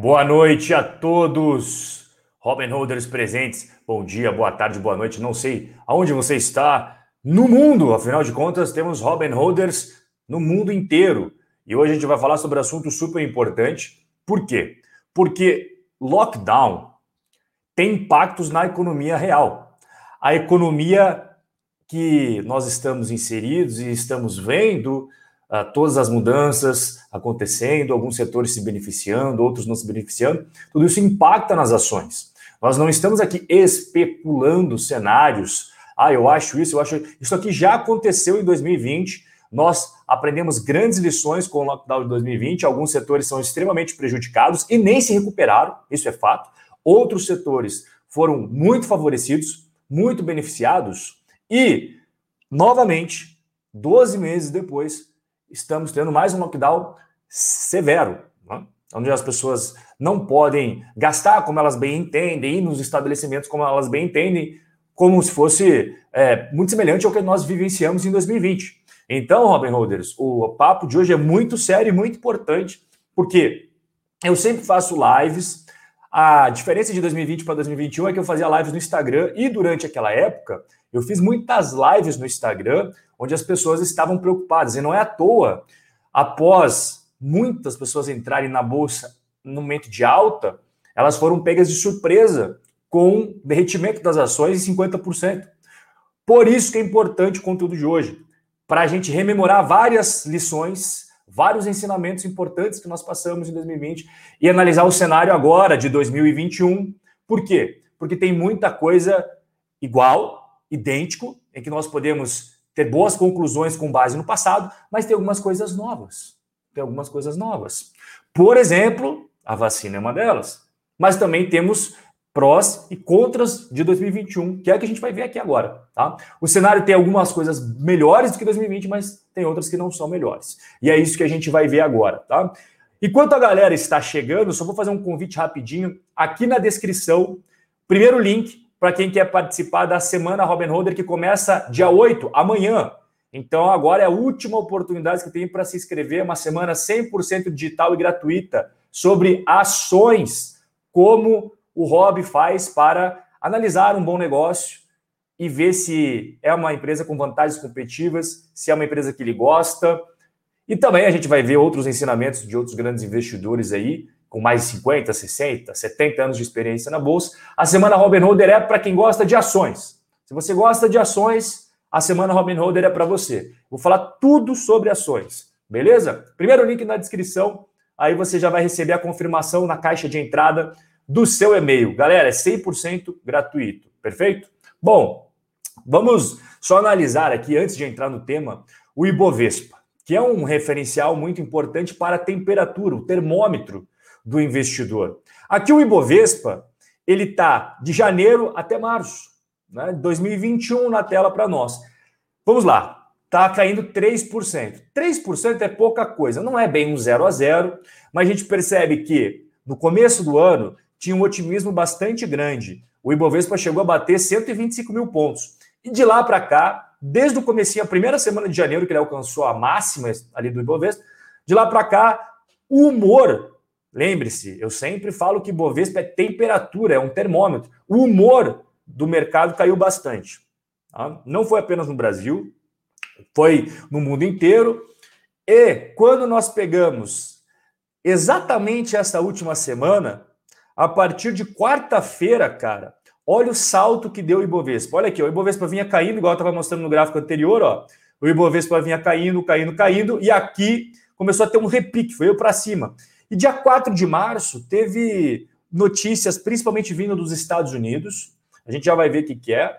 Boa noite a todos, Robin Holders presentes. Bom dia, boa tarde, boa noite. Não sei aonde você está no mundo, afinal de contas, temos Robin Holders no mundo inteiro. E hoje a gente vai falar sobre um assunto super importante. Por quê? Porque lockdown tem impactos na economia real. A economia que nós estamos inseridos e estamos vendo todas as mudanças acontecendo, alguns setores se beneficiando, outros não se beneficiando, tudo isso impacta nas ações. Nós não estamos aqui especulando cenários. Ah, eu acho isso, eu acho. Isso aqui já aconteceu em 2020. Nós aprendemos grandes lições com o lockdown de 2020. Alguns setores são extremamente prejudicados e nem se recuperaram, isso é fato. Outros setores foram muito favorecidos, muito beneficiados. E, novamente, 12 meses depois, estamos tendo mais um lockdown severo, né? onde as pessoas não podem gastar como elas bem entendem, ir nos estabelecimentos como elas bem entendem, como se fosse é, muito semelhante ao que nós vivenciamos em 2020. Então, Robin Holders, o papo de hoje é muito sério e muito importante, porque eu sempre faço lives. A diferença de 2020 para 2021 é que eu fazia lives no Instagram e durante aquela época eu fiz muitas lives no Instagram onde as pessoas estavam preocupadas. E não é à toa, após muitas pessoas entrarem na bolsa no momento de alta, elas foram pegas de surpresa com derretimento das ações em 50%. Por isso que é importante o conteúdo de hoje, para a gente rememorar várias lições, vários ensinamentos importantes que nós passamos em 2020 e analisar o cenário agora de 2021. Por quê? Porque tem muita coisa igual, idêntico, em que nós podemos ter boas conclusões com base no passado, mas tem algumas coisas novas. Tem algumas coisas novas. Por exemplo, a vacina é uma delas. Mas também temos prós e contras de 2021, que é o que a gente vai ver aqui agora, tá? O cenário tem algumas coisas melhores do que 2020, mas tem outras que não são melhores. E é isso que a gente vai ver agora, tá? Enquanto a galera está chegando, só vou fazer um convite rapidinho aqui na descrição. Primeiro link para quem quer participar da semana Robin Holder, que começa dia 8, amanhã. Então, agora é a última oportunidade que tem para se inscrever, uma semana 100% digital e gratuita sobre ações, como o Rob faz para analisar um bom negócio e ver se é uma empresa com vantagens competitivas, se é uma empresa que ele gosta. E também a gente vai ver outros ensinamentos de outros grandes investidores aí, com mais de 50, 60, 70 anos de experiência na bolsa. A semana Robin Holder é para quem gosta de ações. Se você gosta de ações, a semana Robin Holder é para você. Vou falar tudo sobre ações, beleza? Primeiro link na descrição, aí você já vai receber a confirmação na caixa de entrada do seu e-mail. Galera, é 100% gratuito, perfeito? Bom, vamos só analisar aqui, antes de entrar no tema, o Ibovespa, que é um referencial muito importante para a temperatura, o termômetro do investidor. Aqui o Ibovespa, ele está de janeiro até março, né? 2021 na tela para nós. Vamos lá, está caindo 3%. 3% é pouca coisa, não é bem um zero a zero, mas a gente percebe que no começo do ano tinha um otimismo bastante grande. O Ibovespa chegou a bater 125 mil pontos. E de lá para cá, desde o começo, a primeira semana de janeiro, que ele alcançou a máxima ali do Ibovespa, de lá para cá, o humor Lembre-se, eu sempre falo que Bovespa é temperatura, é um termômetro. O humor do mercado caiu bastante. Tá? Não foi apenas no Brasil, foi no mundo inteiro. E quando nós pegamos exatamente essa última semana, a partir de quarta-feira, cara, olha o salto que deu o Ibovespa. Olha aqui, o Ibovespa vinha caindo, igual eu estava mostrando no gráfico anterior, ó. O Ibovespa vinha caindo, caindo, caindo, e aqui começou a ter um repique, foi para cima. E dia 4 de março teve notícias, principalmente vindo dos Estados Unidos, a gente já vai ver o que, que é,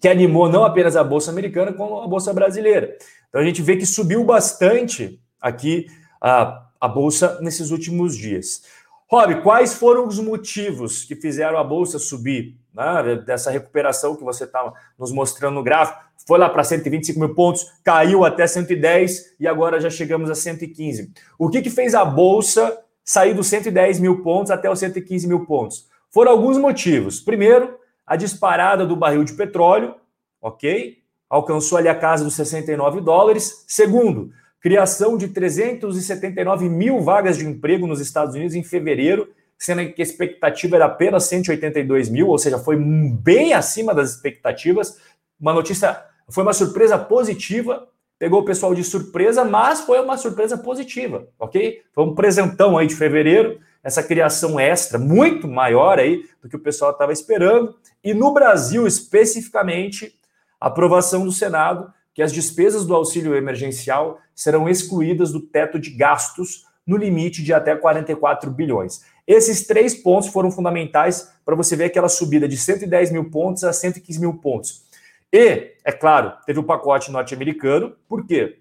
que animou não apenas a Bolsa Americana, como a Bolsa Brasileira. Então a gente vê que subiu bastante aqui a, a Bolsa nesses últimos dias. Rob, quais foram os motivos que fizeram a Bolsa subir? Né, dessa recuperação que você está nos mostrando no gráfico, foi lá para 125 mil pontos, caiu até 110 e agora já chegamos a 115. O que, que fez a Bolsa sair dos 110 mil pontos até os 115 mil pontos? Foram alguns motivos. Primeiro, a disparada do barril de petróleo, ok? Alcançou ali a casa dos 69 dólares. Segundo, criação de 379 mil vagas de emprego nos Estados Unidos em fevereiro, sendo que a expectativa era apenas 182 mil, ou seja, foi bem acima das expectativas. Uma notícia, foi uma surpresa positiva, pegou o pessoal de surpresa, mas foi uma surpresa positiva, ok? Foi um presentão aí de fevereiro, essa criação extra, muito maior aí do que o pessoal estava esperando. E no Brasil, especificamente, aprovação do Senado que as despesas do auxílio emergencial serão excluídas do teto de gastos no limite de até 44 bilhões. Esses três pontos foram fundamentais para você ver aquela subida de 110 mil pontos a 115 mil pontos. E, é claro, teve o pacote norte-americano. Por quê?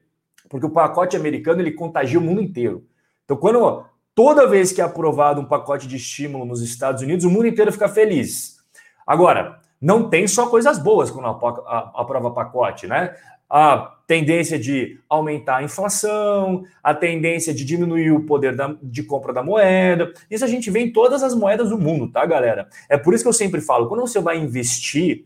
Porque o pacote americano ele contagia o mundo inteiro. Então, quando toda vez que é aprovado um pacote de estímulo nos Estados Unidos, o mundo inteiro fica feliz. Agora, não tem só coisas boas quando aprova pacote, né? a tendência de aumentar a inflação, a tendência de diminuir o poder da, de compra da moeda. Isso a gente vê em todas as moedas do mundo, tá, galera? É por isso que eu sempre falo, quando você vai investir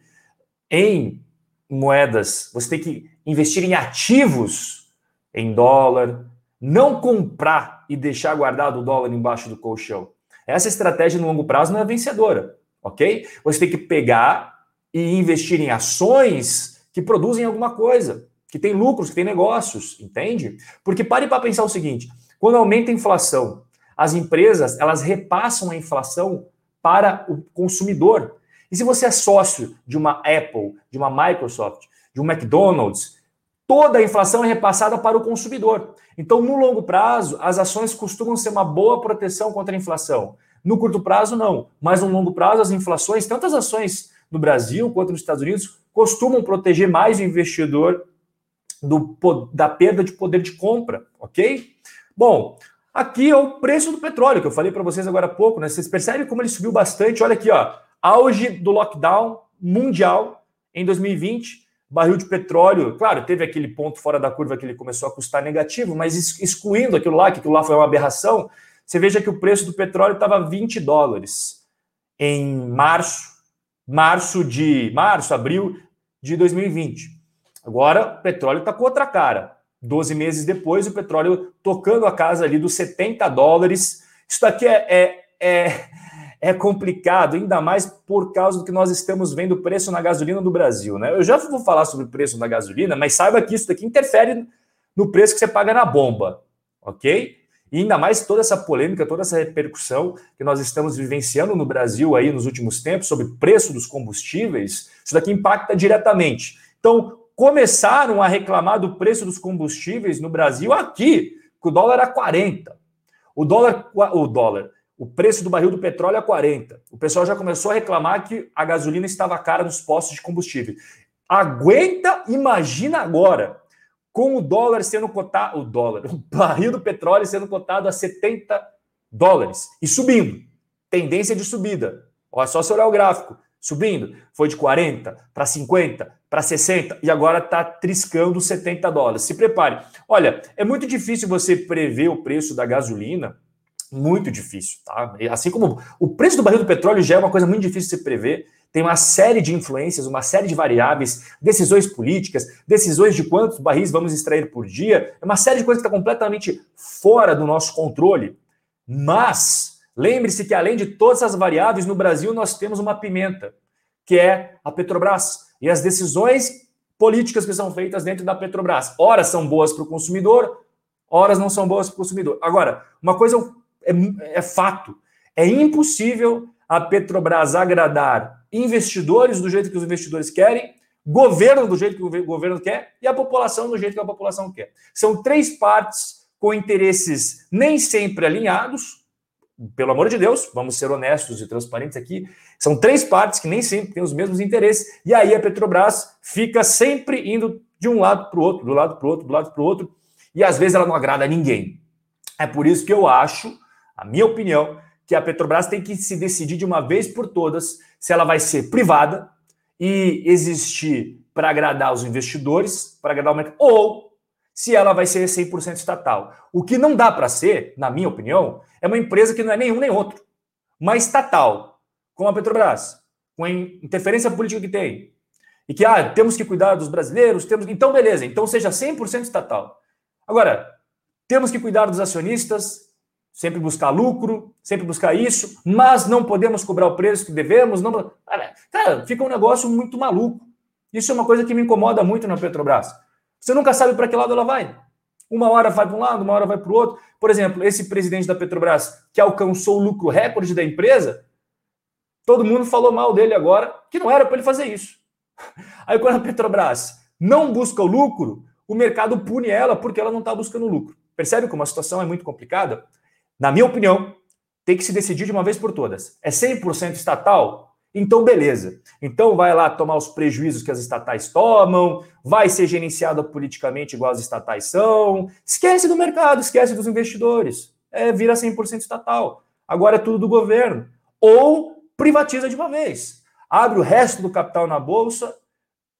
em moedas, você tem que investir em ativos em dólar, não comprar e deixar guardado o dólar embaixo do colchão. Essa estratégia no longo prazo não é vencedora, ok? Você tem que pegar e investir em ações que produzem alguma coisa, que tem lucros, que tem negócios, entende? Porque pare para pensar o seguinte: quando aumenta a inflação, as empresas elas repassam a inflação para o consumidor. E se você é sócio de uma Apple, de uma Microsoft, de um McDonald's, toda a inflação é repassada para o consumidor. Então, no longo prazo, as ações costumam ser uma boa proteção contra a inflação. No curto prazo, não. Mas no longo prazo, as inflações, tanto as ações no Brasil quanto nos Estados Unidos, costumam proteger mais o investidor do, da perda de poder de compra, ok? Bom, aqui é o preço do petróleo que eu falei para vocês agora há pouco, né? Vocês percebem como ele subiu bastante? Olha aqui, ó, auge do lockdown mundial em 2020. Barril de petróleo, claro, teve aquele ponto fora da curva que ele começou a custar negativo, mas excluindo aquilo lá, que aquilo lá foi uma aberração, você veja que o preço do petróleo estava 20 dólares em março, março de março, abril de 2020. Agora, o petróleo está com outra cara. 12 meses depois, o petróleo tocando a casa ali dos 70 dólares. Isso daqui é, é, é, é, complicado, ainda mais por causa do que nós estamos vendo o preço na gasolina do Brasil. Né? Eu já vou falar sobre o preço da gasolina, mas saiba que isso daqui interfere no preço que você paga na bomba, ok? E ainda mais toda essa polêmica, toda essa repercussão que nós estamos vivenciando no Brasil aí nos últimos tempos sobre o preço dos combustíveis, isso daqui impacta diretamente. Então, começaram a reclamar do preço dos combustíveis no Brasil aqui, que o dólar era 40. O dólar, o dólar, o preço do barril do petróleo é 40. O pessoal já começou a reclamar que a gasolina estava cara nos postos de combustível. Aguenta, imagina agora com o dólar sendo cotado, o dólar, o barril do petróleo sendo cotado a 70 dólares e subindo. Tendência de subida. Olha só se olhar o gráfico. Subindo. Foi de 40 para 50 para 60 e agora está triscando 70 dólares. Se prepare. Olha, é muito difícil você prever o preço da gasolina. Muito difícil, tá? Assim como o preço do barril do petróleo já é uma coisa muito difícil de se prever tem uma série de influências, uma série de variáveis, decisões políticas, decisões de quantos barris vamos extrair por dia, é uma série de coisas que está completamente fora do nosso controle. Mas lembre-se que além de todas as variáveis, no Brasil nós temos uma pimenta, que é a Petrobras. E as decisões políticas que são feitas dentro da Petrobras, horas são boas para o consumidor, horas não são boas para o consumidor. Agora, uma coisa é, é fato, é impossível a Petrobras agradar investidores do jeito que os investidores querem, governo do jeito que o governo quer e a população do jeito que a população quer. São três partes com interesses nem sempre alinhados. Pelo amor de Deus, vamos ser honestos e transparentes aqui. São três partes que nem sempre têm os mesmos interesses, e aí a Petrobras fica sempre indo de um lado para o outro, do lado para o outro, do lado para o outro, e às vezes ela não agrada a ninguém. É por isso que eu acho, a minha opinião, que a Petrobras tem que se decidir de uma vez por todas se ela vai ser privada e existir para agradar os investidores, para agradar o mercado, ou se ela vai ser 100% estatal. O que não dá para ser, na minha opinião, é uma empresa que não é nenhum nem outro. Uma estatal, como a Petrobras, com a interferência política que tem, e que ah, temos que cuidar dos brasileiros, temos então beleza, então seja 100% estatal. Agora, temos que cuidar dos acionistas, sempre buscar lucro, sempre buscar isso, mas não podemos cobrar o preço que devemos. Não... Cara, fica um negócio muito maluco. Isso é uma coisa que me incomoda muito na Petrobras. Você nunca sabe para que lado ela vai. Uma hora vai para um lado, uma hora vai para o outro. Por exemplo, esse presidente da Petrobras que alcançou o lucro recorde da empresa, todo mundo falou mal dele agora, que não era para ele fazer isso. Aí quando a Petrobras não busca o lucro, o mercado pune ela porque ela não está buscando lucro. Percebe como a situação é muito complicada? Na minha opinião, tem que se decidir de uma vez por todas. É 100% estatal? Então, beleza. Então, vai lá tomar os prejuízos que as estatais tomam, vai ser gerenciada politicamente igual as estatais são. Esquece do mercado, esquece dos investidores. É, vira 100% estatal. Agora é tudo do governo. Ou privatiza de uma vez. Abre o resto do capital na bolsa,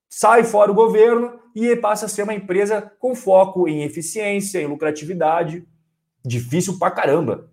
sai fora o governo e passa a ser uma empresa com foco em eficiência, em lucratividade. Difícil pra caramba.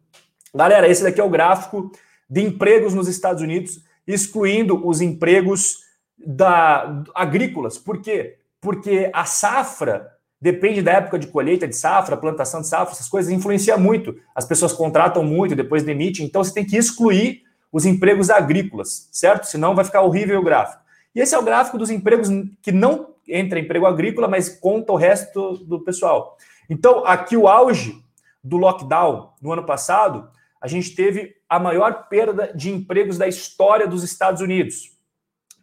Galera, esse daqui é o gráfico de empregos nos Estados Unidos excluindo os empregos da, agrícolas. Por quê? Porque a safra depende da época de colheita de safra, plantação de safra, essas coisas influenciam muito. As pessoas contratam muito, depois demitem, então você tem que excluir os empregos agrícolas, certo? Senão vai ficar horrível o gráfico. E esse é o gráfico dos empregos que não entra emprego agrícola, mas conta o resto do pessoal. Então, aqui o auge do lockdown no ano passado a gente teve a maior perda de empregos da história dos Estados Unidos.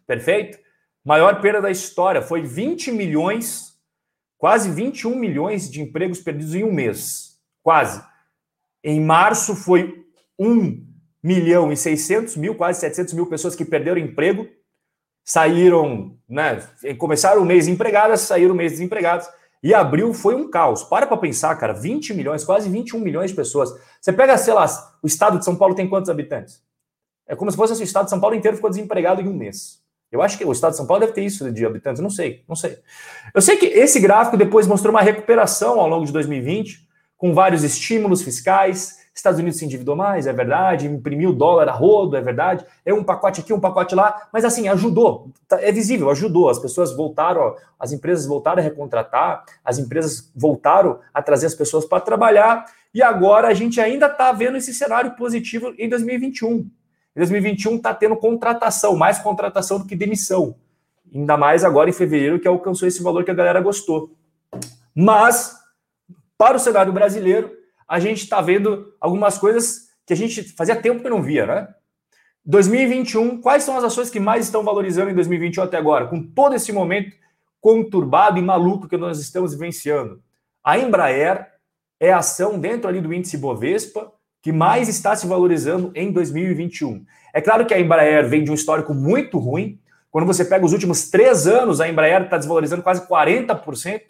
Perfeito? Maior perda da história foi 20 milhões, quase 21 milhões de empregos perdidos em um mês. Quase. Em março foi 1 milhão e 600 mil, quase 700 mil pessoas que perderam emprego, saíram, né, começaram o mês empregadas, saíram o mês desempregadas. E abril foi um caos. Para para pensar, cara, 20 milhões, quase 21 milhões de pessoas. Você pega, sei lá, o estado de São Paulo tem quantos habitantes? É como se fosse assim, o estado de São Paulo inteiro ficou desempregado em um mês. Eu acho que o estado de São Paulo deve ter isso de habitantes, não sei, não sei. Eu sei que esse gráfico depois mostrou uma recuperação ao longo de 2020, com vários estímulos fiscais, Estados Unidos se endividou mais, é verdade, imprimiu dólar a rodo, é verdade, é um pacote aqui, um pacote lá, mas assim, ajudou, tá, é visível, ajudou, as pessoas voltaram, as empresas voltaram a recontratar, as empresas voltaram a trazer as pessoas para trabalhar, e agora a gente ainda está vendo esse cenário positivo em 2021. Em 2021 está tendo contratação, mais contratação do que demissão. Ainda mais agora em fevereiro, que alcançou esse valor que a galera gostou. Mas, para o cenário brasileiro, a gente está vendo algumas coisas que a gente fazia tempo que não via, né? 2021, quais são as ações que mais estão valorizando em 2021 até agora, com todo esse momento conturbado e maluco que nós estamos vivenciando? A Embraer é a ação dentro ali do índice Bovespa que mais está se valorizando em 2021. É claro que a Embraer vem de um histórico muito ruim. Quando você pega os últimos três anos, a Embraer está desvalorizando quase 40%.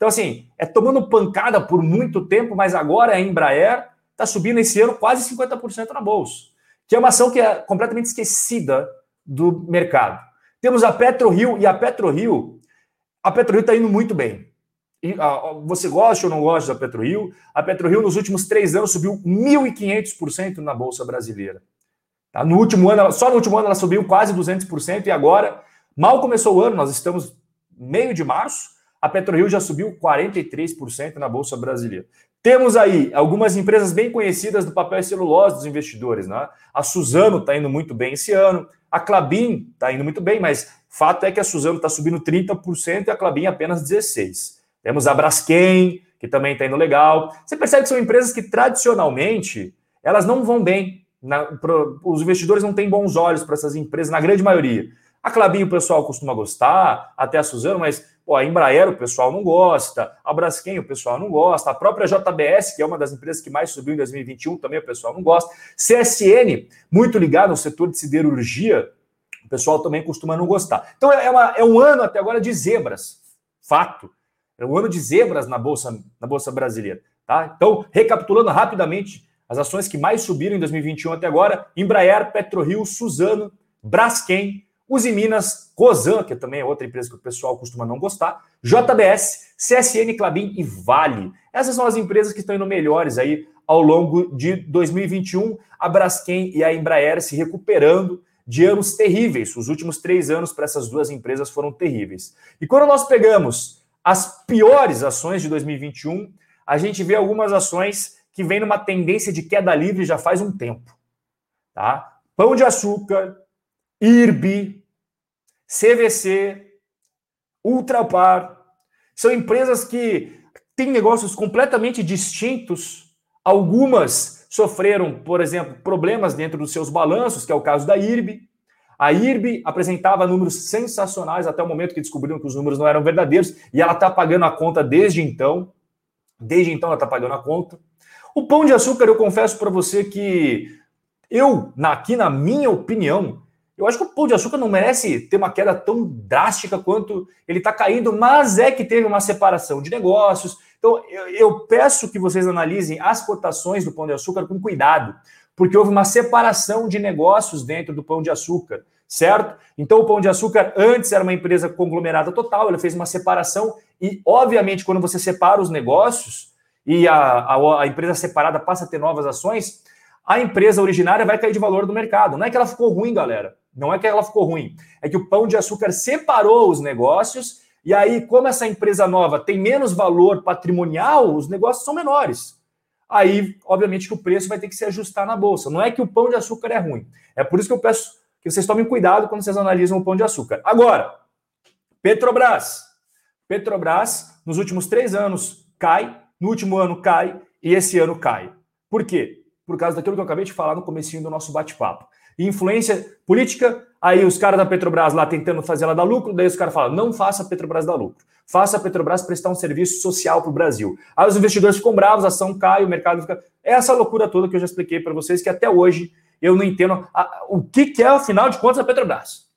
Então, assim, é tomando pancada por muito tempo, mas agora a Embraer está subindo esse ano quase 50% na bolsa, que é uma ação que é completamente esquecida do mercado. Temos a PetroRio e a PetroRio, a PetroRio está indo muito bem. Você gosta ou não gosta da PetroRio? A PetroRio nos últimos três anos subiu 1.500% na bolsa brasileira. Tá? No último ano, só no último ano ela subiu quase 200% e agora, mal começou o ano, nós estamos meio de março, a PetroRio já subiu 43% na Bolsa Brasileira. Temos aí algumas empresas bem conhecidas do papel e celulose dos investidores. Né? A Suzano está indo muito bem esse ano, a Clabin está indo muito bem, mas fato é que a Suzano está subindo 30% e a Clabin apenas 16%. Temos a Braskem, que também está indo legal. Você percebe que são empresas que tradicionalmente elas não vão bem. Na, pro, os investidores não têm bons olhos para essas empresas, na grande maioria. A Clabin o pessoal costuma gostar, até a Suzano, mas pô, a Embraer o pessoal não gosta, a Braskem o pessoal não gosta, a própria JBS, que é uma das empresas que mais subiu em 2021, também o pessoal não gosta. CSN, muito ligado ao setor de siderurgia, o pessoal também costuma não gostar. Então é, uma, é um ano até agora de zebras, fato. É um ano de zebras na Bolsa, na Bolsa Brasileira. Tá? Então, recapitulando rapidamente, as ações que mais subiram em 2021 até agora: Embraer, PetroRio, Suzano, Braskem, Uzi Minas, Cosan, que também é outra empresa que o pessoal costuma não gostar, JBS, CSN, Clabin e Vale. Essas são as empresas que estão indo melhores aí ao longo de 2021. A Braskem e a Embraer se recuperando de anos terríveis. Os últimos três anos para essas duas empresas foram terríveis. E quando nós pegamos as piores ações de 2021, a gente vê algumas ações que vem numa tendência de queda livre já faz um tempo. Tá? Pão de Açúcar, IRB, CVC, Ultrapar, são empresas que têm negócios completamente distintos. Algumas sofreram, por exemplo, problemas dentro dos seus balanços, que é o caso da IRB. A IRB apresentava números sensacionais até o momento que descobriram que os números não eram verdadeiros e ela está pagando a conta desde então. Desde então ela está pagando a conta. O pão de açúcar, eu confesso para você que eu, aqui na minha opinião, eu acho que o pão de açúcar não merece ter uma queda tão drástica quanto ele está caindo, mas é que teve uma separação de negócios. Então, eu, eu peço que vocês analisem as cotações do pão de açúcar com cuidado porque houve uma separação de negócios dentro do Pão de Açúcar, certo? Então, o Pão de Açúcar antes era uma empresa conglomerada total, ele fez uma separação e, obviamente, quando você separa os negócios e a, a, a empresa separada passa a ter novas ações, a empresa originária vai cair de valor do mercado. Não é que ela ficou ruim, galera. Não é que ela ficou ruim. É que o Pão de Açúcar separou os negócios e aí, como essa empresa nova tem menos valor patrimonial, os negócios são menores aí, obviamente, que o preço vai ter que se ajustar na bolsa. Não é que o pão de açúcar é ruim. É por isso que eu peço que vocês tomem cuidado quando vocês analisam o pão de açúcar. Agora, Petrobras. Petrobras, nos últimos três anos, cai, no último ano cai e esse ano cai. Por quê? Por causa daquilo que eu acabei de falar no comecinho do nosso bate-papo. Influência política, aí os caras da Petrobras lá tentando fazer ela dar lucro, daí os caras falam, não faça a Petrobras dar lucro faça a Petrobras prestar um serviço social para o Brasil. Aí os investidores ficam bravos, a ação cai, o mercado fica. É essa loucura toda que eu já expliquei para vocês, que até hoje eu não entendo a, o que, que é, afinal de contas, a Petrobras.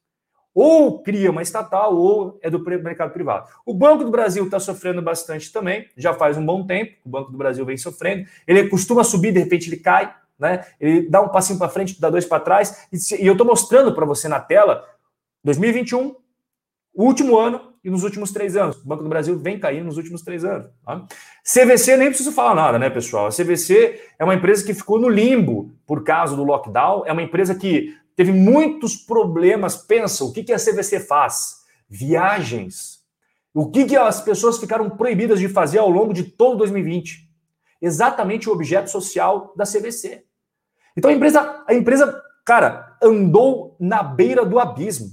Ou cria uma estatal, ou é do mercado privado. O Banco do Brasil está sofrendo bastante também, já faz um bom tempo, o Banco do Brasil vem sofrendo. Ele costuma subir, de repente ele cai, né? Ele dá um passinho para frente, dá dois para trás. E, eu estou mostrando para você na tela 2021, o último ano, e nos últimos três anos. O Banco do Brasil vem caindo nos últimos três anos. Tá? CVC nem preciso falar nada, né, pessoal? A CVC é uma empresa que ficou no limbo por causa do lockdown, é uma empresa que teve muitos problemas. Pensa, o que, que a CVC faz? Viagens. O que, que as pessoas ficaram proibidas de fazer ao longo de todo 2020? Exatamente o objeto social da CVC. Então a empresa, a empresa, cara, andou na beira do abismo.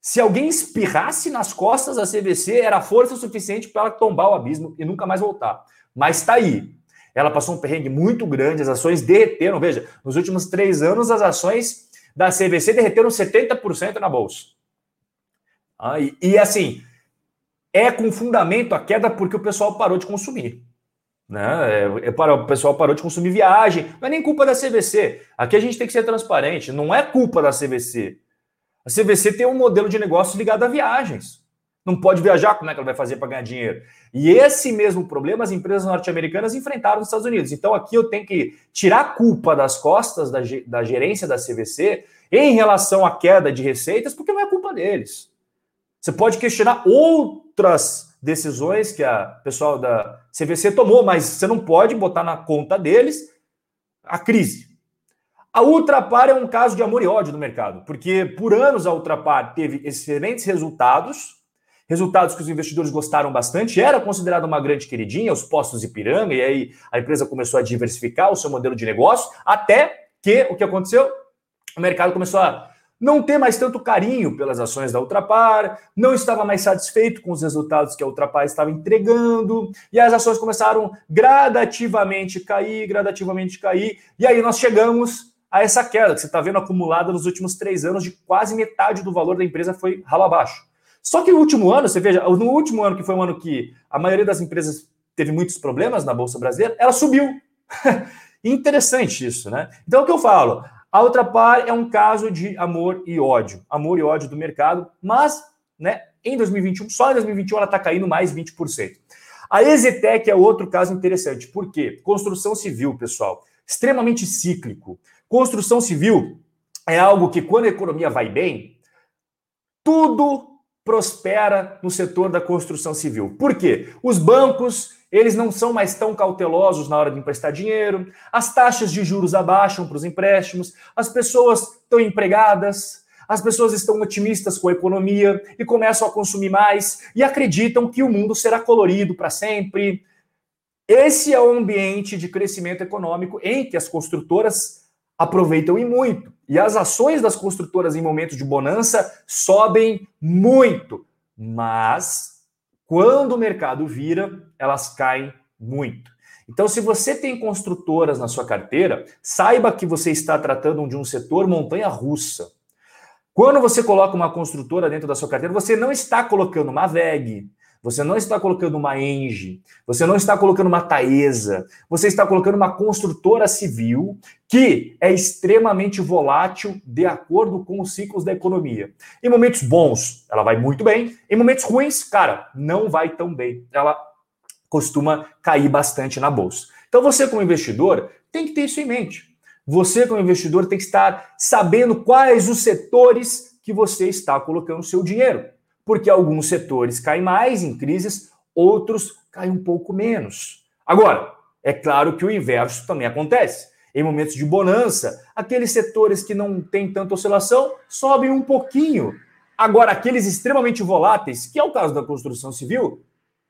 Se alguém espirrasse nas costas da CVC, era força suficiente para ela tombar o abismo e nunca mais voltar. Mas está aí. Ela passou um perrengue muito grande, as ações derreteram. Veja, nos últimos três anos, as ações da CVC derreteram 70% na bolsa. Ah, e, e, assim, é com fundamento a queda porque o pessoal parou de consumir. Né? É, é para, o pessoal parou de consumir viagem. Não é nem culpa da CVC. Aqui a gente tem que ser transparente. Não é culpa da CVC. A CVC tem um modelo de negócio ligado a viagens. Não pode viajar, como é que ela vai fazer para ganhar dinheiro? E esse mesmo problema as empresas norte-americanas enfrentaram nos Estados Unidos. Então aqui eu tenho que tirar a culpa das costas da, da gerência da CVC em relação à queda de receitas, porque não é culpa deles. Você pode questionar outras decisões que a pessoal da CVC tomou, mas você não pode botar na conta deles a crise. A Ultrapar é um caso de amor e ódio no mercado, porque por anos a Ultrapar teve excelentes resultados, resultados que os investidores gostaram bastante, era considerada uma grande queridinha, os postos Ipiranga, e aí a empresa começou a diversificar o seu modelo de negócio, até que o que aconteceu? O mercado começou a não ter mais tanto carinho pelas ações da Ultrapar, não estava mais satisfeito com os resultados que a Ultrapar estava entregando, e as ações começaram gradativamente cair, gradativamente cair, e aí nós chegamos a essa queda que você está vendo acumulada nos últimos três anos, de quase metade do valor da empresa foi ralo abaixo. Só que no último ano, você veja, no último ano, que foi um ano que a maioria das empresas teve muitos problemas na Bolsa Brasileira, ela subiu. Interessante isso, né? Então, o que eu falo? A outra par é um caso de amor e ódio. Amor e ódio do mercado, mas, né, em 2021, só em 2021 ela está caindo mais 20%. A Exetec é outro caso interessante. Por quê? Construção civil, pessoal, extremamente cíclico. Construção civil é algo que, quando a economia vai bem, tudo prospera no setor da construção civil. Por quê? Os bancos, eles não são mais tão cautelosos na hora de emprestar dinheiro, as taxas de juros abaixam para os empréstimos, as pessoas estão empregadas, as pessoas estão otimistas com a economia e começam a consumir mais e acreditam que o mundo será colorido para sempre. Esse é o ambiente de crescimento econômico em que as construtoras aproveitam e muito. E as ações das construtoras em momentos de bonança sobem muito. Mas quando o mercado vira, elas caem muito. Então, se você tem construtoras na sua carteira, saiba que você está tratando de um setor montanha russa. Quando você coloca uma construtora dentro da sua carteira, você não está colocando uma VEG, você não está colocando uma Engie, você não está colocando uma Taesa, você está colocando uma construtora civil que é extremamente volátil de acordo com os ciclos da economia. Em momentos bons, ela vai muito bem, em momentos ruins, cara, não vai tão bem. Ela costuma cair bastante na bolsa. Então você como investidor tem que ter isso em mente. Você como investidor tem que estar sabendo quais os setores que você está colocando seu dinheiro, porque alguns setores caem mais em crises, outros caem um pouco menos. Agora, é claro que o inverso também acontece. Em momentos de bonança, aqueles setores que não têm tanta oscilação sobem um pouquinho. Agora, aqueles extremamente voláteis, que é o caso da construção civil,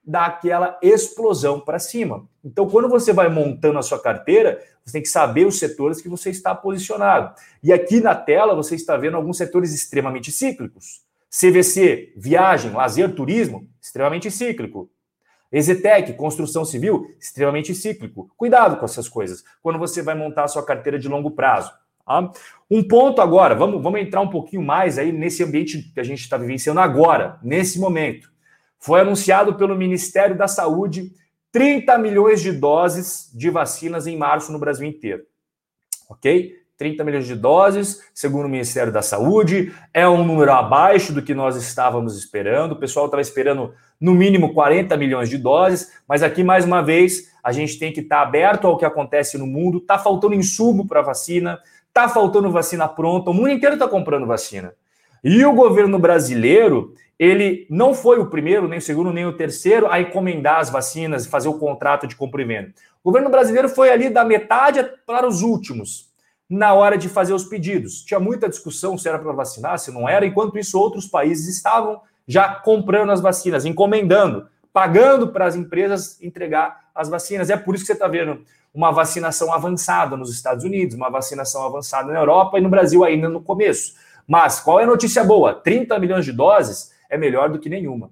dá aquela explosão para cima. Então, quando você vai montando a sua carteira, você tem que saber os setores que você está posicionado. E aqui na tela você está vendo alguns setores extremamente cíclicos. CVC, viagem, lazer, turismo, extremamente cíclico. Exetec, construção civil, extremamente cíclico. Cuidado com essas coisas quando você vai montar a sua carteira de longo prazo. Tá? Um ponto agora, vamos, vamos entrar um pouquinho mais aí nesse ambiente que a gente está vivenciando agora, nesse momento. Foi anunciado pelo Ministério da Saúde 30 milhões de doses de vacinas em março no Brasil inteiro. Ok? 30 milhões de doses, segundo o Ministério da Saúde, é um número abaixo do que nós estávamos esperando. O pessoal estava esperando no mínimo 40 milhões de doses, mas aqui mais uma vez a gente tem que estar aberto ao que acontece no mundo. Está faltando insumo para vacina, está faltando vacina pronta, o mundo inteiro está comprando vacina. E o governo brasileiro ele não foi o primeiro, nem o segundo, nem o terceiro a encomendar as vacinas e fazer o contrato de compra e venda. O governo brasileiro foi ali da metade para os últimos, na hora de fazer os pedidos. Tinha muita discussão se era para vacinar, se não era, enquanto isso, outros países estavam já comprando as vacinas, encomendando, pagando para as empresas entregar as vacinas. É por isso que você está vendo uma vacinação avançada nos Estados Unidos, uma vacinação avançada na Europa e no Brasil ainda no começo. Mas qual é a notícia boa? 30 milhões de doses é melhor do que nenhuma.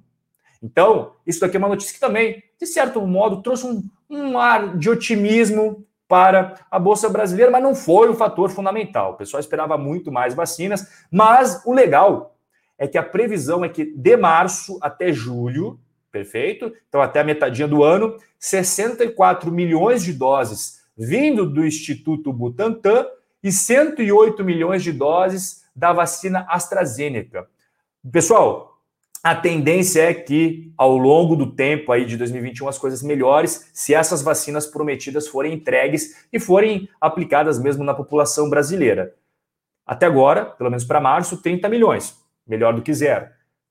Então, isso daqui é uma notícia que também, de certo modo, trouxe um, um ar de otimismo para a Bolsa Brasileira, mas não foi o fator fundamental. O pessoal esperava muito mais vacinas, mas o legal é que a previsão é que de março até julho, perfeito? Então, até a metadinha do ano, 64 milhões de doses vindo do Instituto Butantan e 108 milhões de doses da vacina AstraZeneca. Pessoal, a tendência é que ao longo do tempo aí de 2021 as coisas melhores se essas vacinas prometidas forem entregues e forem aplicadas mesmo na população brasileira. Até agora, pelo menos para março, 30 milhões, melhor do que zero.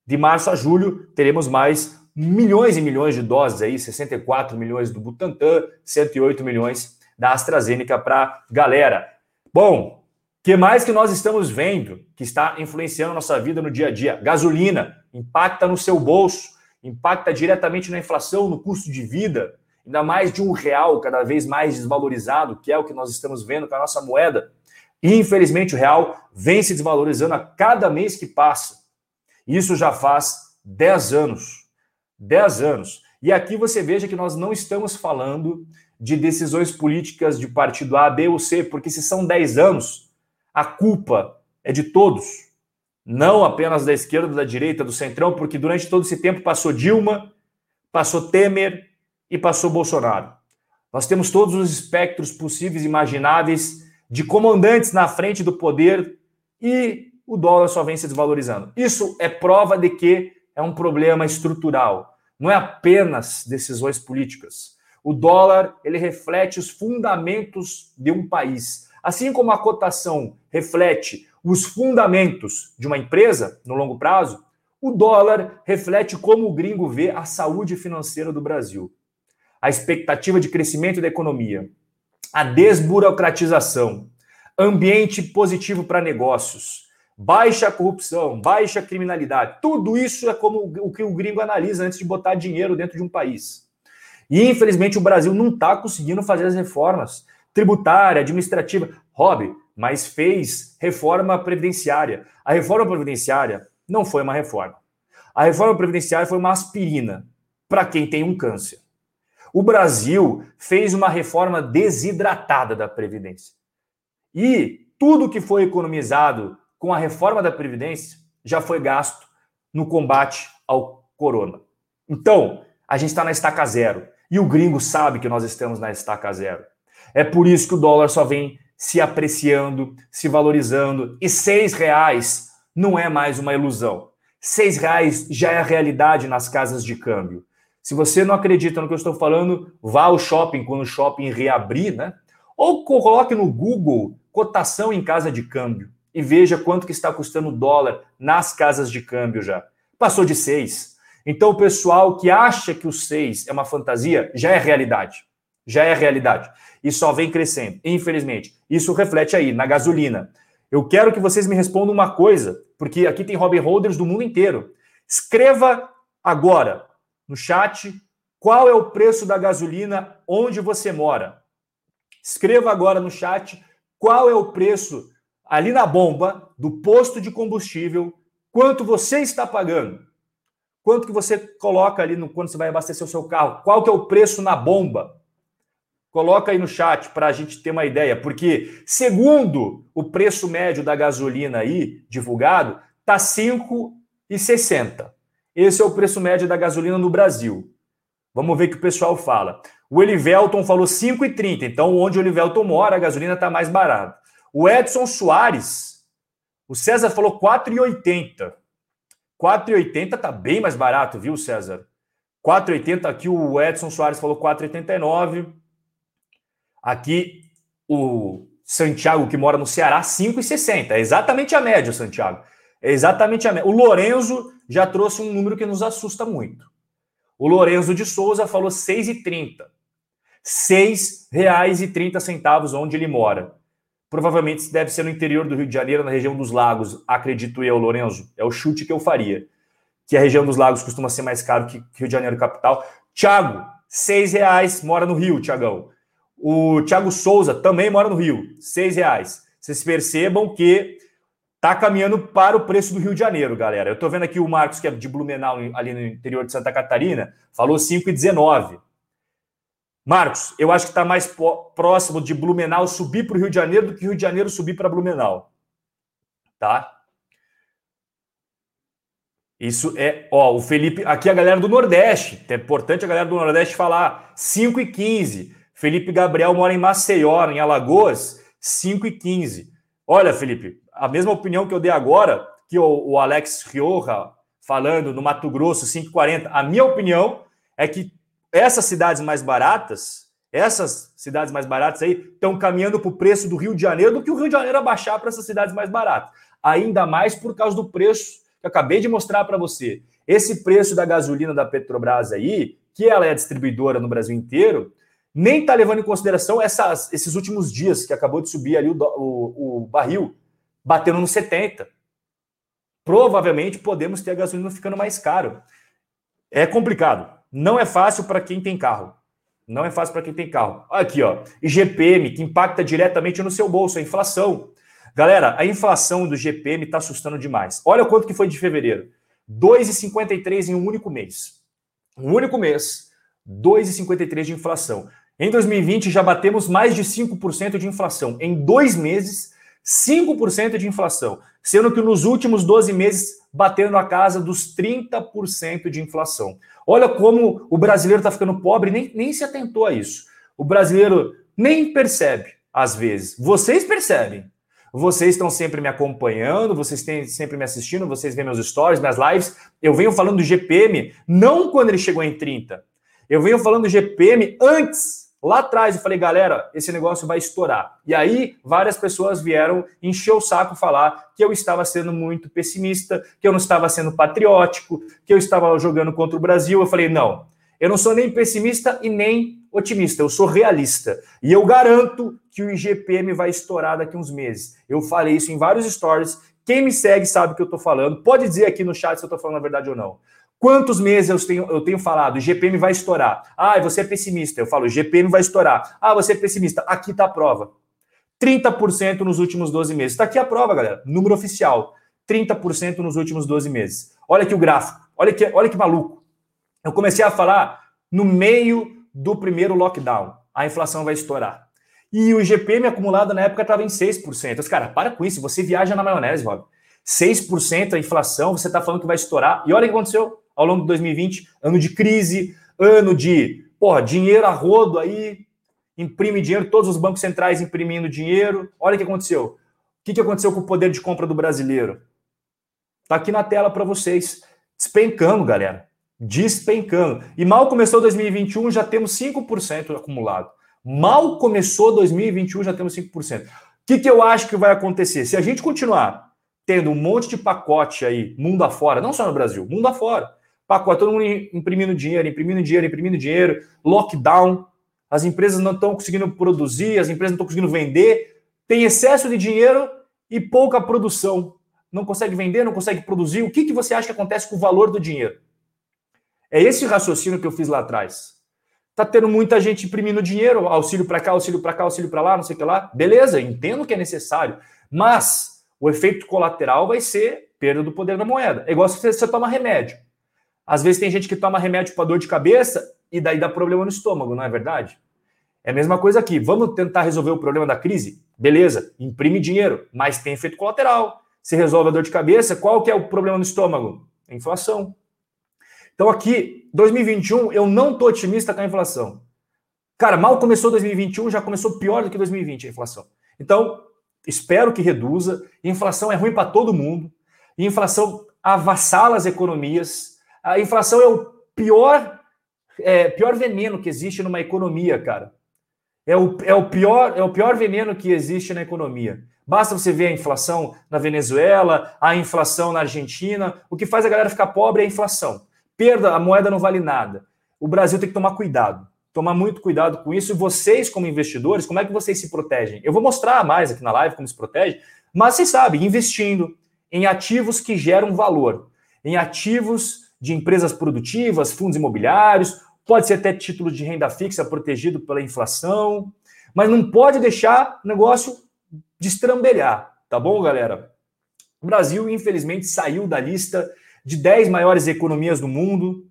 De março a julho teremos mais milhões e milhões de doses aí, 64 milhões do Butantan, 108 milhões da AstraZeneca para galera. Bom, que mais que nós estamos vendo que está influenciando nossa vida no dia a dia? Gasolina impacta no seu bolso, impacta diretamente na inflação, no custo de vida, ainda mais de um real cada vez mais desvalorizado, que é o que nós estamos vendo com a nossa moeda. Infelizmente, o real vem se desvalorizando a cada mês que passa. Isso já faz 10 anos. 10 anos. E aqui você veja que nós não estamos falando de decisões políticas de partido A, B ou C, porque se são 10 anos, a culpa é de todos, não apenas da esquerda, da direita, do centrão, porque durante todo esse tempo passou Dilma, passou Temer e passou Bolsonaro. Nós temos todos os espectros possíveis e imagináveis de comandantes na frente do poder e o dólar só vem se desvalorizando. Isso é prova de que é um problema estrutural, não é apenas decisões políticas. O dólar, ele reflete os fundamentos de um país. Assim como a cotação reflete os fundamentos de uma empresa no longo prazo, o dólar reflete como o gringo vê a saúde financeira do Brasil, a expectativa de crescimento da economia, a desburocratização, ambiente positivo para negócios, baixa corrupção, baixa criminalidade. Tudo isso é como o que o gringo analisa antes de botar dinheiro dentro de um país. E infelizmente o Brasil não está conseguindo fazer as reformas tributária, administrativa. Rob, mas fez reforma previdenciária. A reforma previdenciária não foi uma reforma. A reforma previdenciária foi uma aspirina para quem tem um câncer. O Brasil fez uma reforma desidratada da Previdência. E tudo que foi economizado com a reforma da Previdência já foi gasto no combate ao corona. Então, a gente está na estaca zero. E o gringo sabe que nós estamos na estaca zero. É por isso que o dólar só vem se apreciando, se valorizando. E seis reais não é mais uma ilusão. Seis reais já é a realidade nas casas de câmbio. Se você não acredita no que eu estou falando, vá ao shopping quando o shopping reabrir, né? Ou coloque no Google cotação em casa de câmbio e veja quanto que está custando o dólar nas casas de câmbio já. Passou de seis. Então o pessoal que acha que o seis é uma fantasia já é realidade. Já é realidade. E só vem crescendo. Infelizmente. Isso reflete aí na gasolina. Eu quero que vocês me respondam uma coisa, porque aqui tem Robin Holders do mundo inteiro. Escreva agora no chat qual é o preço da gasolina onde você mora. Escreva agora no chat qual é o preço ali na bomba do posto de combustível, quanto você está pagando. Quanto que você coloca ali no quando você vai abastecer o seu carro? Qual que é o preço na bomba? Coloca aí no chat para a gente ter uma ideia, porque segundo o preço médio da gasolina aí divulgado, tá 5,60. Esse é o preço médio da gasolina no Brasil. Vamos ver o que o pessoal fala. O Elivelton falou 5,30. Então, onde o Elivelton mora, a gasolina está mais barata. O Edson Soares, o César falou 4,80. 4,80 tá bem mais barato, viu, César? 4,80 aqui o Edson Soares falou 4,89. Aqui o Santiago, que mora no Ceará, 5,60. É exatamente a média, Santiago. É exatamente a média. O Lorenzo já trouxe um número que nos assusta muito. O Lorenzo de Souza falou 6,30. R$ 6,30 onde ele mora. Provavelmente deve ser no interior do Rio de Janeiro, na região dos lagos, acredito eu, Lorenzo. É o chute que eu faria. Que a região dos lagos costuma ser mais caro que Rio de Janeiro capital. Tiago, reais, mora no Rio, Tiagão. O Tiago Souza também mora no Rio, seis reais. Vocês percebam que Tá caminhando para o preço do Rio de Janeiro, galera. Eu tô vendo aqui o Marcos, que é de Blumenau, ali no interior de Santa Catarina, falou 5,19. Marcos, eu acho que está mais próximo de Blumenau subir para o Rio de Janeiro do que Rio de Janeiro subir para Blumenau. Tá? Isso é, ó, o Felipe, aqui a galera do Nordeste, é importante a galera do Nordeste falar 5 e 15. Felipe Gabriel mora em Maceió, em Alagoas, 5 e 15. Olha, Felipe, a mesma opinião que eu dei agora, que o, o Alex Rioja falando no Mato Grosso, 5,40. A minha opinião é que essas cidades mais baratas, essas cidades mais baratas aí, estão caminhando para o preço do Rio de Janeiro do que o Rio de Janeiro abaixar para essas cidades mais baratas. Ainda mais por causa do preço que eu acabei de mostrar para você. Esse preço da gasolina da Petrobras aí, que ela é distribuidora no Brasil inteiro, nem está levando em consideração essas, esses últimos dias que acabou de subir ali o, o, o barril batendo no 70. Provavelmente podemos ter a gasolina ficando mais caro. É complicado. Não é fácil para quem tem carro. Não é fácil para quem tem carro. Aqui, ó. IGPM, que impacta diretamente no seu bolso, a inflação. Galera, a inflação do GPM está assustando demais. Olha quanto que foi de fevereiro. 2,53 em um único mês. Um único mês, 2,53 de inflação. Em 2020 já batemos mais de 5% de inflação. Em dois meses, 5% de inflação, sendo que nos últimos 12 meses batendo a casa dos 30% de inflação. Olha como o brasileiro está ficando pobre, nem, nem se atentou a isso. O brasileiro nem percebe, às vezes. Vocês percebem. Vocês estão sempre me acompanhando, vocês têm sempre me assistindo, vocês veem meus stories, minhas lives. Eu venho falando do GPM, não quando ele chegou em 30. Eu venho falando do GPM antes Lá atrás eu falei, galera, esse negócio vai estourar. E aí várias pessoas vieram encher o saco falar que eu estava sendo muito pessimista, que eu não estava sendo patriótico, que eu estava jogando contra o Brasil. Eu falei, não, eu não sou nem pessimista e nem otimista, eu sou realista. E eu garanto que o IGPM vai estourar daqui uns meses. Eu falei isso em vários stories. Quem me segue sabe o que eu estou falando. Pode dizer aqui no chat se eu estou falando a verdade ou não. Quantos meses eu tenho, eu tenho falado, GPM vai estourar? Ah, você é pessimista. Eu falo, GPM vai estourar. Ah, você é pessimista. Aqui está a prova. 30% nos últimos 12 meses. Está aqui a prova, galera. Número oficial. 30% nos últimos 12 meses. Olha aqui o gráfico. Olha que, olha que maluco. Eu comecei a falar no meio do primeiro lockdown. A inflação vai estourar. E o GPM acumulado na época estava em 6%. Mas, cara, para com isso. Você viaja na maionese, Rob. 6% a inflação, você está falando que vai estourar. E olha o que aconteceu ao longo de 2020. Ano de crise, ano de, porra, dinheiro a rodo aí, imprime dinheiro, todos os bancos centrais imprimindo dinheiro. Olha o que aconteceu. O que, aconteceu com o poder de compra do brasileiro? Tá aqui na tela para vocês. Despencando, galera. Despencando. E mal começou 2021, já temos 5% acumulado. Mal começou 2021, já temos 5%. O que, que eu acho que vai acontecer? Se a gente continuar tendo um monte de pacote aí, mundo afora, não só no Brasil, mundo afora, pacote, todo mundo imprimindo dinheiro, imprimindo dinheiro, imprimindo dinheiro, lockdown, as empresas não estão conseguindo produzir, as empresas não estão conseguindo vender, tem excesso de dinheiro e pouca produção. Não consegue vender, não consegue produzir. O que, que você acha que acontece com o valor do dinheiro? É esse raciocínio que eu fiz lá atrás. Tá tendo muita gente imprimindo dinheiro, auxílio para cá, auxílio para cá, auxílio para lá, não sei o que lá. Beleza, entendo que é necessário. Mas o efeito colateral vai ser perda do poder da moeda. É igual se você, toma remédio. Às vezes tem gente que toma remédio para dor de cabeça e daí dá problema no estômago, não é verdade? É a mesma coisa aqui. Vamos tentar resolver o problema da crise? Beleza, imprime dinheiro, mas tem efeito colateral. Se resolve a dor de cabeça, qual que é o problema no estômago? Inflação. Então aqui, 2021, eu não tô otimista com a inflação. Cara, mal começou 2021, já começou pior do que 2020 a inflação. Então, espero que reduza. Inflação é ruim para todo mundo. Inflação avassala as economias. A inflação é o pior, é, pior veneno que existe numa economia, cara. É o, é, o pior, é o pior veneno que existe na economia. Basta você ver a inflação na Venezuela, a inflação na Argentina. O que faz a galera ficar pobre é a inflação. Perda, a moeda não vale nada. O Brasil tem que tomar cuidado. Tomar muito cuidado com isso. E vocês, como investidores, como é que vocês se protegem? Eu vou mostrar mais aqui na live como se protege, mas vocês sabem, investindo em ativos que geram valor, em ativos de empresas produtivas, fundos imobiliários, pode ser até título de renda fixa protegido pela inflação, mas não pode deixar o negócio destrambelhar, tá bom, galera? O Brasil, infelizmente, saiu da lista de 10 maiores economias do mundo.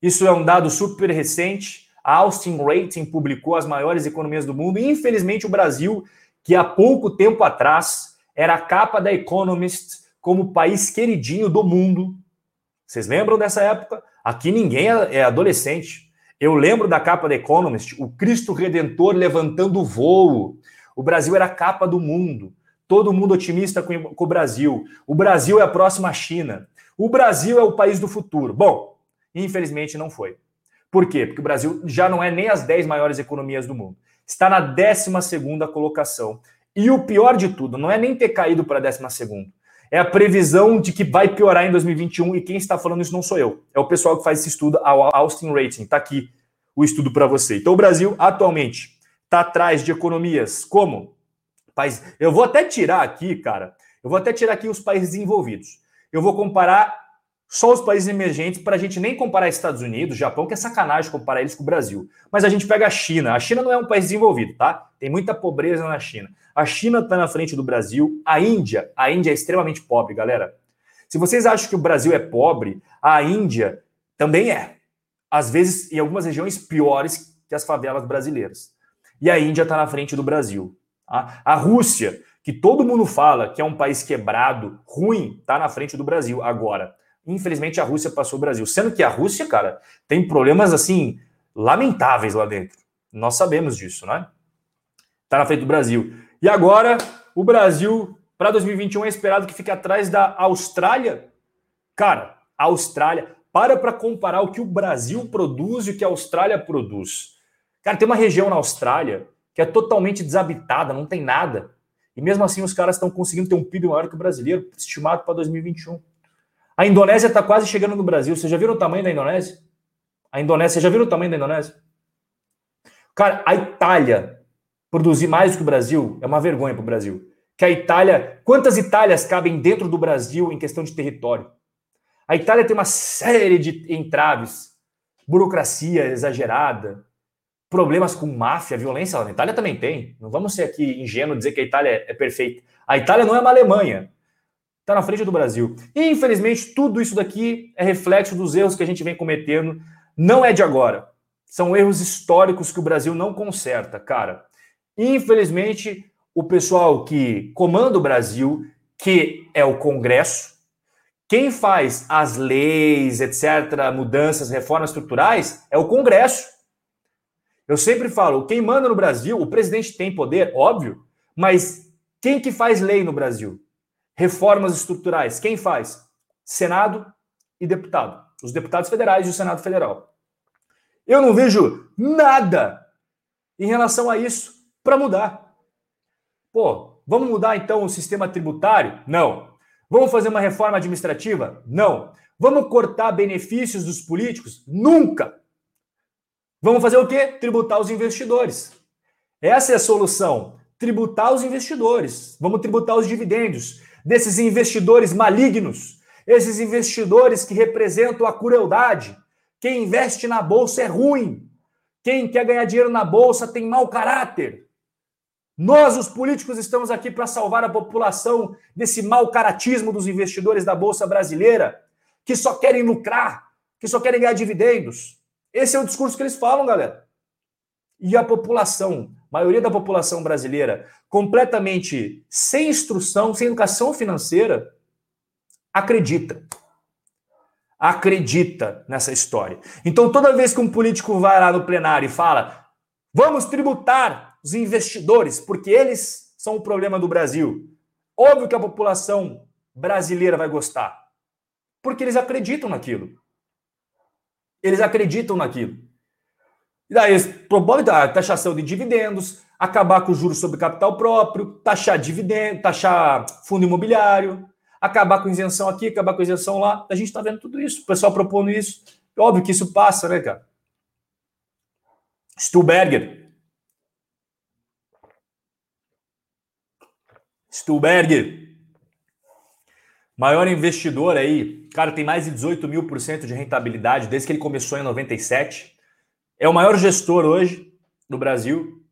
Isso é um dado super recente. A Austin Rating publicou as maiores economias do mundo. E, infelizmente, o Brasil, que há pouco tempo atrás era a capa da Economist como país queridinho do mundo. Vocês lembram dessa época? Aqui ninguém é, é adolescente. Eu lembro da capa da Economist, o Cristo Redentor levantando voo. O Brasil era a capa do mundo. Todo mundo otimista com, o Brasil. O Brasil é a próxima China. O Brasil é o país do futuro. Bom, infelizmente não foi. Por quê? Porque o Brasil já não é nem as 10 maiores economias do mundo. Está na 12 colocação. E o pior de tudo, não é nem ter caído para a 12 é a previsão de que vai piorar em 2021 e quem está falando isso não sou eu. É o pessoal que faz esse estudo, a Austin Rating. Está aqui o estudo para você. Então, o Brasil, atualmente, está atrás de economias como? País... Eu vou até tirar aqui, cara, eu vou até tirar aqui os países desenvolvidos. Eu vou comparar só os países emergentes para a gente nem comparar Estados Unidos, Japão, que é sacanagem comparar eles com o Brasil. Mas a gente pega a China. A China não é um país desenvolvido, tá? Tem muita pobreza na China. A China está na frente do Brasil. A Índia, a Índia é extremamente pobre, galera. Se vocês acham que o Brasil é pobre, a Índia também é. Às vezes, em algumas regiões, piores que as favelas brasileiras. E a Índia está na frente do Brasil. Tá? A Rússia, que todo mundo fala que é um país quebrado, ruim, está na frente do Brasil agora. Infelizmente, a Rússia passou o Brasil. Sendo que a Rússia, cara, tem problemas assim lamentáveis lá dentro. Nós sabemos disso, né? Está na frente do Brasil. E agora, o Brasil, para 2021, é esperado que fique atrás da Austrália. Cara, a Austrália, para para comparar o que o Brasil produz e o que a Austrália produz. Cara, tem uma região na Austrália que é totalmente desabitada, não tem nada. E mesmo assim, os caras estão conseguindo ter um PIB maior que o brasileiro, estimado para 2021. A Indonésia está quase chegando no Brasil. Você já viram o tamanho da Indonésia? A Indonésia, já viram o tamanho da Indonésia? Cara, a Itália produzir mais do que o Brasil é uma vergonha para o Brasil. Que a Itália, quantas Itálias cabem dentro do Brasil em questão de território? A Itália tem uma série de entraves, burocracia exagerada, problemas com máfia, violência. A Itália também tem. Não vamos ser aqui ingênuos dizer que a Itália é perfeita. A Itália não é uma Alemanha. Está na frente do Brasil. E, infelizmente, tudo isso daqui é reflexo dos erros que a gente vem cometendo. Não é de agora. São erros históricos que o Brasil não conserta, cara. Infelizmente, o pessoal que comanda o Brasil, que é o Congresso, quem faz as leis, etc., mudanças, reformas estruturais, é o Congresso. Eu sempre falo, quem manda no Brasil, o presidente tem poder, óbvio, mas quem que faz lei no Brasil? Reformas estruturais, quem faz? Senado e deputado. Os deputados federais e o Senado Federal. Eu não vejo nada em relação a isso para mudar. Pô, vamos mudar então o sistema tributário? Não. Vamos fazer uma reforma administrativa? Não. Vamos cortar benefícios dos políticos? Nunca. Vamos fazer o quê? Tributar os investidores. Essa é a solução. Tributar os investidores. Vamos tributar os dividendos desses investidores malignos, esses investidores que representam a crueldade, quem investe na bolsa é ruim. Quem quer ganhar dinheiro na bolsa tem mau caráter. Nós, os políticos, estamos aqui para salvar a população desse mau caratismo dos investidores da bolsa brasileira, que só querem lucrar, que só querem ganhar dividendos. Esse é o discurso que eles falam, galera. E a população, maioria da população brasileira, completamente sem instrução, sem educação financeira, acredita acredita nessa história. Então, toda vez que um político vai lá no plenário e fala: vamos tributar os investidores, porque eles são o problema do Brasil, óbvio que a população brasileira vai gostar, porque eles acreditam naquilo. Eles acreditam naquilo. E daí, propõe a taxação de dividendos, acabar com o juros sobre capital próprio, taxar dividendo, taxar fundo imobiliário, acabar com isenção aqui, acabar com isenção lá. A gente está vendo tudo isso, o pessoal propondo isso. Óbvio que isso passa, né, cara? Stuberger. Stuberger. Maior investidor aí, cara, tem mais de 18 mil por cento de rentabilidade desde que ele começou em 97. É o maior gestor hoje do Brasil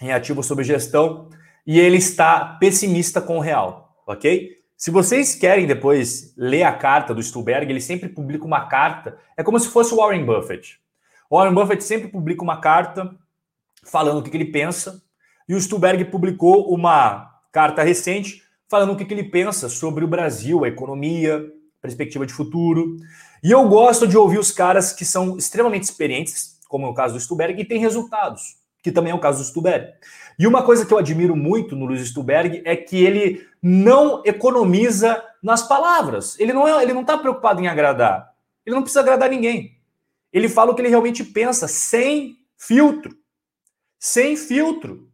em ativo sobre gestão e ele está pessimista com o real, ok? Se vocês querem depois ler a carta do Stuberg, ele sempre publica uma carta. É como se fosse o Warren Buffett. O Warren Buffett sempre publica uma carta falando o que, ele pensa. E o Stuberg publicou uma carta recente falando o que, que ele pensa sobre o Brasil, a economia, perspectiva de futuro. E eu gosto de ouvir os caras que são extremamente experientes, como é o caso do Stuberg, e têm resultados, que também é o caso do Stuberg. E uma coisa que eu admiro muito no Luiz Stuberg é que ele não economiza nas palavras. Ele não é, ele não está preocupado em agradar. Ele não precisa agradar ninguém. Ele fala o que ele realmente pensa, sem filtro. Sem filtro.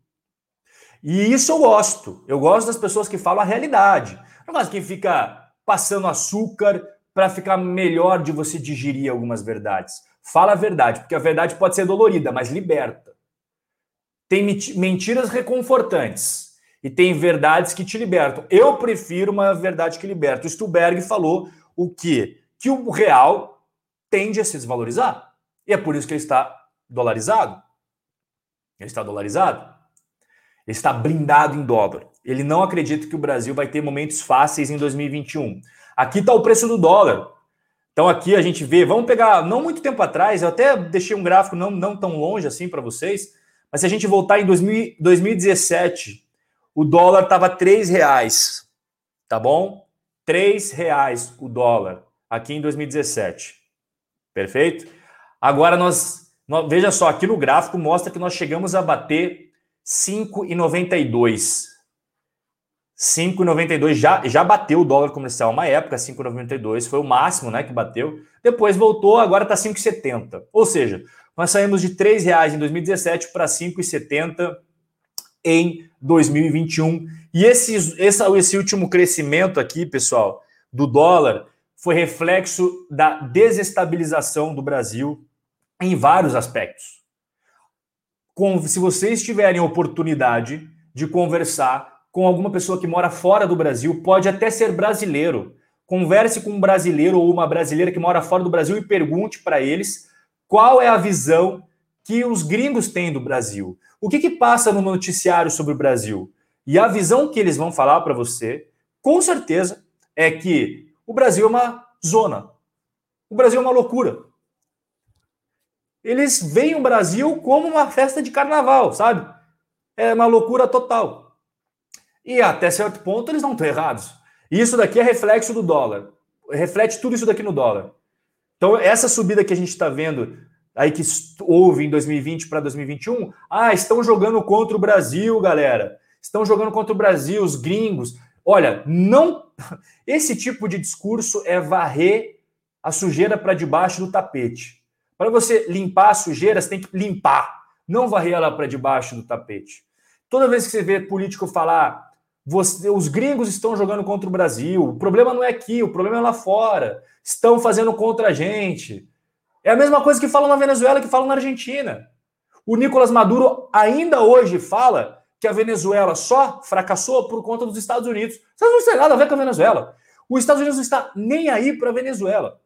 E isso eu gosto. Eu gosto das pessoas que falam a realidade. Não gosto quem fica passando açúcar para ficar melhor de você digerir algumas verdades. Fala a verdade, porque a verdade pode ser dolorida, mas liberta. Tem mentiras reconfortantes e tem verdades que te libertam. Eu prefiro uma verdade que liberta. O Stuberg falou o quê? Que o real tende a se desvalorizar. E é por isso que ele está dolarizado. Ele está dolarizado. Ele está blindado em dólar. Ele não acredita que o Brasil vai ter momentos fáceis em 2021. Aqui está o preço do dólar. Então aqui a gente vê, vamos pegar, não muito tempo atrás, eu até deixei um gráfico não, não tão longe assim para vocês, mas se a gente voltar em 2000, 2017, o dólar estava três reais, tá bom? Três reais o dólar aqui em 2017, perfeito? Agora nós, nós, veja só, aqui no gráfico mostra que nós chegamos a bater 5,92. 5,92 já, já bateu o dólar comercial uma época, 5,92 foi o máximo né, que bateu. Depois voltou, agora está 5,70. Ou seja, nós saímos de R$ reais em 2017 para 5,70 em 2021. E esse, esse, esse último crescimento aqui, pessoal, do dólar, foi reflexo da desestabilização do Brasil em vários aspectos. Se vocês tiverem oportunidade de conversar com alguma pessoa que mora fora do Brasil, pode até ser brasileiro, converse com um brasileiro ou uma brasileira que mora fora do Brasil e pergunte para eles qual é a visão que os gringos têm do Brasil. O que, que passa no noticiário sobre o Brasil? E a visão que eles vão falar para você, com certeza, é que o Brasil é uma zona. O Brasil é uma loucura. Eles veem o Brasil como uma festa de carnaval, sabe? É uma loucura total. E até certo ponto eles não estão errados. Isso daqui é reflexo do dólar. Reflete tudo isso daqui no dólar. Então, essa subida que a gente está vendo aí que houve em 2020 para 2021, ah, estão jogando contra o Brasil, galera. Estão jogando contra o Brasil, os gringos. Olha, não. Esse tipo de discurso é varrer a sujeira para debaixo do tapete. Para você limpar a sujeira, você tem que limpar, não varrer ela para debaixo do tapete. Toda vez que você vê político falar, você, os gringos estão jogando contra o Brasil, o problema não é aqui, o problema é lá fora, estão fazendo contra a gente. É a mesma coisa que falam na Venezuela que falam na Argentina. O Nicolás Maduro ainda hoje fala que a Venezuela só fracassou por conta dos Estados Unidos. Vocês não têm nada a ver com a Venezuela. Os Estados Unidos não está nem aí para a Venezuela.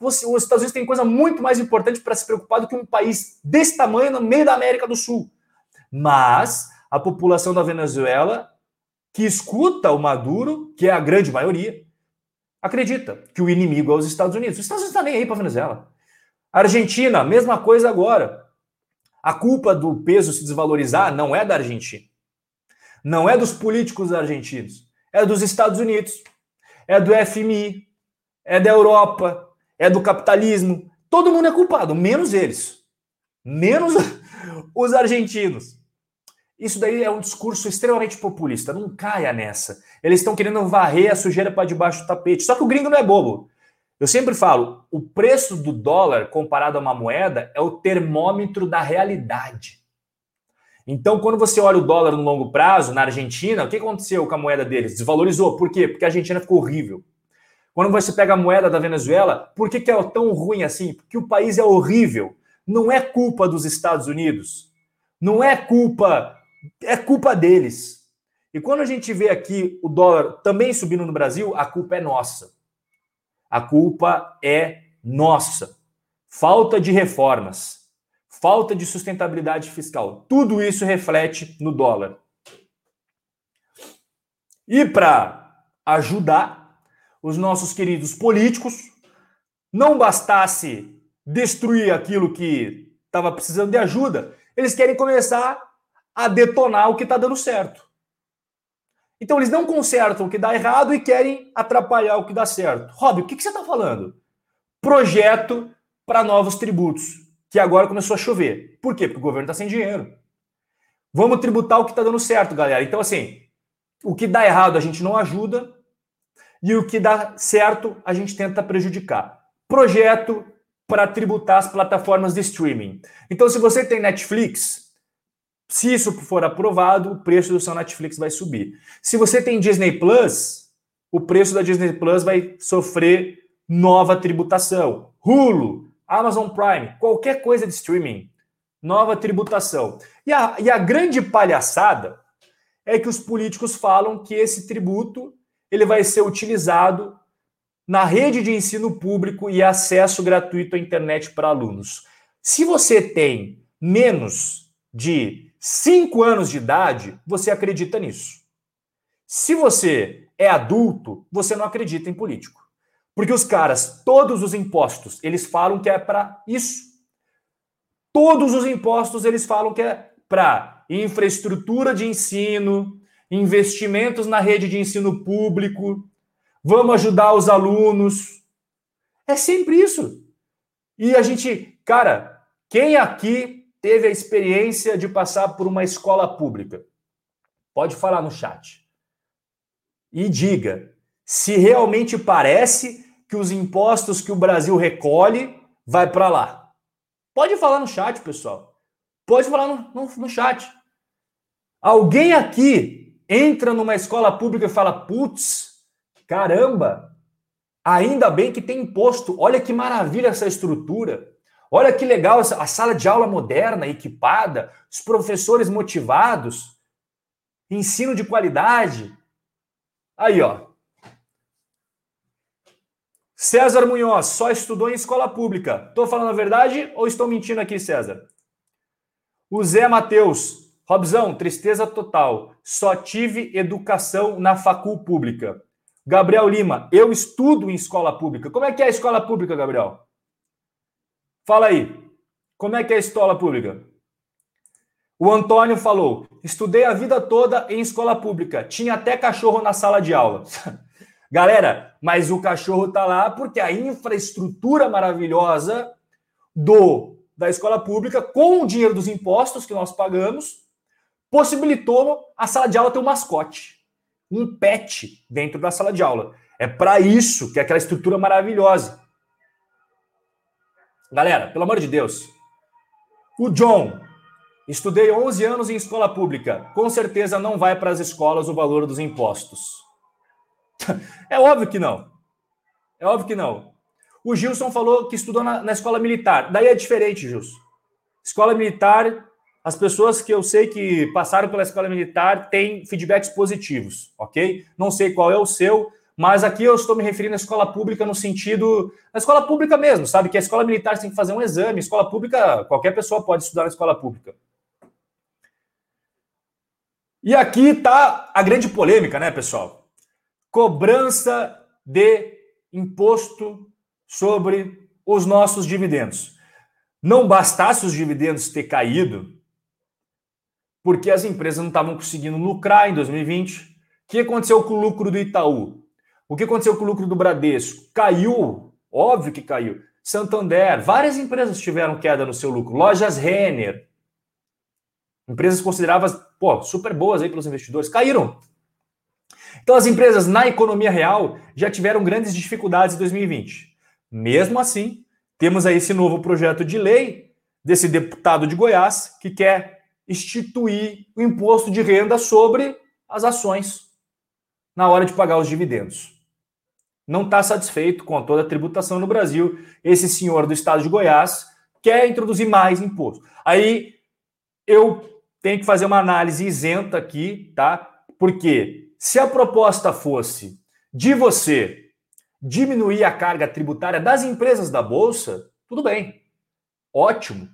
Você, os Estados Unidos têm coisa muito mais importante para se preocupar do que um país desse tamanho no meio da América do Sul. Mas a população da Venezuela, que escuta o Maduro, que é a grande maioria, acredita que o inimigo é os Estados Unidos. Os Estados Unidos não estão nem aí para a Venezuela. Argentina, mesma coisa agora. A culpa do peso se desvalorizar não é da Argentina. Não é dos políticos argentinos. É dos Estados Unidos. É do FMI. É da Europa. É do capitalismo. Todo mundo é culpado, menos eles. Menos os argentinos. Isso daí é um discurso extremamente populista. Não caia nessa. Eles estão querendo varrer a sujeira para debaixo do tapete. Só que o gringo não é bobo. Eu sempre falo, o preço do dólar comparado a uma moeda é o termômetro da realidade. Então, quando você olha o dólar no longo prazo, na Argentina, o que aconteceu com a moeda deles? Desvalorizou. Por quê? Porque a Argentina ficou horrível. Quando você pega a moeda da Venezuela, por que, que é tão ruim assim? Porque o país é horrível. Não é culpa dos Estados Unidos. Não é culpa. É culpa deles. E quando a gente vê aqui o dólar também subindo no Brasil, a culpa é nossa. A culpa é nossa. Falta de reformas, falta de sustentabilidade fiscal. Tudo isso reflete no dólar. E para ajudar os nossos queridos políticos, não bastasse destruir aquilo que estava precisando de ajuda, eles querem começar a detonar o que está dando certo. Então eles não consertam o que dá errado e querem atrapalhar o que dá certo. Rob, o que, que você está falando? Projeto para novos tributos, que agora começou a chover. Por quê? Porque o governo está sem dinheiro. Vamos tributar o que está dando certo, galera. Então, assim, o que dá errado a gente não ajuda e o que dá certo a gente tenta prejudicar. Projeto para tributar as plataformas de streaming. Então, se você tem Netflix, se isso for aprovado, o preço do seu Netflix vai subir. Se você tem Disney Plus, o preço da Disney Plus vai sofrer nova tributação. Hulu, Amazon Prime, qualquer coisa de streaming, nova tributação. E a, e a grande palhaçada é que os políticos falam que esse tributo ele vai ser utilizado na rede de ensino público e acesso gratuito à internet para alunos. Se você tem menos de 5 anos de idade, você acredita nisso. Se você é adulto, você não acredita em político. Porque os caras, todos os impostos, eles falam que é para isso. Todos os impostos eles falam que é para infraestrutura de ensino, investimentos na rede de ensino público, vamos ajudar os alunos. É sempre isso. E a gente, cara, quem aqui teve a experiência de passar por uma escola pública? Pode falar no chat. E diga se realmente parece que os impostos que o Brasil recolhe vai para lá. Pode falar no chat, pessoal. Pode falar no, no, no chat. Alguém aqui entra numa escola pública e fala: putz, caramba, ainda bem que tem imposto. Olha que maravilha essa estrutura. Olha que legal a sala de aula moderna, equipada, os professores motivados, ensino de qualidade. Aí, ó. César Munhoz só estudou em escola pública. Estou falando a verdade ou estou mentindo aqui, César? O Zé Matheus, Robzão, tristeza total. Só tive educação na facul pública. Gabriel Lima, eu estudo em escola pública. Como é que é a escola pública, Gabriel? Fala aí. Como é que é a escola pública? O Antônio falou: estudei a vida toda em escola pública. Tinha até cachorro na sala de aula. Galera, mas o cachorro tá lá porque a infraestrutura maravilhosa do da escola pública, com o dinheiro dos impostos que nós pagamos, possibilitou a sala de aula ter um mascote, um pet dentro da sala de aula. É para isso que é aquela estrutura maravilhosa. Galera, pelo amor de Deus. O John, estudei 11 anos em escola pública. Com certeza não vai para as escolas o valor dos impostos. É óbvio que não. É óbvio que não. O Gilson falou que estudou na, na escola militar. Daí é diferente, Gilson. Escola militar, as pessoas que eu sei que passaram pela escola militar têm feedbacks positivos, ok? Não sei qual é o seu, mas aqui eu estou me referindo à escola pública no sentido. Na escola pública mesmo, sabe? Que a escola militar tem que fazer um exame. Escola pública, qualquer pessoa pode estudar na escola pública. E aqui está a grande polêmica, né, pessoal? cobrança de imposto sobre os nossos dividendos. Não bastasse os dividendos ter caído, porque as empresas não estavam conseguindo lucrar em 2020. O que aconteceu com o lucro do Itaú? O que aconteceu com o lucro do Bradesco? Caiu, óbvio que caiu. Santander, várias empresas tiveram queda no seu lucro. Lojas Renner, empresas consideradas pô, super boas aí pelos investidores, caíram. Então, as empresas na economia real já tiveram grandes dificuldades em 2020. Mesmo assim, temos aí esse novo projeto de lei desse deputado de Goiás que quer instituir o imposto de renda sobre as ações na hora de pagar os dividendos. Não está satisfeito com toda a tributação no Brasil. Esse senhor do estado de Goiás quer introduzir mais imposto. Aí eu tenho que fazer uma análise isenta aqui, tá? Porque se a proposta fosse de você diminuir a carga tributária das empresas da Bolsa, tudo bem. Ótimo.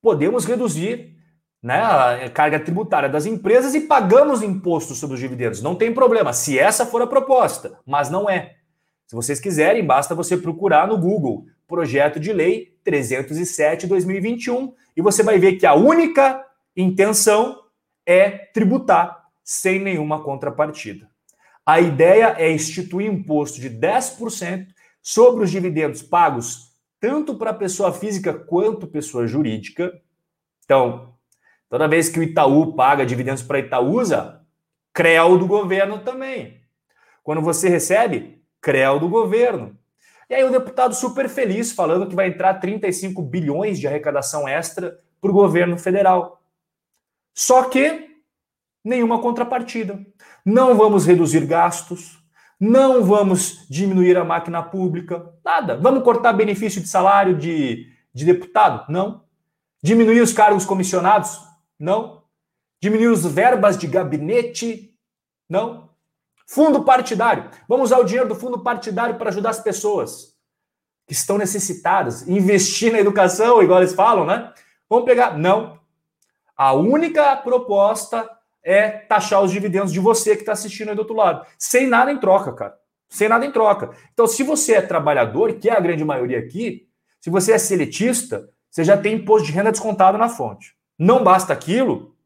Podemos reduzir né, a carga tributária das empresas e pagamos imposto sobre os dividendos. Não tem problema, se essa for a proposta, mas não é. Se vocês quiserem, basta você procurar no Google Projeto de Lei 307-2021 e você vai ver que a única intenção é tributar sem nenhuma contrapartida. A ideia é instituir imposto de 10% sobre os dividendos pagos tanto para pessoa física quanto pessoa jurídica. Então, toda vez que o Itaú paga dividendos para Itaúsa, CREL do governo também. Quando você recebe, CREL do governo. E aí o deputado super feliz falando que vai entrar 35 bilhões de arrecadação extra para o governo federal. Só que nenhuma contrapartida. Não vamos reduzir gastos, não vamos diminuir a máquina pública, nada. Vamos cortar benefício de salário de, de deputado? Não. Diminuir os cargos comissionados? Não. Diminuir os verbas de gabinete? Não. Fundo partidário. Vamos usar o dinheiro do fundo partidário para ajudar as pessoas que estão necessitadas, investir na educação, igual eles falam, né? Vamos pegar. Não. A única proposta é taxar os dividendos de você que está assistindo aí do outro lado. Sem nada em troca, cara. Sem nada em troca. Então, se você é trabalhador, que é a grande maioria aqui, se você é seletista, você já tem imposto de renda descontado na fonte. Não basta aquilo,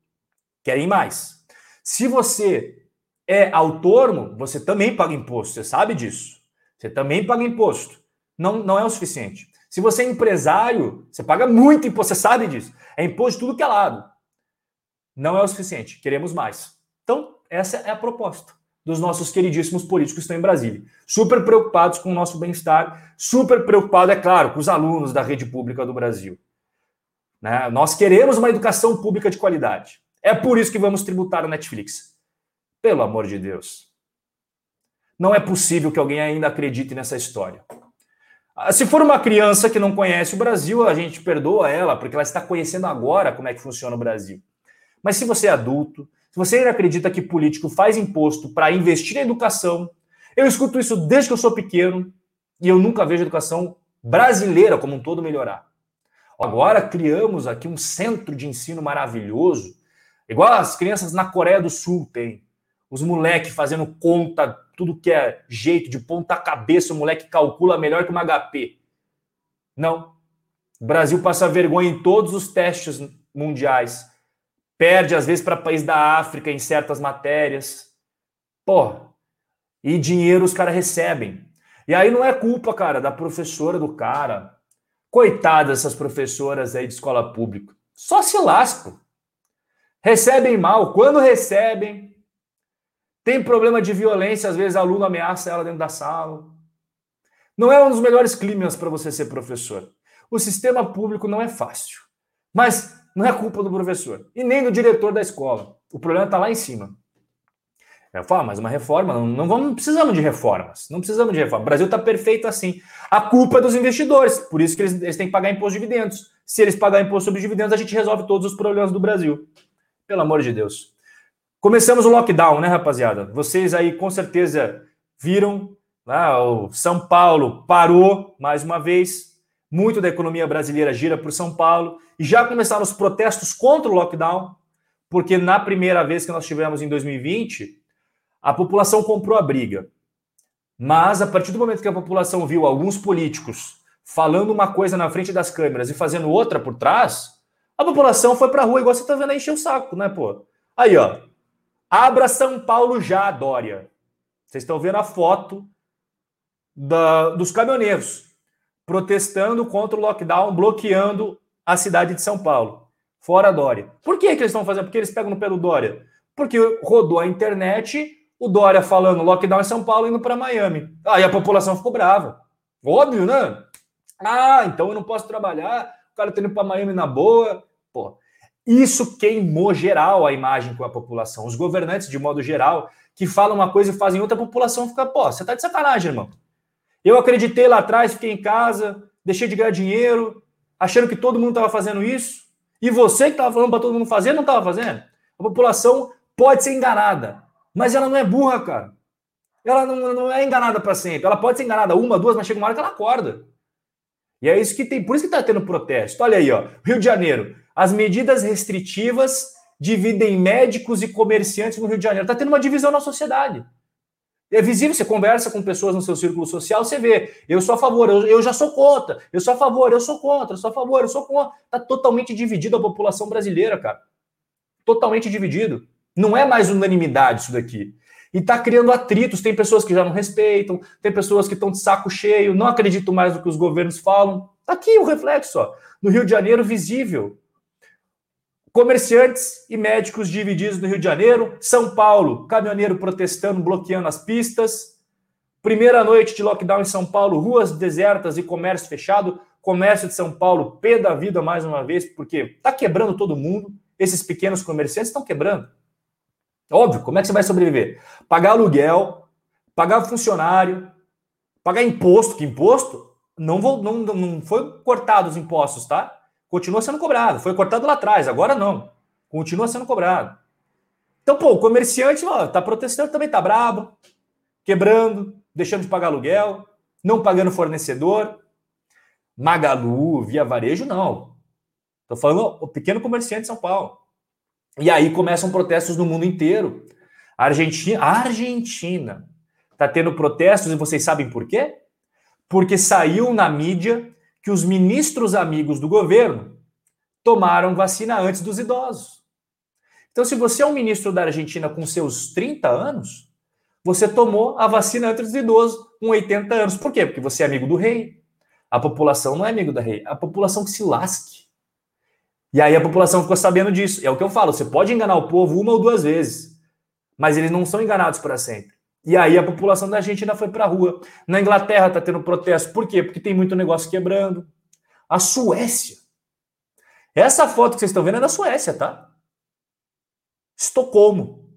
querem mais. Se você é autônomo, você também paga imposto, você sabe disso. Você também paga imposto. Não, não é o suficiente. Se você é empresário, você paga muito imposto, você sabe disso. É imposto de tudo que é lado não é o suficiente, queremos mais. Então, essa é a proposta dos nossos queridíssimos políticos que estão em Brasília. Super preocupados com o nosso bem-estar, super preocupado, é claro, com os alunos da rede pública do Brasil. Né? Nós queremos uma educação pública de qualidade. É por isso que vamos tributar a Netflix. Pelo amor de Deus. Não é possível que alguém ainda acredite nessa história. Ah, se for uma criança que não conhece o Brasil, a gente perdoa ela, porque ela está conhecendo agora como é que funciona o Brasil. Mas se você é adulto, se você ainda acredita que político faz imposto para investir na educação, eu escuto isso desde que eu sou pequeno, E eu nunca vejo a educação brasileira como um todo melhorar. Agora criamos aqui um centro de ensino maravilhoso, igual as crianças na Coreia do Sul têm. Os moleques fazendo conta, tudo que é jeito de ponta cabeça, o moleque calcula melhor que uma HP. Não. O Brasil passa vergonha em todos os testes mundiais. Perde, às vezes, para país da África em certas matérias. Pô, e dinheiro os caras recebem. E aí não é culpa, cara, da professora do cara. Coitadas essas professoras aí de escola pública. Só se lascam. Recebem mal. Quando recebem, tem problema de violência, às vezes aluno ameaça ela dentro da sala. Não é um dos melhores climas para você ser professor. O sistema público não é fácil. Mas não é culpa do professor e nem do diretor da escola. O problema está lá em cima. Eu falo, mas uma reforma, não, não, vamos, não precisamos de reformas. Não precisamos de reforma. O Brasil está perfeito assim. A culpa é dos investidores, por isso que eles, eles têm que pagar imposto de dividendos. Se eles pagarem imposto sobre dividendos, a gente resolve todos os problemas do Brasil. Pelo amor de Deus. Começamos o lockdown, né, rapaziada? Vocês aí com certeza viram, né, o São Paulo parou mais uma vez. Muito da economia brasileira gira por São Paulo. E já começaram os protestos contra o lockdown, porque na primeira vez que nós tivemos em 2020, a população comprou a briga. Mas a partir do momento que a população viu alguns políticos falando uma coisa na frente das câmeras e fazendo outra por trás, a população foi para rua, igual você está vendo aí, encher o saco, né, pô? Aí, ó. Abra São Paulo já, Dória. Vocês estão vendo a foto da, dos caminhoneiros protestando contra o lockdown, bloqueando a cidade de São Paulo. Fora Dória. Por que, que eles estão fazendo? Porque eles pegam no pé do Dória. Porque rodou a internet o Dória falando lockdown em São Paulo indo para Miami. Aí a população ficou brava. Óbvio, né? Ah, então eu não posso trabalhar, o cara tá indo para Miami na boa. Pô, isso queimou geral a imagem com a população. Os governantes, de modo geral, que falam uma coisa e fazem outra, a população fica, pô, você tá de sacanagem, irmão. Eu acreditei lá atrás, fiquei em casa, deixei de ganhar dinheiro, achando que todo mundo estava fazendo isso. E você que estava falando para todo mundo fazer, não estava fazendo. A população pode ser enganada. Mas ela não é burra, cara. Ela não, não é enganada para sempre. Ela pode ser enganada uma, duas, mas chega uma hora que ela acorda. E é isso que tem. Por isso que está tendo protesto. Olha aí, ó. Rio de Janeiro. As medidas restritivas dividem médicos e comerciantes no Rio de Janeiro. Está tendo uma divisão na sociedade. É visível, você conversa com pessoas no seu círculo social, você vê, eu sou a favor, eu, eu já sou contra, eu sou a favor, eu sou contra, eu sou a favor, eu sou contra. Está totalmente dividido a população brasileira, cara. Totalmente dividido. Não é mais unanimidade isso daqui. E está criando atritos. Tem pessoas que já não respeitam, tem pessoas que estão de saco cheio, não acreditam mais no que os governos falam. Está aqui o reflexo, ó. no Rio de Janeiro, visível. Comerciantes e médicos divididos no Rio de Janeiro. São Paulo, caminhoneiro protestando, bloqueando as pistas. Primeira noite de lockdown em São Paulo, ruas desertas e comércio fechado. Comércio de São Paulo, pé da vida mais uma vez, porque está quebrando todo mundo. Esses pequenos comerciantes estão quebrando. Óbvio, como é que você vai sobreviver? Pagar aluguel, pagar funcionário, pagar imposto, que imposto não, vou, não, não foi cortado os impostos, tá? Continua sendo cobrado. Foi cortado lá atrás, agora não. Continua sendo cobrado. Então, pô, o comerciante ó, tá protestando também, tá brabo, quebrando, deixando de pagar aluguel, não pagando fornecedor. Magalu, via varejo, não. Tô falando o pequeno comerciante de São Paulo. E aí começam protestos no mundo inteiro. A Argentina, a Argentina está tendo protestos e vocês sabem por quê? Porque saiu na mídia que os ministros amigos do governo tomaram vacina antes dos idosos. Então, se você é um ministro da Argentina com seus 30 anos, você tomou a vacina antes dos idosos com 80 anos. Por quê? Porque você é amigo do rei. A população não é amigo da rei, a população que se lasque. E aí a população ficou sabendo disso. É o que eu falo, você pode enganar o povo uma ou duas vezes, mas eles não são enganados para sempre. E aí a população da Argentina foi para a rua. Na Inglaterra está tendo protesto. Por quê? Porque tem muito negócio quebrando. A Suécia. Essa foto que vocês estão vendo é da Suécia, tá? Estocolmo.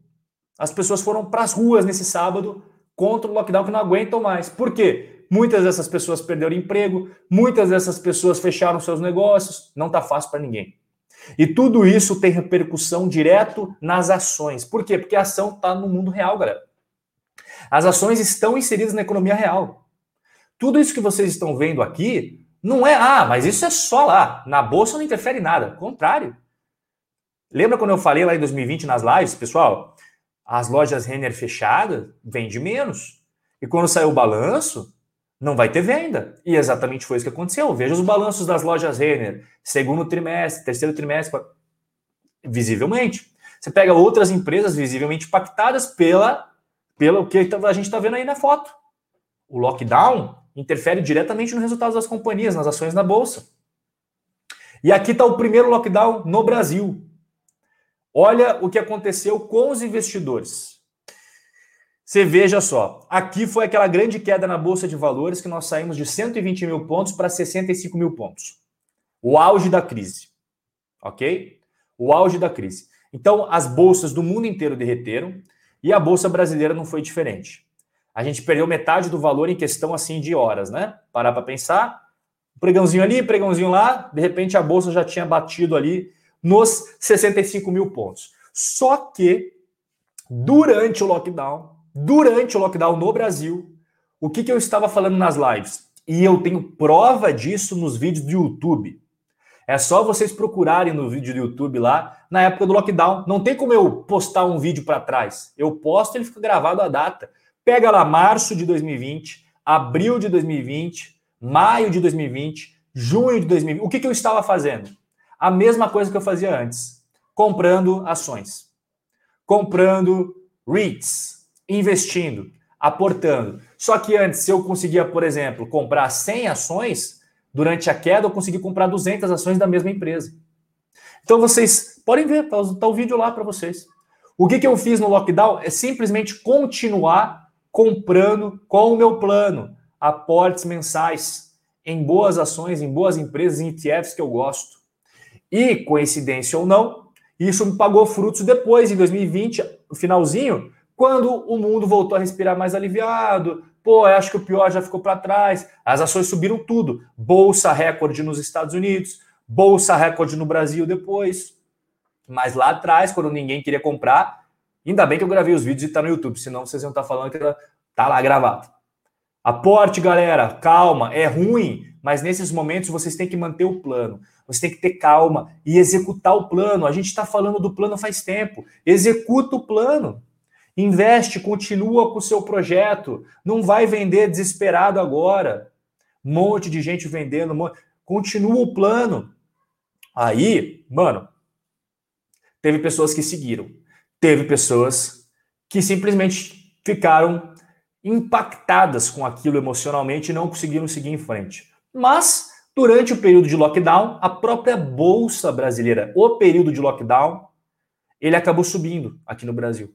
As pessoas foram para as ruas nesse sábado contra o lockdown que não aguentam mais. Por quê? Muitas dessas pessoas perderam emprego, muitas dessas pessoas fecharam seus negócios. Não está fácil para ninguém. E tudo isso tem repercussão direto nas ações. Por quê? Porque a ação está no mundo real, galera. As ações estão inseridas na economia real. Tudo isso que vocês estão vendo aqui não é, ah, mas isso é só lá. Na bolsa não interfere nada. Contrário. Lembra quando eu falei lá em 2020 nas lives, pessoal? As lojas Renner fechadas vende menos. E quando saiu o balanço, não vai ter venda. E exatamente foi isso que aconteceu. Veja os balanços das lojas Renner, segundo trimestre, terceiro trimestre, visivelmente. Você pega outras empresas visivelmente impactadas pela, pelo que a gente está vendo aí na foto. O lockdown interfere diretamente nos resultados das companhias, nas ações na bolsa. E aqui está o primeiro lockdown no Brasil. Olha o que aconteceu com os investidores. Você veja só, aqui foi aquela grande queda na Bolsa de Valores que nós saímos de 120 mil pontos para 65 mil pontos. O auge da crise. Ok? O auge da crise. Então, as bolsas do mundo inteiro derreteram e a Bolsa brasileira não foi diferente. A gente perdeu metade do valor em questão assim de horas, né? Parar para pensar, pregãozinho ali, pregãozinho lá, de repente a Bolsa já tinha batido ali nos 65 mil pontos. Só que durante o lockdown, durante o lockdown no Brasil, o que, que eu estava falando nas lives? E eu tenho prova disso nos vídeos do YouTube. É só vocês procurarem no vídeo do YouTube lá, na época do lockdown. Não tem como eu postar um vídeo para trás. Eu posto, ele fica gravado a data. Pega lá março de 2020, abril de 2020, maio de 2020, junho de 2020. O que, que eu estava fazendo? A mesma coisa que eu fazia antes: comprando ações, comprando REITs, investindo, aportando. Só que antes, se eu conseguia, por exemplo, comprar 100 ações, durante a queda eu consegui comprar 200 ações da mesma empresa. Então vocês podem ver, tá, tá o vídeo lá para vocês. O que, que eu fiz no lockdown é simplesmente continuar comprando com o meu plano aportes mensais em boas ações, em boas empresas, em ETFs que eu gosto. E, coincidência ou não, isso me pagou frutos depois, em 2020, no finalzinho, quando o mundo voltou a respirar mais aliviado, pô, acho que o pior já ficou para trás, as ações subiram tudo. Bolsa recorde nos Estados Unidos, bolsa recorde no Brasil depois. Mas lá atrás, quando ninguém queria comprar, ainda bem que eu gravei os vídeos e tá no YouTube, senão vocês iam estar tá falando que tá lá gravado. Aporte, galera, calma, é ruim, mas nesses momentos vocês têm que manter o plano. Você tem que ter calma e executar o plano. A gente está falando do plano faz tempo. Executa o plano. Investe, continua com o seu projeto. Não vai vender desesperado agora. Um monte de gente vendendo. Continua o plano. Aí, mano, teve pessoas que seguiram. Teve pessoas que simplesmente ficaram impactadas com aquilo emocionalmente e não conseguiram seguir em frente. Mas, durante o período de lockdown, a própria Bolsa Brasileira, o período de lockdown, ele acabou subindo aqui no Brasil.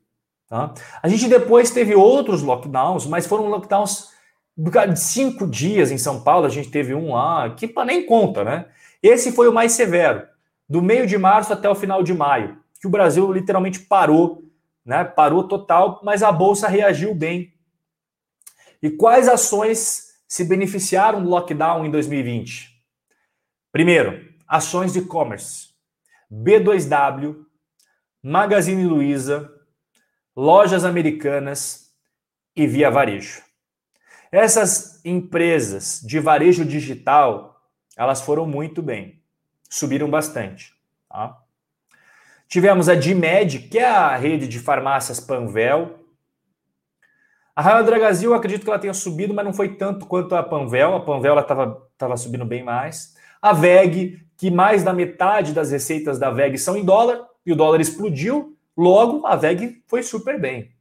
Tá? A gente depois teve outros lockdowns, mas foram lockdowns de cinco dias em São Paulo. A gente teve um lá, que nem conta, né? Esse foi o mais severo, do meio de março até o final de maio, que o Brasil literalmente parou, né? Parou total, mas a bolsa reagiu bem. E quais ações se beneficiaram do lockdown em 2020? Primeiro, ações de e-commerce. B2W, Magazine Luiza, lojas americanas e via varejo. Essas empresas de varejo digital, elas foram muito bem, subiram bastante. Tá? Tivemos a DIMED, que é a rede de farmácias Panvel. A Raio Dragazil, acredito que ela tenha subido, mas não foi tanto quanto a Panvel. A Panvel estava subindo bem mais. A VEG, que mais da metade das receitas da VEG são em dólar, e o dólar explodiu, Logo, a VEG foi super bem.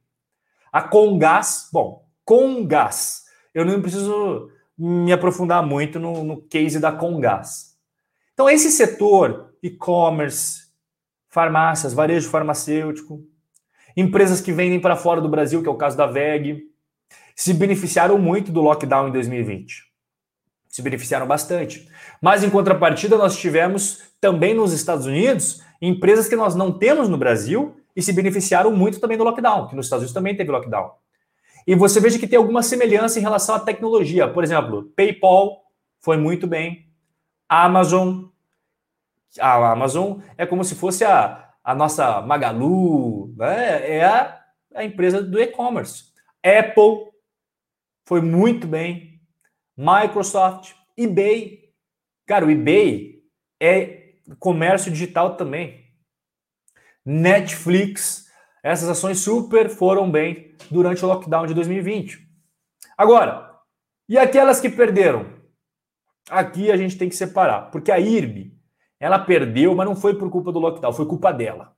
A Congás, bom, Congás, eu não preciso me aprofundar muito no, no case da Congás. Então, esse setor, e-commerce, farmácias, varejo farmacêutico, empresas que vendem para fora do Brasil, que é o caso da VEG, se beneficiaram muito do lockdown em 2020. Se beneficiaram bastante. Mas, em contrapartida, nós tivemos também nos Estados Unidos empresas que nós não temos no Brasil e se beneficiaram muito também do lockdown, que nos Estados Unidos também teve lockdown. E você veja que tem alguma semelhança em relação à tecnologia. Por exemplo, PayPal foi muito bem. Amazon. A Amazon é como se fosse a, a nossa Magalu, né? é a, a empresa do e-commerce. Apple foi muito bem. Microsoft, eBay. Cara, o eBay é comércio digital também. Netflix. Essas ações super foram bem durante o lockdown de 2020. Agora, e aquelas que perderam? Aqui a gente tem que separar, porque a IRB, ela perdeu, mas não foi por culpa do lockdown, foi culpa dela.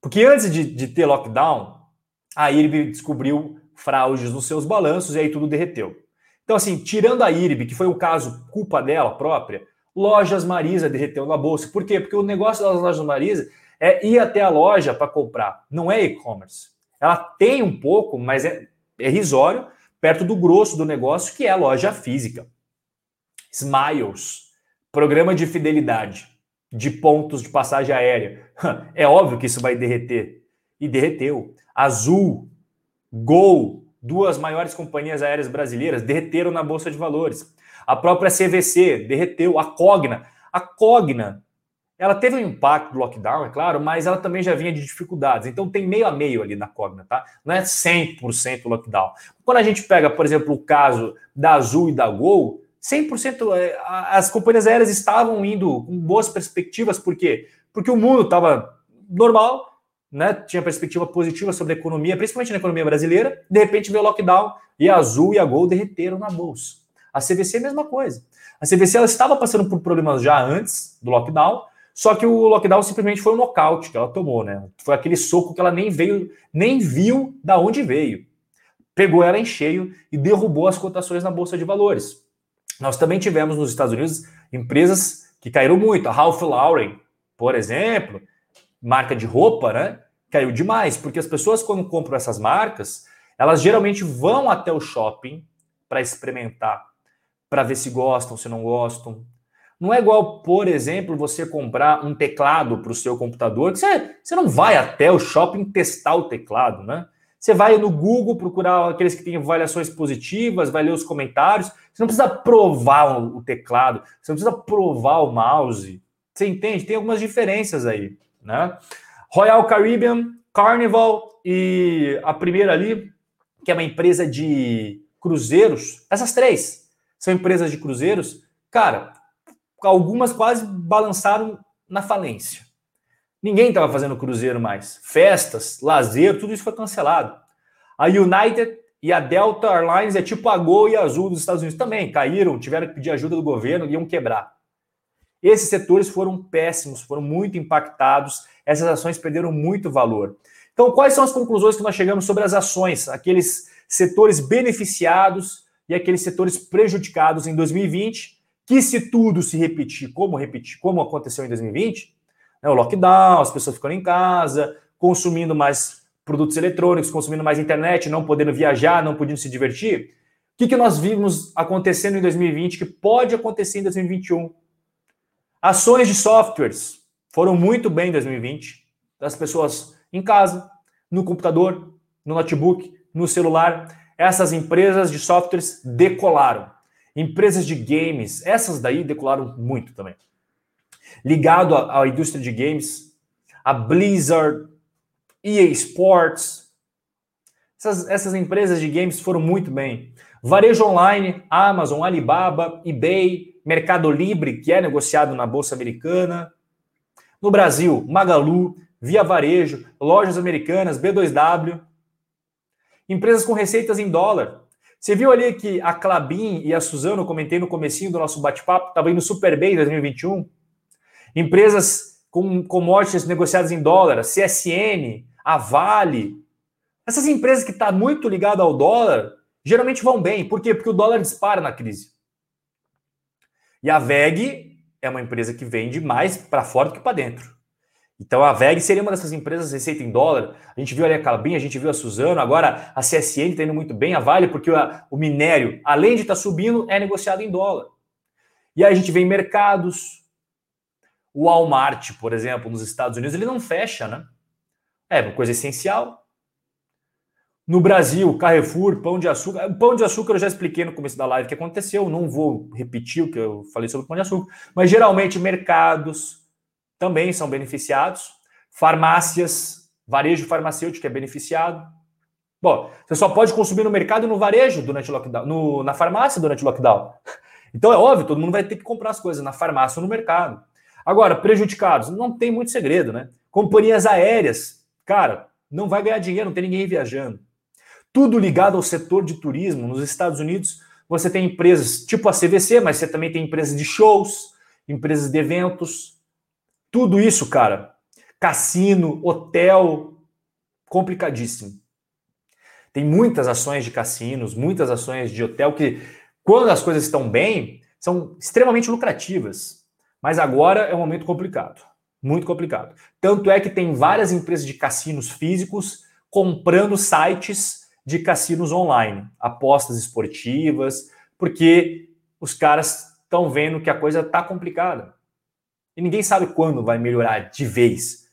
Porque antes de, de ter lockdown, a IRB descobriu fraudes nos seus balanços e aí tudo derreteu. Então, assim, tirando a IRB, que foi o caso culpa dela própria, Lojas Marisa derreteu na bolsa. Por quê? Porque o negócio das Lojas Marisa é ir até a loja para comprar, não é e-commerce. Ela tem um pouco, mas é, é risório, perto do grosso do negócio, que é a loja física. Smiles, programa de fidelidade, de pontos de passagem aérea. É óbvio que isso vai derreter. E derreteu. Azul, Gol, duas maiores companhias aéreas brasileiras, derreteram na Bolsa de Valores. A própria CVC derreteu. A Cogna. A Cogna, ela teve um impacto do lockdown, é claro, mas ela também já vinha de dificuldades. Então tem meio a meio ali na Cogna, tá? Não é 100% lockdown. Quando a gente pega, por exemplo, o caso da Azul e da Gol, 100% é, as companhias aéreas estavam indo com boas perspectivas, por quê? Porque o mundo estava normal, né? Tinha perspectiva positiva sobre a economia, principalmente na economia brasileira. De repente veio o lockdown e a Azul e a Gol derreteram na bolsa. A CVC mesma coisa. A CVC ela estava passando por problemas já antes do lockdown, só que o lockdown simplesmente foi um nocaute que ela tomou, né? Foi aquele soco que ela nem veio, nem viu da onde veio. Pegou ela em cheio e derrubou as cotações na bolsa de valores. Nós também tivemos nos Estados Unidos empresas que caíram muito. A Ralph Lauren, por exemplo, marca de roupa, né? Caiu demais, porque as pessoas, quando compram essas marcas, elas geralmente vão até o shopping para experimentar, para ver se gostam, se não gostam. Não é igual, por exemplo, você comprar um teclado para o seu computador, que você, você não vai até o shopping testar o teclado, né? Você vai no Google procurar aqueles que têm avaliações positivas, vai ler os comentários. Você não precisa provar o teclado, você não precisa provar o mouse. Você entende? Tem algumas diferenças aí, né? Royal Caribbean, Carnival e a primeira ali, que é uma empresa de cruzeiros. Essas três são empresas de cruzeiros. Cara, algumas quase balançaram na falência. Ninguém estava fazendo cruzeiro mais. Festas, lazer, tudo isso foi cancelado. A United e a Delta Airlines é tipo a Gol e a Azul dos Estados Unidos também. Caíram, tiveram que pedir ajuda do governo e iam quebrar. Esses setores foram péssimos, foram muito impactados. Essas ações perderam muito valor. Então, quais são as conclusões que nós chegamos sobre as ações, aqueles setores beneficiados e aqueles setores prejudicados em 2020? Que se tudo se repetir, como repetir, como aconteceu em 2020, né, o lockdown, as pessoas ficando em casa, consumindo mais produtos eletrônicos, consumindo mais internet, não podendo viajar, não podendo se divertir. O que, que nós vimos acontecendo em 2020 que pode acontecer em 2021? Ações de softwares foram muito bem em 2020, das pessoas em casa, no computador, no notebook, no celular. Essas empresas de softwares decolaram. Empresas de games, essas daí decolaram muito também ligado à, indústria de games, a Blizzard, EA Sports. Essas, essas empresas de games foram muito bem. Varejo online, Amazon, Alibaba, eBay, Mercado Livre, que é negociado na Bolsa Americana. No Brasil, Magalu, Via Varejo, Lojas Americanas, B2W. Empresas com receitas em dólar. Você viu ali que a Clabin e a Suzano, comentei no comecinho do nosso bate-papo, estavam indo super bem em 2021. Empresas com commodities negociadas em dólar, CSN, a Vale. Essas empresas que estão tá muito ligadas ao dólar, geralmente vão bem. Por quê? Porque o dólar dispara na crise. E a VEG é uma empresa que vende mais para fora do que para dentro. Então a VEG seria uma dessas empresas receita em dólar. A gente viu ali a Calbin, a gente viu a Suzano, agora a CSN está indo muito bem, a Vale, porque o minério, além de estar tá subindo, é negociado em dólar. E aí a gente vê em mercados, o Walmart, por exemplo, nos Estados Unidos, ele não fecha, né? É uma coisa essencial. No Brasil, Carrefour, Pão de Açúcar. Pão de Açúcar eu já expliquei no começo da live o que aconteceu, não vou repetir o que eu falei sobre o Pão de Açúcar, mas geralmente mercados também são beneficiados, farmácias, varejo farmacêutico é beneficiado. Bom, você só pode consumir no mercado e no varejo durante o lockdown, no, na farmácia durante o lockdown. Então é óbvio, todo mundo vai ter que comprar as coisas na farmácia ou no mercado. Agora, prejudicados, não tem muito segredo, né? Companhias aéreas, cara, não vai ganhar dinheiro, não tem ninguém viajando. Tudo ligado ao setor de turismo. Nos Estados Unidos, você tem empresas tipo a CVC, mas você também tem empresas de shows, empresas de eventos. Tudo isso, cara. Cassino, hotel, complicadíssimo. Tem muitas ações de cassinos, muitas ações de hotel que, quando as coisas estão bem, são extremamente lucrativas. Mas agora é um momento complicado. Muito complicado. Tanto é que tem várias empresas de cassinos físicos comprando sites de cassinos online, apostas esportivas, porque os caras estão vendo que a coisa está complicada. E ninguém sabe quando vai melhorar de vez.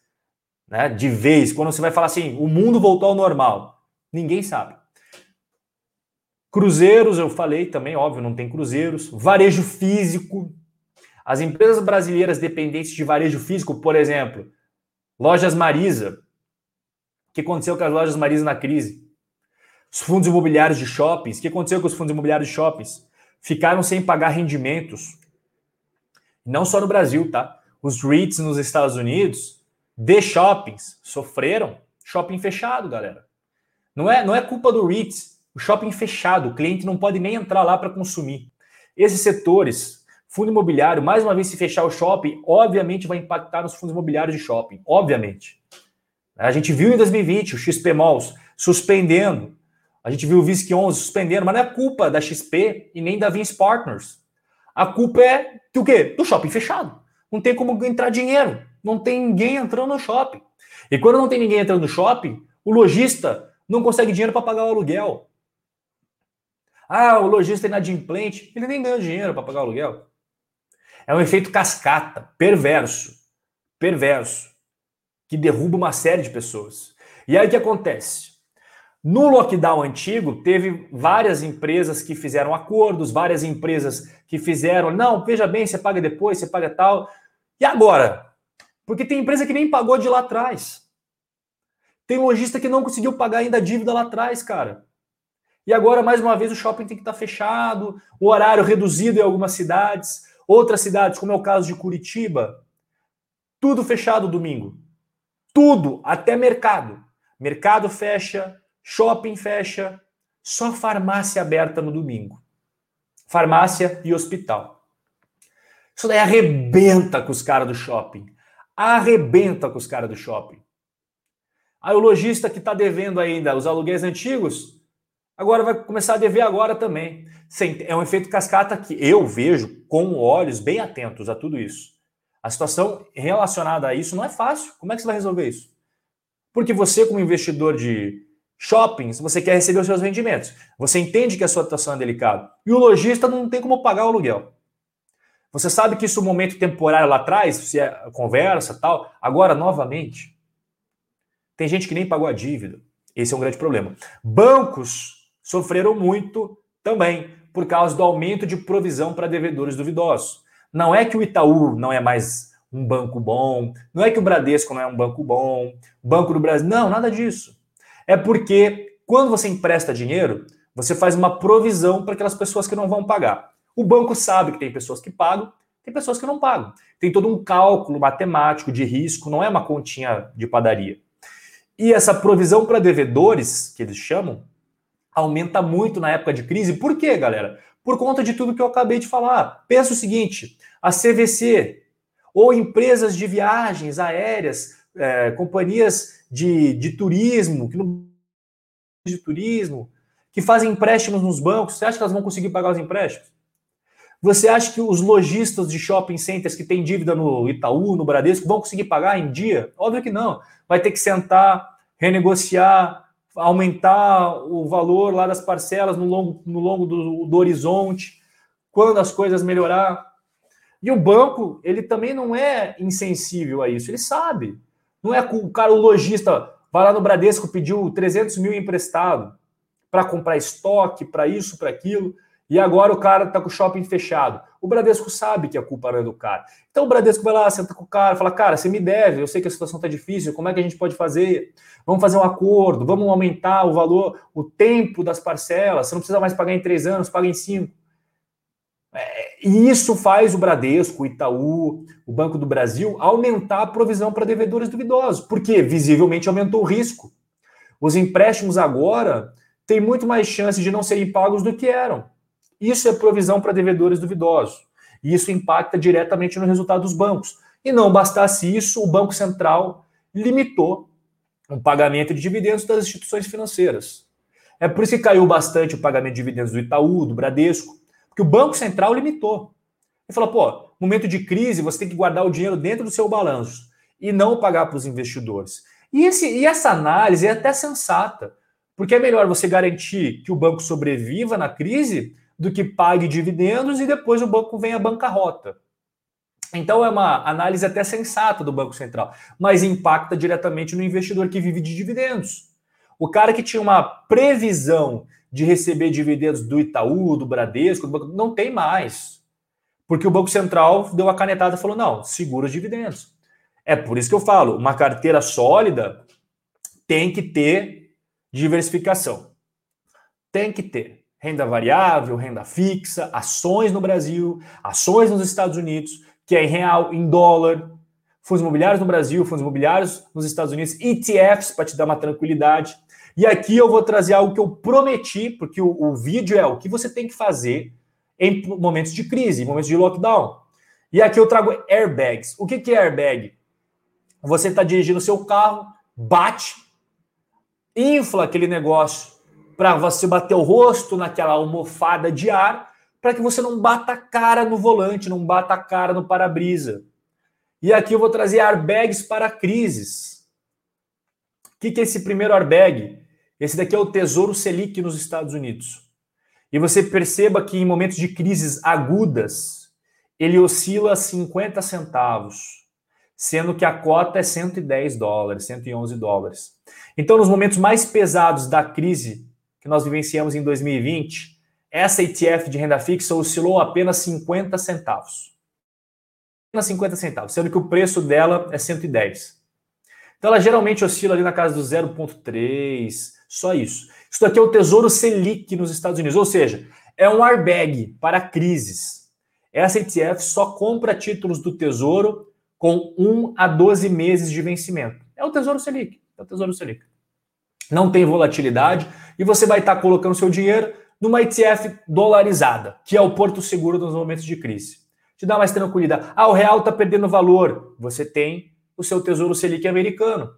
Né? De vez, quando você vai falar assim, o mundo voltou ao normal. Ninguém sabe. Cruzeiros, eu falei também, óbvio, não tem cruzeiros. Varejo físico. As empresas brasileiras dependentes de varejo físico, por exemplo, Lojas Marisa. O que aconteceu com as lojas Marisa na crise? Os fundos imobiliários de shoppings, o que aconteceu com os fundos imobiliários de shoppings? Ficaram sem pagar rendimentos. Não só no Brasil, tá? Os REITs nos Estados Unidos, de shoppings, sofreram. Shopping fechado, galera. Não é, não é culpa do REITs. O shopping fechado, o cliente não pode nem entrar lá para consumir. Esses setores, fundo imobiliário, mais uma vez, se fechar o shopping, obviamente vai impactar nos fundos imobiliários de shopping. Obviamente. A gente viu em 2020 o XP Malls suspendendo a gente viu o VISC 11 suspendendo, mas não é culpa da XP e nem da Vince Partners. A culpa é do quê? Do shopping fechado. Não tem como entrar dinheiro. Não tem ninguém entrando no shopping. E quando não tem ninguém entrando no shopping, o lojista não consegue dinheiro para pagar o aluguel. Ah, o lojista inadimplente, ele nem ganha dinheiro para pagar o aluguel. É um efeito cascata, perverso, perverso, que derruba uma série de pessoas. E aí o que acontece? No lockdown antigo, teve várias empresas que fizeram acordos, várias empresas que fizeram, não, veja bem, você paga depois, você paga tal. E agora? Porque tem empresa que nem pagou de lá atrás. Tem lojista que não conseguiu pagar ainda a dívida lá atrás, cara. E agora, mais uma vez, o shopping tem que estar fechado, o horário reduzido em algumas cidades, outras cidades, como é o caso de Curitiba, tudo fechado domingo. Tudo, até mercado. Mercado fecha, shopping fecha, só farmácia aberta no domingo. Farmácia e hospital. Isso daí arrebenta com os caras do shopping. Arrebenta com os caras do shopping. Aí o lojista que está devendo ainda os aluguéis antigos, agora vai começar a dever agora também. É um efeito cascata que eu vejo com olhos bem atentos a tudo isso. A situação relacionada a isso não é fácil. Como é que você vai resolver isso? Porque você, como investidor de shoppings, você quer receber os seus rendimentos. Você entende que a sua situação é delicada. E o lojista não tem como pagar o aluguel. Você sabe que isso é um momento temporário lá atrás, se é conversa tal. Agora, novamente, tem gente que nem pagou a dívida. Esse é um grande problema. Bancos sofreram muito também por causa do aumento de provisão para devedores duvidosos. Não é que o Itaú não é mais um banco bom, não é que o Bradesco não é um banco bom, Banco do Brasil, não, nada disso. É porque quando você empresta dinheiro, você faz uma provisão para aquelas pessoas que não vão pagar. O banco sabe que tem pessoas que pagam, tem pessoas que não pagam. Tem todo um cálculo matemático de risco, não é uma continha de padaria. E essa provisão para devedores, que eles chamam, aumenta muito na época de crise. Por quê, galera? Por conta de tudo que eu acabei de falar. Pensa o seguinte: a CVC ou empresas de viagens aéreas, é, companhias de, de turismo, que não de turismo, que fazem empréstimos nos bancos, você acha que elas vão conseguir pagar os empréstimos? Você acha que os lojistas de shopping centers que têm dívida no Itaú, no Bradesco, vão conseguir pagar em dia? Óbvio que não. Vai ter que sentar, renegociar, aumentar o valor lá das parcelas no longo, no longo do, do horizonte, quando as coisas melhorar. E o banco, ele também não é insensível a isso, ele sabe. Não é o cara, o lojista, vai lá no Bradesco, pediu 300 mil emprestado para comprar estoque, para isso, para aquilo. E agora o cara tá com o shopping fechado. O Bradesco sabe que a culpa não é do cara. Então o Bradesco vai lá, senta com o cara, fala: Cara, você me deve, eu sei que a situação tá difícil, como é que a gente pode fazer? Vamos fazer um acordo, vamos aumentar o valor, o tempo das parcelas. Você não precisa mais pagar em três anos, paga em cinco. E isso faz o Bradesco, o Itaú, o Banco do Brasil aumentar a provisão para devedores duvidosos, porque visivelmente aumentou o risco. Os empréstimos agora têm muito mais chance de não serem pagos do que eram. Isso é provisão para devedores duvidosos. E isso impacta diretamente no resultado dos bancos. E não bastasse isso, o Banco Central limitou o pagamento de dividendos das instituições financeiras. É por isso que caiu bastante o pagamento de dividendos do Itaú, do Bradesco, porque o Banco Central limitou. Ele falou, pô, momento de crise, você tem que guardar o dinheiro dentro do seu balanço e não pagar para os investidores. E, esse, e essa análise é até sensata, porque é melhor você garantir que o banco sobreviva na crise do que pague dividendos e depois o banco venha à bancarrota. Então é uma análise até sensata do Banco Central, mas impacta diretamente no investidor que vive de dividendos. O cara que tinha uma previsão de receber dividendos do Itaú, do Bradesco, do banco, não tem mais. Porque o Banco Central deu a canetada e falou: não, segura os dividendos. É por isso que eu falo: uma carteira sólida tem que ter diversificação. Tem que ter renda variável, renda fixa, ações no Brasil, ações nos Estados Unidos, que é em real, em dólar, fundos imobiliários no Brasil, fundos imobiliários nos Estados Unidos, ETFs para te dar uma tranquilidade. E aqui eu vou trazer algo que eu prometi, porque o, o vídeo é o que você tem que fazer em momentos de crise, em momentos de lockdown. E aqui eu trago airbags. O que, que é airbag? Você está dirigindo o seu carro, bate, infla aquele negócio para você bater o rosto naquela almofada de ar, para que você não bata a cara no volante, não bata a cara no para-brisa. E aqui eu vou trazer airbags para crises. O que, que é esse primeiro airbag? Esse daqui é o Tesouro Selic nos Estados Unidos. E você perceba que em momentos de crises agudas, ele oscila 50 centavos, sendo que a cota é 110 dólares, 111 dólares. Então, nos momentos mais pesados da crise que nós vivenciamos em 2020, essa ETF de renda fixa oscilou apenas 50 centavos. Apenas 50 centavos, sendo que o preço dela é 110. Então ela geralmente oscila ali na casa do 0,3, só isso. Isso daqui é o Tesouro Selic nos Estados Unidos, ou seja, é um airbag para crises. Essa ETF só compra títulos do Tesouro com 1 a 12 meses de vencimento. É o Tesouro Selic. É o Tesouro Selic não tem volatilidade e você vai estar colocando seu dinheiro numa ETF dolarizada, que é o porto seguro nos momentos de crise. Te dá mais tranquilidade. Ah, o real está perdendo valor. Você tem o seu Tesouro Selic americano.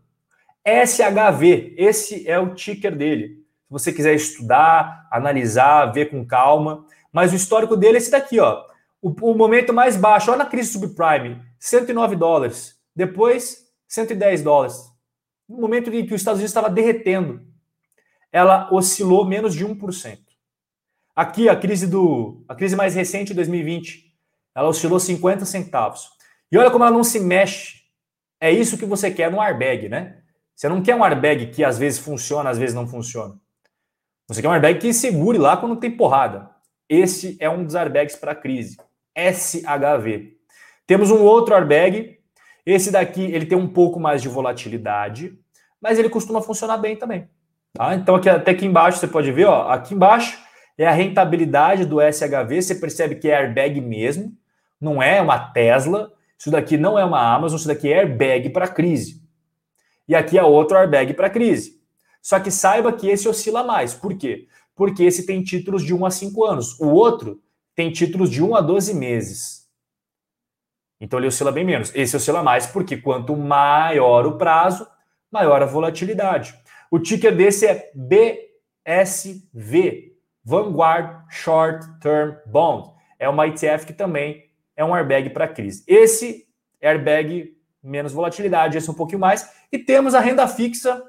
SHV, esse é o ticker dele. Se você quiser estudar, analisar, ver com calma. Mas o histórico dele é esse daqui, ó. O, o momento mais baixo, olha na crise subprime, 109 dólares. Depois, 110 dólares no momento em que os Estados Unidos estava derretendo, ela oscilou menos de 1%. Aqui, a crise do a crise mais recente de 2020, ela oscilou 50 centavos. E olha como ela não se mexe. É isso que você quer no airbag, né? Você não quer um airbag que às vezes funciona, às vezes não funciona. Você quer um airbag que segure lá quando tem porrada. Esse é um dos airbags para crise. SHV. Temos um outro airbag esse daqui, ele tem um pouco mais de volatilidade, mas ele costuma funcionar bem também. Tá? Então, aqui, até aqui embaixo, você pode ver, ó, aqui embaixo é a rentabilidade do SHV, você percebe que é airbag mesmo, não é uma Tesla, isso daqui não é uma Amazon, isso daqui é airbag para crise. E aqui é outro airbag para crise. Só que saiba que esse oscila mais. Por quê? Porque esse tem títulos de 1 a 5 anos. O outro tem títulos de 1 a 12 meses. Então ele oscila bem menos. Esse oscila mais porque quanto maior o prazo, maior a volatilidade. O ticker desse é BSV, Vanguard Short Term Bond. É uma ETF que também é um airbag para crise. Esse airbag menos volatilidade, esse um pouquinho mais. E temos a renda fixa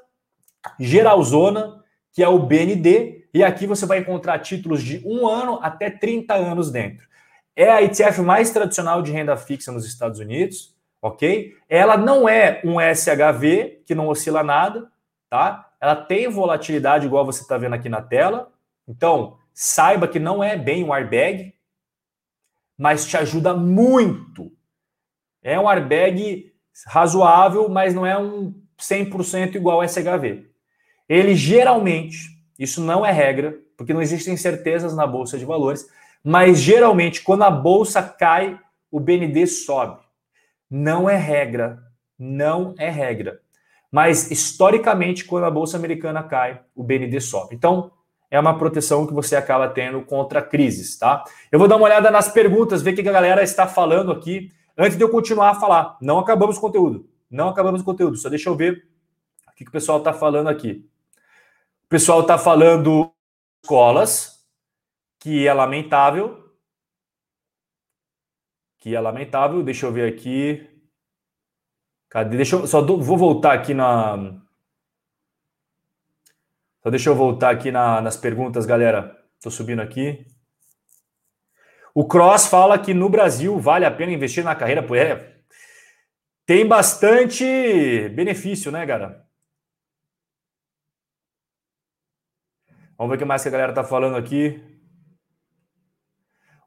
geralzona, que é o BND, e aqui você vai encontrar títulos de um ano até 30 anos dentro. É a ETF mais tradicional de renda fixa nos Estados Unidos, ok? Ela não é um SHV, que não oscila nada, tá? Ela tem volatilidade, igual você está vendo aqui na tela. Então, saiba que não é bem um airbag, mas te ajuda muito. É um airbag razoável, mas não é um 100% igual ao SHV. Ele geralmente, isso não é regra, porque não existem certezas na bolsa de valores, mas geralmente quando a bolsa cai, o BND sobe. Não é regra, não é regra. Mas historicamente, quando a bolsa americana cai, o BND sobe. Então, é uma proteção que você acaba tendo contra crises, tá? Eu vou dar uma olhada nas perguntas, ver o que a galera está falando aqui, antes de eu continuar a falar. Não acabamos o conteúdo. Não acabamos o conteúdo. Só deixa eu ver o que o pessoal está falando aqui. O pessoal está falando escolas, que é lamentável. Que é lamentável. Deixa eu ver aqui. Cadê? Deixa eu só do, vou voltar aqui na. Só deixa eu voltar aqui na, nas perguntas, galera. Estou subindo aqui. O Cross fala que no Brasil vale a pena investir na carreira. É, tem bastante benefício, né, cara? Vamos ver o que mais que a galera tá falando aqui.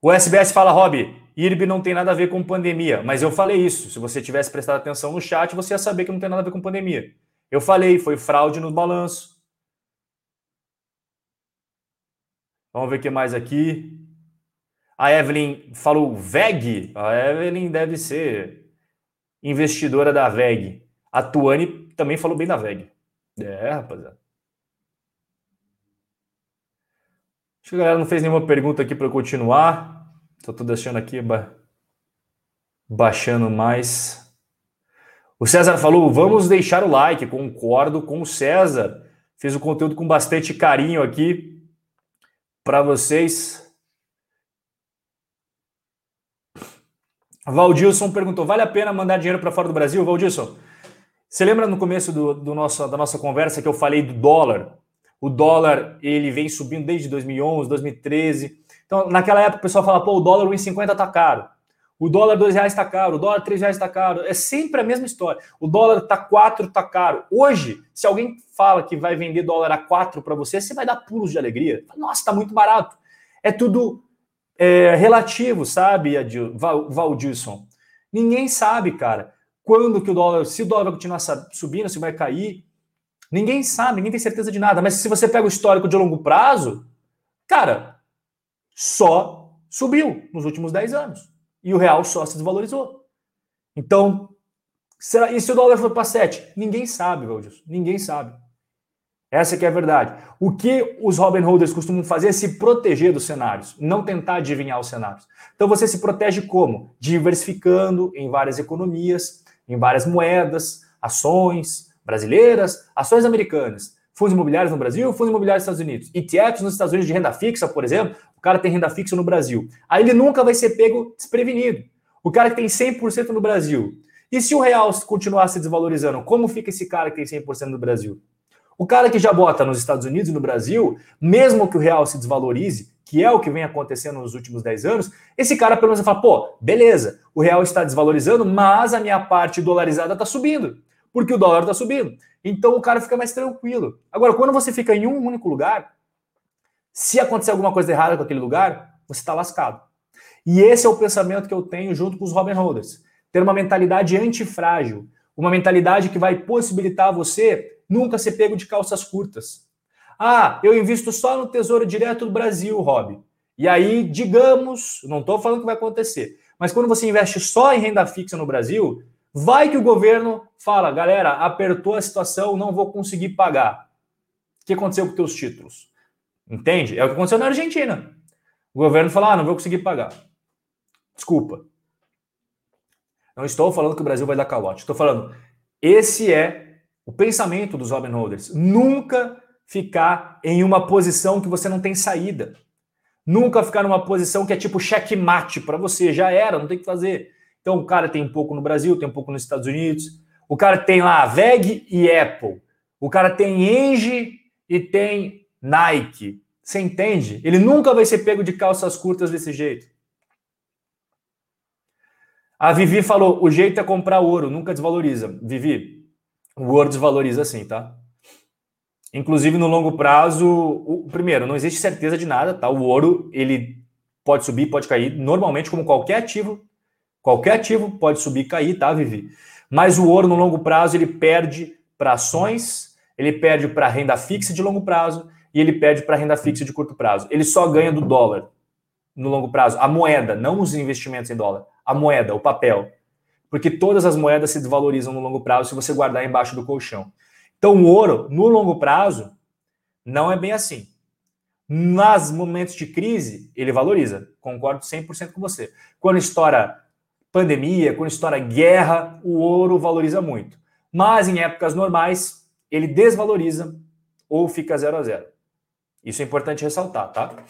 O SBS fala, Rob, IRB não tem nada a ver com pandemia, mas eu falei isso. Se você tivesse prestado atenção no chat, você ia saber que não tem nada a ver com pandemia. Eu falei, foi fraude no balanço. Vamos ver o que mais aqui. A Evelyn falou VEG. A Evelyn deve ser investidora da VEG. A Tuane também falou bem da VEG. É, rapaziada. Acho que a galera não fez nenhuma pergunta aqui para continuar. Só estou deixando aqui, ba... baixando mais. O César falou: vamos deixar o like. Concordo com o César. Fez o conteúdo com bastante carinho aqui para vocês. Valdilson perguntou: vale a pena mandar dinheiro para fora do Brasil? Valdilson, você lembra no começo do, do nosso, da nossa conversa que eu falei do dólar? O dólar ele vem subindo desde 2011, 2013. Então, naquela época, o pessoal fala, pô, o dólar 1,50 está caro. O dólar R$ reais está caro, o dólar R$ reais está caro. É sempre a mesma história. O dólar está 4, está caro. Hoje, se alguém fala que vai vender dólar a 4 para você, você vai dar pulos de alegria. Nossa, está muito barato. É tudo é, relativo, sabe, Valdilson? Ninguém sabe, cara, quando que o dólar, se o dólar vai continuar subindo, se vai cair. Ninguém sabe, ninguém tem certeza de nada. Mas se você pega o histórico de longo prazo, cara, só subiu nos últimos 10 anos. E o real só se desvalorizou. Então, será, e se o dólar for para 7? Ninguém sabe, Valdir. Ninguém sabe. Essa que é a verdade. O que os Robin Holders costumam fazer é se proteger dos cenários, não tentar adivinhar os cenários. Então você se protege como? Diversificando em várias economias, em várias moedas, ações brasileiras, ações americanas, fundos imobiliários no Brasil, fundos imobiliários nos Estados Unidos, ETFs nos Estados Unidos de renda fixa, por exemplo, cara tem renda fixa no Brasil. Aí ele nunca vai ser pego desprevenido. O cara que tem 100% no Brasil. E se o real continuar se desvalorizando, como fica esse cara que tem 100% no Brasil? O cara que já bota nos Estados Unidos e no Brasil, mesmo que o real se desvalorize, que é o que vem acontecendo nos últimos 10 anos, esse cara pelo menos vai falar, pô, beleza, o real está desvalorizando, mas a minha parte dolarizada está subindo, porque o dólar está subindo. Então o cara fica mais tranquilo. Agora, quando você fica em um único lugar, se acontecer alguma coisa errada com aquele lugar, você está lascado. E esse é o pensamento que eu tenho junto com os Robin Holders. Ter uma mentalidade antifrágil, uma mentalidade que vai possibilitar você nunca ser pego de calças curtas. Ah, eu invisto só no Tesouro Direto do Brasil, Rob. E aí, digamos, não estou falando que vai acontecer, mas quando você investe só em renda fixa no Brasil, vai que o governo fala, galera, apertou a situação, não vou conseguir pagar. O que aconteceu com teus títulos? Entende? É o que aconteceu na Argentina. O governo falou: ah, não vou conseguir pagar. Desculpa. Não estou falando que o Brasil vai dar calote. Estou falando, esse é o pensamento dos Robin Holders. Nunca ficar em uma posição que você não tem saída. Nunca ficar numa posição que é tipo checkmate para você. Já era, não tem que fazer. Então o cara tem um pouco no Brasil, tem um pouco nos Estados Unidos. O cara tem lá VEG e Apple. O cara tem Engie e tem Nike. Você entende? Ele nunca vai ser pego de calças curtas desse jeito. A Vivi falou: o jeito é comprar ouro, nunca desvaloriza. Vivi, o ouro desvaloriza sim, tá? Inclusive no longo prazo, o, primeiro, não existe certeza de nada, tá? O ouro ele pode subir, pode cair, normalmente como qualquer ativo, qualquer ativo pode subir e cair, tá, Vivi? Mas o ouro no longo prazo ele perde para ações, ele perde para renda fixa de longo prazo e ele perde para renda fixa de curto prazo. Ele só ganha do dólar no longo prazo, a moeda, não os investimentos em dólar, a moeda, o papel. Porque todas as moedas se desvalorizam no longo prazo se você guardar embaixo do colchão. Então, o ouro, no longo prazo, não é bem assim. Nos momentos de crise, ele valoriza. Concordo 100% com você. Quando estoura pandemia, quando estoura guerra, o ouro valoriza muito. Mas em épocas normais, ele desvaloriza ou fica zero a zero. Isso é importante ressaltar, tá?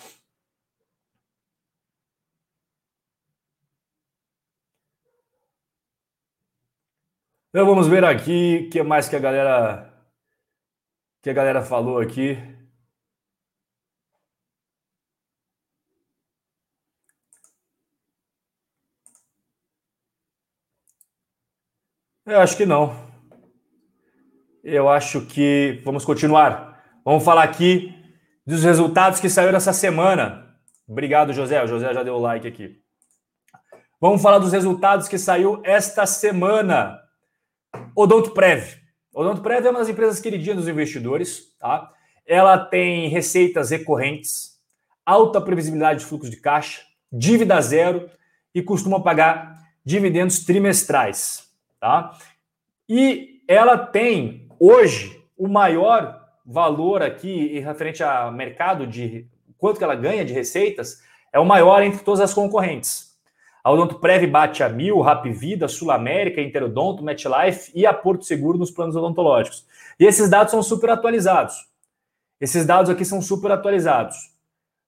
Então vamos ver aqui o que mais que a galera que a galera falou aqui. Eu acho que não. Eu acho que vamos continuar. Vamos falar aqui dos resultados que saíram essa semana. Obrigado, José. O José já deu o like aqui. Vamos falar dos resultados que saiu esta semana. Odontoprev. Odontoprev é uma das empresas queridinhas dos investidores, tá? Ela tem receitas recorrentes, alta previsibilidade de fluxo de caixa, dívida zero e costuma pagar dividendos trimestrais, tá? E ela tem hoje o maior valor aqui referente ao mercado de quanto que ela ganha de receitas é o maior entre todas as concorrentes. A Odontoprev bate a Mil, Rapvida, Sul América, Interodonto, MetLife e a Porto Seguro nos planos odontológicos. E esses dados são super atualizados. Esses dados aqui são super atualizados.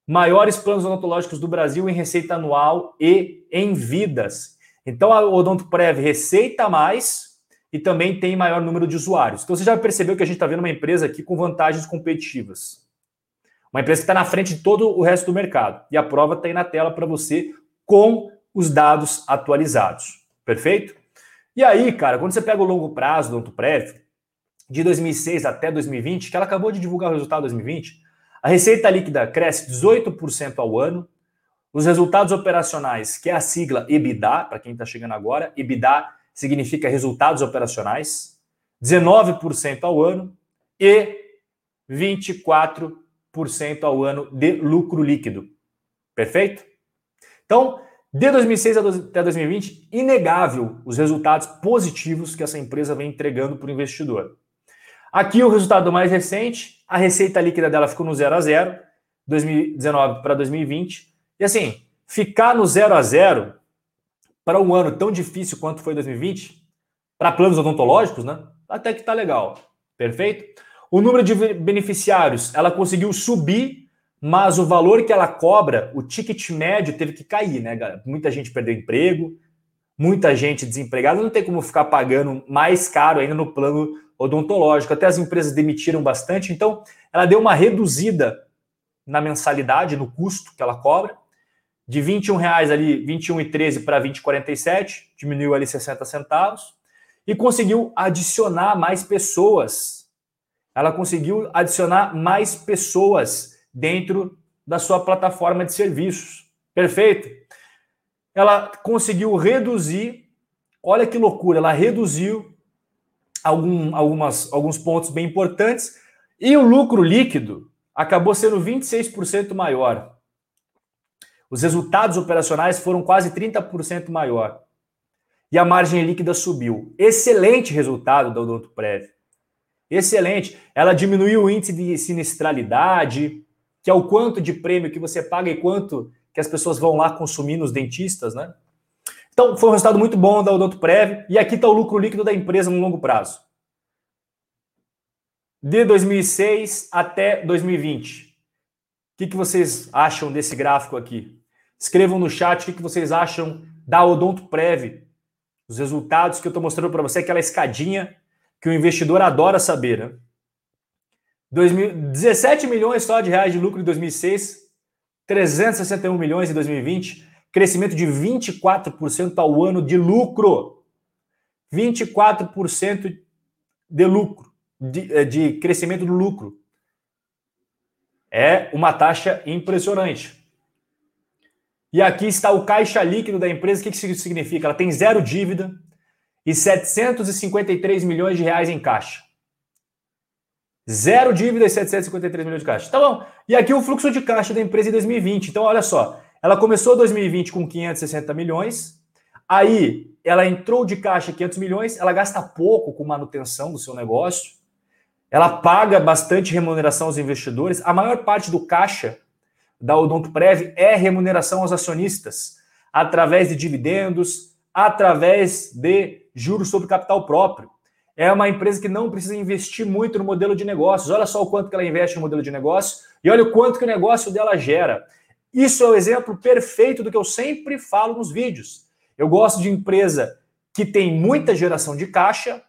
Maiores planos odontológicos do Brasil em receita anual e em vidas. Então a Odontoprev receita mais e também tem maior número de usuários. Então você já percebeu que a gente está vendo uma empresa aqui com vantagens competitivas. Uma empresa que está na frente de todo o resto do mercado. E a prova está aí na tela para você com os dados atualizados. Perfeito? E aí, cara, quando você pega o longo prazo do Autoprev, de 2006 até 2020, que ela acabou de divulgar o resultado de 2020, a receita líquida cresce 18% ao ano, os resultados operacionais, que é a sigla EBITDA, para quem está chegando agora, EBITDA significa resultados operacionais, 19% ao ano e 24% ao ano de lucro líquido. Perfeito? Então, de 2006 até 2020, inegável os resultados positivos que essa empresa vem entregando para o investidor. Aqui o resultado mais recente, a receita líquida dela ficou no 0 a 0, 2019 para 2020. E assim, ficar no 0 a 0 para um ano tão difícil quanto foi 2020, para planos odontológicos, né? Até que tá legal. Perfeito? O número de beneficiários, ela conseguiu subir mas o valor que ela cobra, o ticket médio teve que cair, né, galera? Muita gente perdeu emprego, muita gente desempregada, não tem como ficar pagando mais caro ainda no plano odontológico. Até as empresas demitiram bastante, então ela deu uma reduzida na mensalidade, no custo que ela cobra, de 21 reais ali, 21,13 para 20,47, diminuiu ali 60 centavos, e conseguiu adicionar mais pessoas. Ela conseguiu adicionar mais pessoas dentro da sua plataforma de serviços. Perfeito? Ela conseguiu reduzir, olha que loucura, ela reduziu algum, algumas, alguns pontos bem importantes e o lucro líquido acabou sendo 26% maior. Os resultados operacionais foram quase 30% maior. E a margem líquida subiu. Excelente resultado da Odontoprev. Excelente. Ela diminuiu o índice de sinistralidade, que é o quanto de prêmio que você paga e quanto que as pessoas vão lá consumir nos dentistas, né? Então, foi um resultado muito bom da Odontoprev e aqui está o lucro líquido da empresa no longo prazo. De 2006 até 2020. O que, que vocês acham desse gráfico aqui? Escrevam no chat o que, vocês acham da Odontoprev. Os resultados que eu estou mostrando para você, aquela escadinha que o investidor adora saber, né? 17 milhões só de reais de lucro em 2006, 361 milhões em 2020, crescimento de 24% ao ano de lucro. 24% de lucro, de, eh, de crescimento do lucro. É uma taxa impressionante. E aqui está o caixa líquido da empresa. O que isso significa? Ela tem zero dívida e 753 milhões de reais em caixa. Zero dívida e 753 milhões de caixa. Tá bom. E aqui o fluxo de caixa da empresa em 2020. Então, olha só. Ela começou 2020 com 560 milhões. Aí, ela entrou de caixa 500 milhões. Ela gasta pouco com manutenção do seu negócio. Ela paga bastante remuneração aos investidores. A maior parte do caixa da Odonto Prev é remuneração aos acionistas, através de dividendos, através de juros sobre capital próprio. É uma empresa que não precisa investir muito no modelo de negócios. Olha só o quanto que ela investe no modelo de negócio e olha o quanto que o negócio dela gera. Isso é o exemplo perfeito do que eu sempre falo nos vídeos. Eu gosto de empresa que tem muita geração de caixa,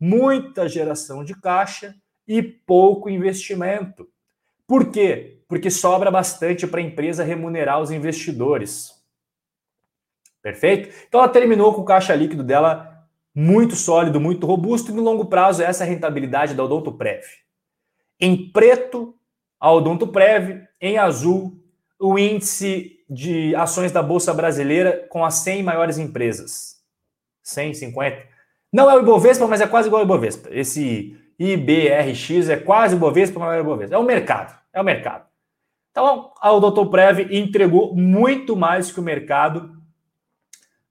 muita geração de caixa e pouco investimento. Por quê? Porque sobra bastante para a empresa remunerar os investidores. Perfeito? Então ela terminou com o caixa líquido dela muito sólido, muito robusto, e no longo prazo essa é a rentabilidade da Odonto Prev. Em preto, a Odonto Prev, em azul, o índice de ações da Bolsa Brasileira com as 100 maiores empresas. 150. Não é o Ibovespa, mas é quase igual ao Ibovespa. Esse IBRX é quase o Ibovespa, mas é o Ibovespa. É o mercado. É o mercado. Então, a Odonto Prev entregou muito mais que o mercado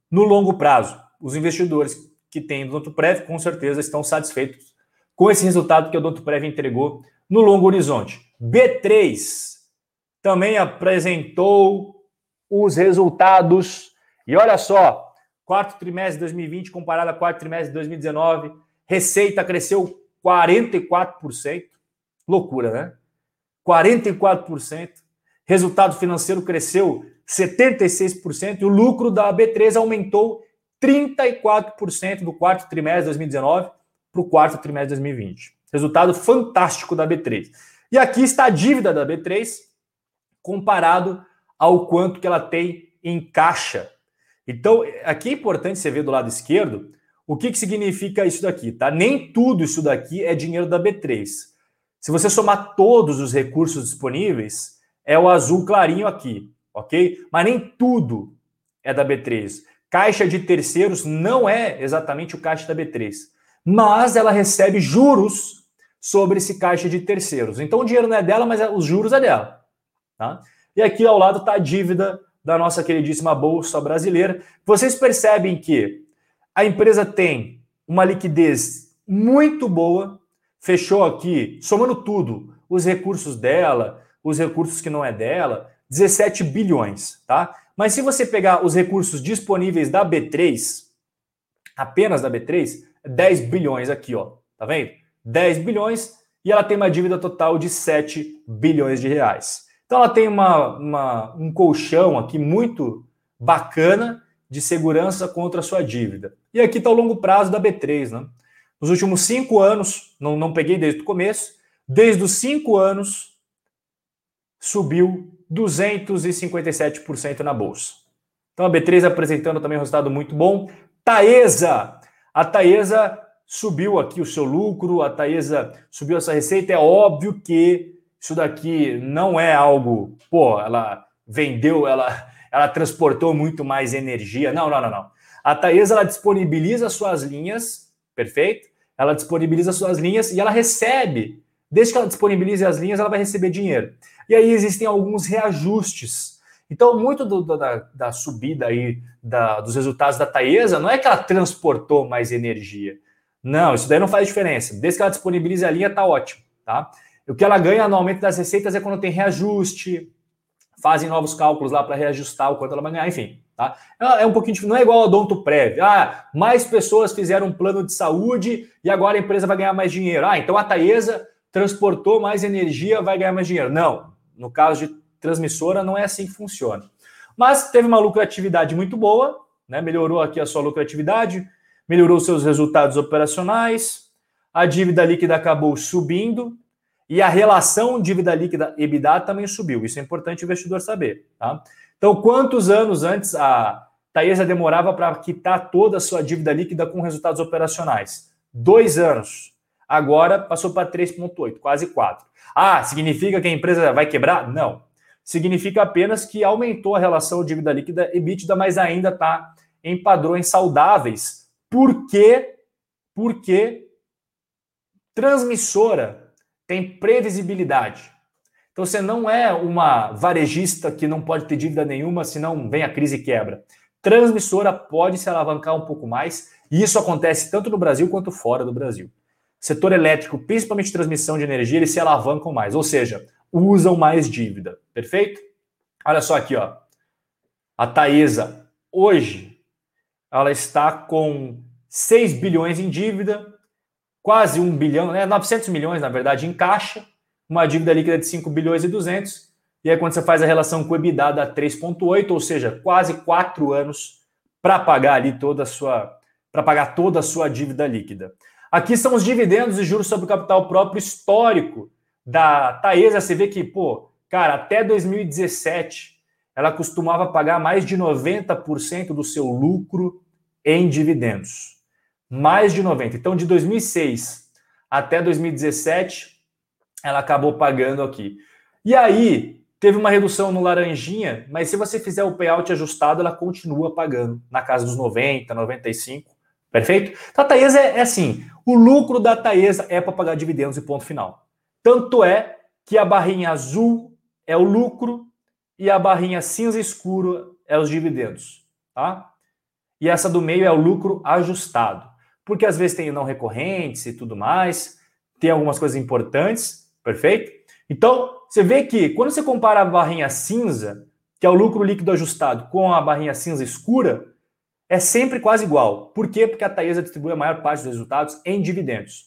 no longo prazo. Os investidores que têm Odontoprev, com certeza estão satisfeitos com esse resultado que o Odontoprev entregou no longo horizonte. B3 também apresentou os resultados. E olha só, quarto trimestre de 2020 comparado a quarto trimestre de 2019, receita cresceu 44%. Loucura, né? 44%. Resultado financeiro cresceu 76% e o lucro da B3 aumentou 34% do quarto trimestre de 2019 para o quarto trimestre de 2020. Resultado fantástico da B3. E aqui está a dívida da B3 comparado ao quanto que ela tem em caixa. Então, aqui é importante você ver do lado esquerdo o que, que significa isso daqui, tá? Nem tudo isso daqui é dinheiro da B3. Se você somar todos os recursos disponíveis, é o azul clarinho aqui, ok? Mas nem tudo é da B3. Caixa de terceiros não é exatamente o caixa da B3, mas ela recebe juros sobre esse caixa de terceiros. Então o dinheiro não é dela, mas é, os juros é dela. Tá? E aqui ao lado está a dívida da nossa queridíssima Bolsa Brasileira. Vocês percebem que a empresa tem uma liquidez muito boa, fechou aqui, somando tudo, os recursos dela, os recursos que não é dela, 17 bilhões, tá? Mas se você pegar os recursos disponíveis da B3, apenas da B3, 10 bilhões aqui, ó. Tá vendo? 10 bilhões e ela tem uma dívida total de 7 bilhões de reais. Então ela tem uma, uma, um colchão aqui muito bacana de segurança contra a sua dívida. E aqui está o longo prazo da B3, né? Nos últimos cinco anos, não, não peguei desde o começo, desde os cinco anos subiu 257% na bolsa. Então a B3 apresentando também um resultado muito bom. Taesa, a Taesa subiu aqui o seu lucro, a Taesa subiu essa receita. É óbvio que isso daqui não é algo, pô, ela vendeu, ela, ela transportou muito mais energia. Não, não, não, não. A Taesa ela disponibiliza suas linhas, perfeito? Ela disponibiliza suas linhas e ela recebe. Desde que ela disponibilize as linhas, ela vai receber dinheiro. E aí existem alguns reajustes. Então, muito do, da, da, subida aí da, dos resultados da Taesa não é que ela transportou mais energia. Não, isso daí não faz diferença. Desde que ela disponibilize a linha, tá ótimo, tá? O que ela ganha no aumento das receitas é quando tem reajuste, fazem novos cálculos lá para reajustar o quanto ela vai ganhar, enfim. Tá? É, é um pouquinho não é igual ao Donto Prev. Ah, mais pessoas fizeram um plano de saúde e agora a empresa vai ganhar mais dinheiro. Ah, então a Taesa transportou mais energia, vai ganhar mais dinheiro. Não, no caso de transmissora, não é assim que funciona. Mas teve uma lucratividade muito boa, né? melhorou aqui a sua lucratividade, melhorou seus resultados operacionais, a dívida líquida acabou subindo e a relação dívida líquida EBITDA também subiu. Isso é importante o investidor saber. Tá? Então, quantos anos antes a Taesa demorava para quitar toda a sua dívida líquida com resultados operacionais? Dois anos. agora passou para 3,8, quase 4. Ah, significa que a empresa vai quebrar? Não. Significa apenas que aumentou a relação dívida líquida EBITDA, mas ainda está em padrões saudáveis. Por quê? Porque transmissora tem previsibilidade. Então você não é uma varejista que não pode ter dívida nenhuma, senão vem a crise e quebra. Transmissora pode se alavancar um pouco mais, e isso acontece tanto no Brasil quanto fora do Brasil. Setor elétrico, principalmente transmissão de energia, eles se alavancam mais, ou seja, usam mais dívida. Perfeito? Olha só aqui, ó. A Taesa hoje ela está com 6 bilhões em dívida, quase 1 bilhão, né, 900 milhões na verdade em caixa uma dívida líquida de 5 bilhões e 200, e aí quando você faz a relação com o EBITDA dá 3.8, ou seja, quase quatro anos para pagar ali toda a sua para pagar toda a sua dívida líquida. Aqui são os dividendos e juros sobre capital próprio histórico da Taesa. Você vê que, pô, cara, até 2017 ela costumava pagar mais de 90% do seu lucro em dividendos. Mais de 90. Então, de 2006 até 2017, ela acabou pagando aqui. E aí, teve uma redução no laranjinha, mas se você fizer o payout ajustado, ela continua pagando na casa dos 90, 95. Perfeito? Então a Taesa é, é assim: o lucro da Taesa é para pagar dividendos e ponto final. Tanto é que a barrinha azul é o lucro e a barrinha cinza escuro é os dividendos. Tá? E essa do meio é o lucro ajustado. Porque às vezes tem não recorrentes e tudo mais, tem algumas coisas importantes, Perfeito? Então, você vê que quando você compara a barrinha cinza, que é o lucro líquido ajustado, com a barrinha cinza escura, é sempre quase igual. Por quê? Porque a Taesa distribui a maior parte dos resultados em dividendos.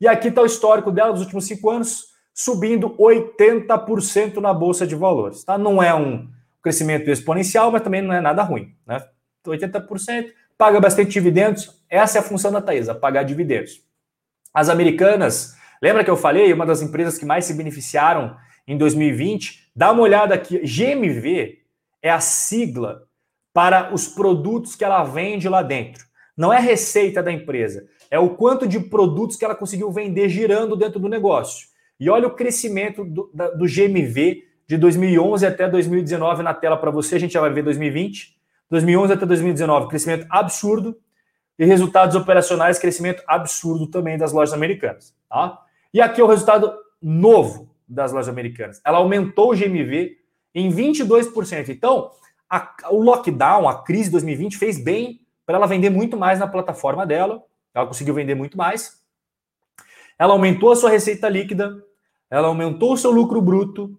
E aqui está o histórico dela dos últimos cinco anos, subindo 80% na Bolsa de Valores. Tá? Não é um crescimento exponencial, mas também não é nada ruim. Né? 80%, paga bastante dividendos. Essa é a função da Taesa, pagar dividendos. As americanas Lembra que eu falei, uma das empresas que mais se beneficiaram em 2020? Dá uma olhada aqui. GMV é a sigla para os produtos que ela vende lá dentro. Não é receita da empresa, é o quanto de produtos que ela conseguiu vender girando dentro do negócio. E olha o crescimento do, da, do GMV de 2011 até 2019 na tela para você. A gente já vai ver 2020. 2011 até 2019, crescimento absurdo. E resultados operacionais, crescimento absurdo também das lojas americanas. Tá? E aqui é o resultado novo das lojas americanas. Ela aumentou o GMV em 22%. Então, a, o lockdown, a crise de 2020 fez bem para ela vender muito mais na plataforma dela. Ela conseguiu vender muito mais. Ela aumentou a sua receita líquida, ela aumentou o seu lucro bruto,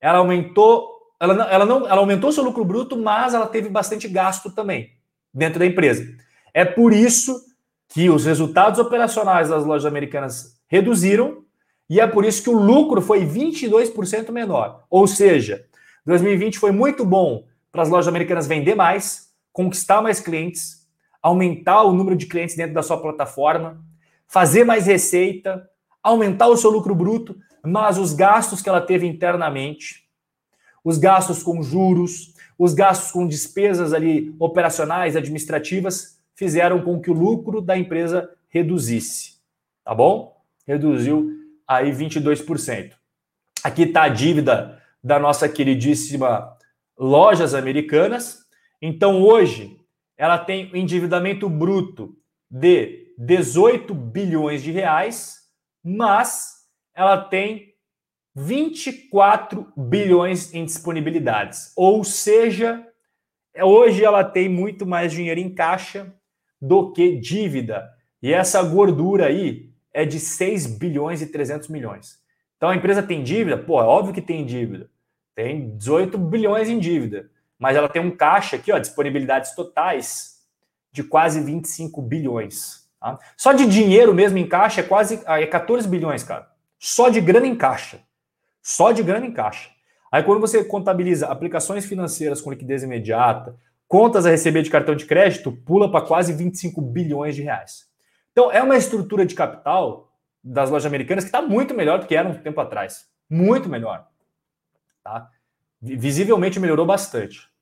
ela aumentou, ela não, ela não, ela aumentou o seu lucro bruto, mas ela teve bastante gasto também dentro da empresa. É por isso que os resultados operacionais das lojas americanas reduziram e é por isso que o lucro foi 22% menor. Ou seja, 2020 foi muito bom para as lojas americanas vender mais, conquistar mais clientes, aumentar o número de clientes dentro da sua plataforma, fazer mais receita, aumentar o seu lucro bruto, mas os gastos que ela teve internamente, os gastos com juros, os gastos com despesas ali operacionais, administrativas, fizeram com que o lucro da empresa reduzisse. Tá bom? Reduziu aí 22%. Aqui está a dívida da nossa queridíssima Lojas Americanas. Então, hoje, ela tem um endividamento bruto de 18 bilhões de reais, mas ela tem 24 bilhões em disponibilidades. Ou seja, hoje ela tem muito mais dinheiro em caixa do que dívida. E essa gordura aí é de 6 bilhões e 300 milhões. Então a empresa tem dívida? Pô, é óbvio que tem dívida. Tem 18 bilhões em dívida. Mas ela tem um caixa aqui, ó, disponibilidades totais de quase 25 bilhões. Tá? Só de dinheiro mesmo em caixa é quase é 14 bilhões, cara. Só de grana em caixa. Só de grana em caixa. Aí quando você contabiliza aplicações financeiras com liquidez imediata, contas a receber de cartão de crédito, pula para quase 25 bilhões de reais. Então, é uma estrutura de capital das lojas americanas que está muito melhor do que era um tempo atrás. Muito melhor. Tá? Visivelmente melhorou bastante.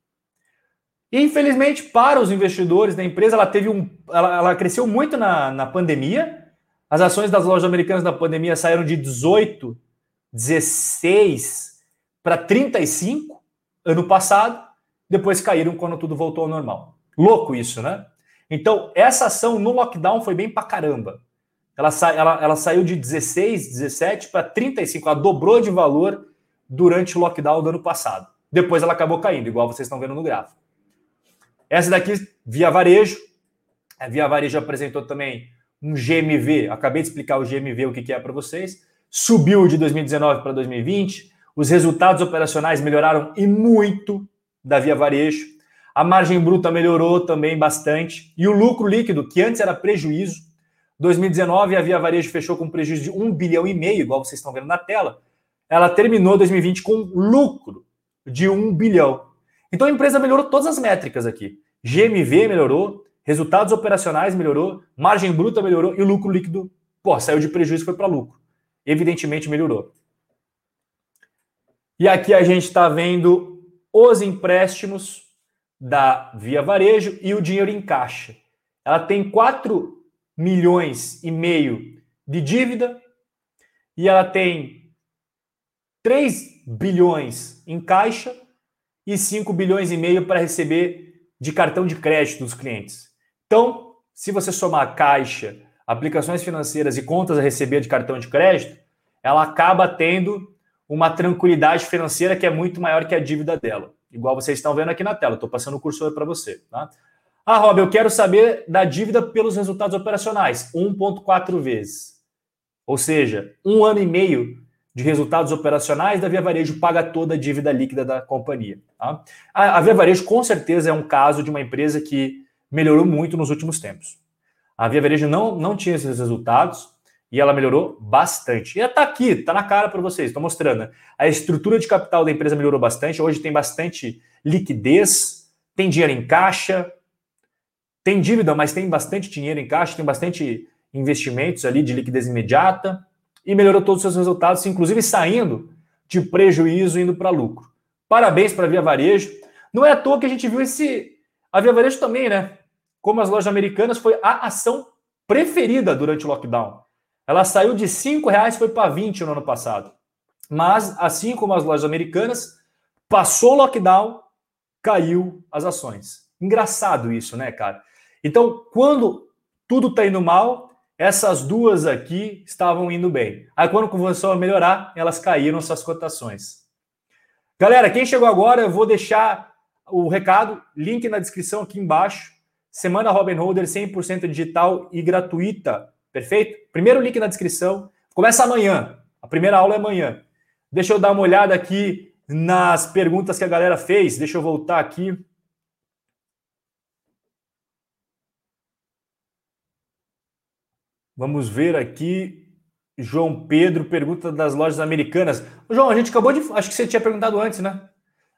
E, infelizmente, para os investidores da empresa, ela teve um. Ela, ela cresceu muito na, na pandemia, As ações das lojas americanas na pandemia saíram de 18, 16 para 35 ano passado, depois caíram quando tudo voltou ao normal. Louco isso, né? Então, essa ação no lockdown foi bem pra caramba. Ela, sa ela, ela saiu de 16, 17 para 35, ela dobrou de valor durante o lockdown do ano passado. Depois ela acabou caindo, igual vocês estão vendo no gráfico. Essa daqui, via varejo. A Via Varejo apresentou também um GMV. Acabei de explicar o GMV, o que, é para vocês. Subiu de 2019 para 2020. Os resultados operacionais melhoraram e muito da Via Varejo. A margem bruta melhorou também bastante. E o lucro líquido, que antes era prejuízo, 2019 a Via Varejo fechou com prejuízo de 1 bilhão e meio, igual vocês estão vendo na tela. Ela terminou 2020 com lucro de 1 bilhão. Então a empresa melhorou todas as métricas aqui. GMV melhorou, resultados operacionais melhorou, margem bruta melhorou e o lucro líquido, pô, saiu de prejuízo foi para lucro. Evidentemente melhorou. E aqui a gente está vendo os empréstimos da Via Varejo e o dinheiro em caixa. Ela tem 4 milhões e meio de dívida e ela tem 3 bilhões em caixa e 5 bilhões e meio para receber de cartão de crédito dos clientes. Então, se você somar caixa, aplicações financeiras e contas a receber de cartão de crédito, ela acaba tendo uma tranquilidade financeira que é muito maior que a dívida dela. Igual vocês estão vendo aqui na tela, estou passando o cursor para você. Tá? Ah, Rob, eu quero saber da dívida pelos resultados operacionais, 1,4 vezes. Ou seja, um ano e meio de resultados operacionais da Via Varejo paga toda a dívida líquida da companhia. Tá? A, Via Varejo, com certeza, é um caso de uma empresa que melhorou muito nos últimos tempos. A Via Varejo não, não tinha esses resultados e ela melhorou bastante. E está aqui, está na cara para vocês, estou mostrando. A estrutura de capital da empresa melhorou bastante. Hoje tem bastante liquidez, tem dinheiro em caixa, tem dívida, mas tem bastante dinheiro em caixa, tem bastante investimentos ali de liquidez imediata e melhorou todos os seus resultados, inclusive saindo de prejuízo indo para lucro. Parabéns para a Via Varejo. Não é à toa que a gente viu esse. A Via Varejo também, né? Como as lojas americanas, foi a ação preferida durante o lockdown. Ela saiu de R$ reais foi para 20 no ano passado. Mas, assim como as lojas americanas, passou o lockdown, caiu as ações. Engraçado isso, né, cara? Então, quando tudo está indo mal, essas duas aqui estavam indo bem. Aí quando começou a melhorar, elas caíram suas cotações. Galera, quem chegou agora, eu vou deixar o recado, link na descrição aqui embaixo. Semana Robin Holder 100% digital e gratuita. Perfeito? Primeiro link na descrição. Começa amanhã. A primeira aula é amanhã. Deixa eu dar uma olhada aqui nas perguntas que a galera fez. Deixa eu voltar aqui. Vamos ver aqui. João Pedro pergunta das lojas americanas. João, a gente acabou de. Acho que você tinha perguntado antes, né?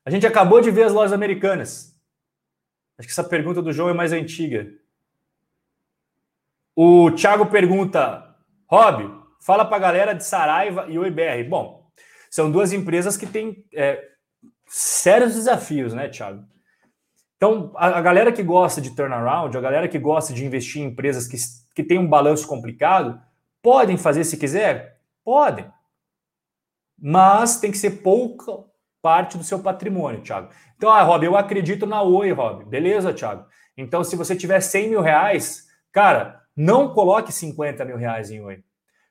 A gente acabou de ver as lojas americanas. Acho que essa pergunta do João é mais antiga. O Thiago pergunta: Rob, fala para a galera de Saraiva e OIBR. Bom, são duas empresas que têm é, sérios desafios, né, Thiago? Então, a, a, galera que gosta de turnaround, a galera que gosta de investir em empresas que que tem um balanço complicado, podem fazer se quiser? Podem. Mas tem que ser pouca parte do seu patrimônio, Thiago. Então, ah, Rob, eu acredito na Oi, Rob. Beleza, Thiago? Então, se você tiver 100 mil reais, cara, não coloque 50 mil reais em Oi.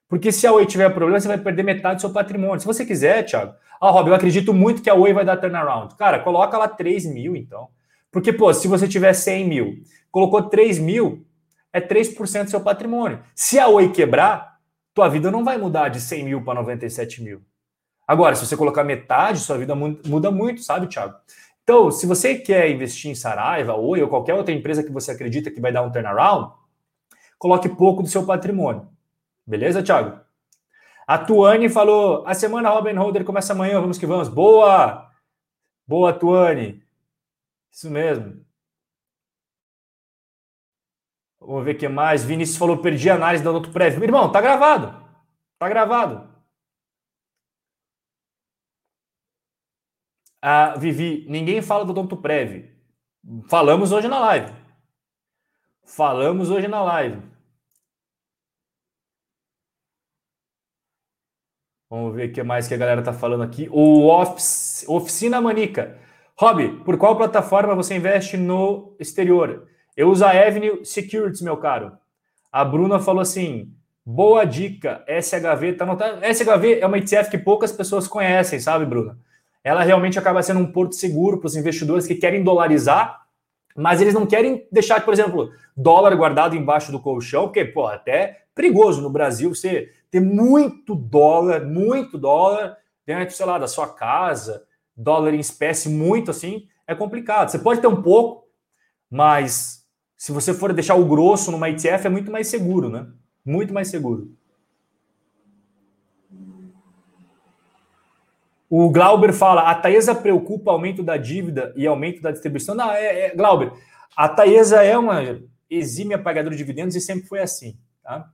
Porque se a Oi tiver problema, você vai perder metade do seu patrimônio. Se você quiser, Thiago, ah, Rob, eu acredito muito que a Oi vai dar turnaround. Cara, coloca lá 3 mil, então. Porque, pô, se você tiver 100 mil, colocou 3 mil, é 3% do seu patrimônio. Se a Oi quebrar, tua vida não vai mudar de 100 mil para 97 mil. Agora, se você colocar metade, sua vida muda muito, sabe, Thiago? Então, se você quer investir em Saraiva, Oi ou qualquer outra empresa que você acredita que vai dar um turnaround, coloque pouco do seu patrimônio. Beleza, Thiago? A Tuane falou: a semana Robin Holder começa amanhã, vamos que vamos. Boa! Boa, Tuane. Isso mesmo. Vamos ver o que mais. Vinícius falou: perdi a análise da Doutor Prévio. Irmão, tá gravado. Tá gravado. Ah, Vivi, ninguém fala do Doutor Prévio. Falamos hoje na live. Falamos hoje na live. Vamos ver o que mais que a galera tá falando aqui. O Oficina Manica. Rob, por qual plataforma você investe no exterior? Eu uso a Avenue Securities, meu caro. A Bruna falou assim: boa dica, SHV tá anotado. SHV é uma ETF que poucas pessoas conhecem, sabe, Bruna? Ela realmente acaba sendo um porto seguro para os investidores que querem dolarizar, mas eles não querem deixar, por exemplo, dólar guardado embaixo do colchão, porque, pô, até perigoso no Brasil você ter muito dólar, muito dólar dentro, sei lá, da sua casa, dólar em espécie muito assim, é complicado. Você pode ter um pouco, mas se você for deixar o grosso numa ETF, é muito mais seguro, né? Muito mais seguro. O Glauber fala: a Taesa preocupa aumento da dívida e aumento da distribuição. Não, é, é Glauber, a Taesa é uma exímia pagadora de dividendos e sempre foi assim. Tá?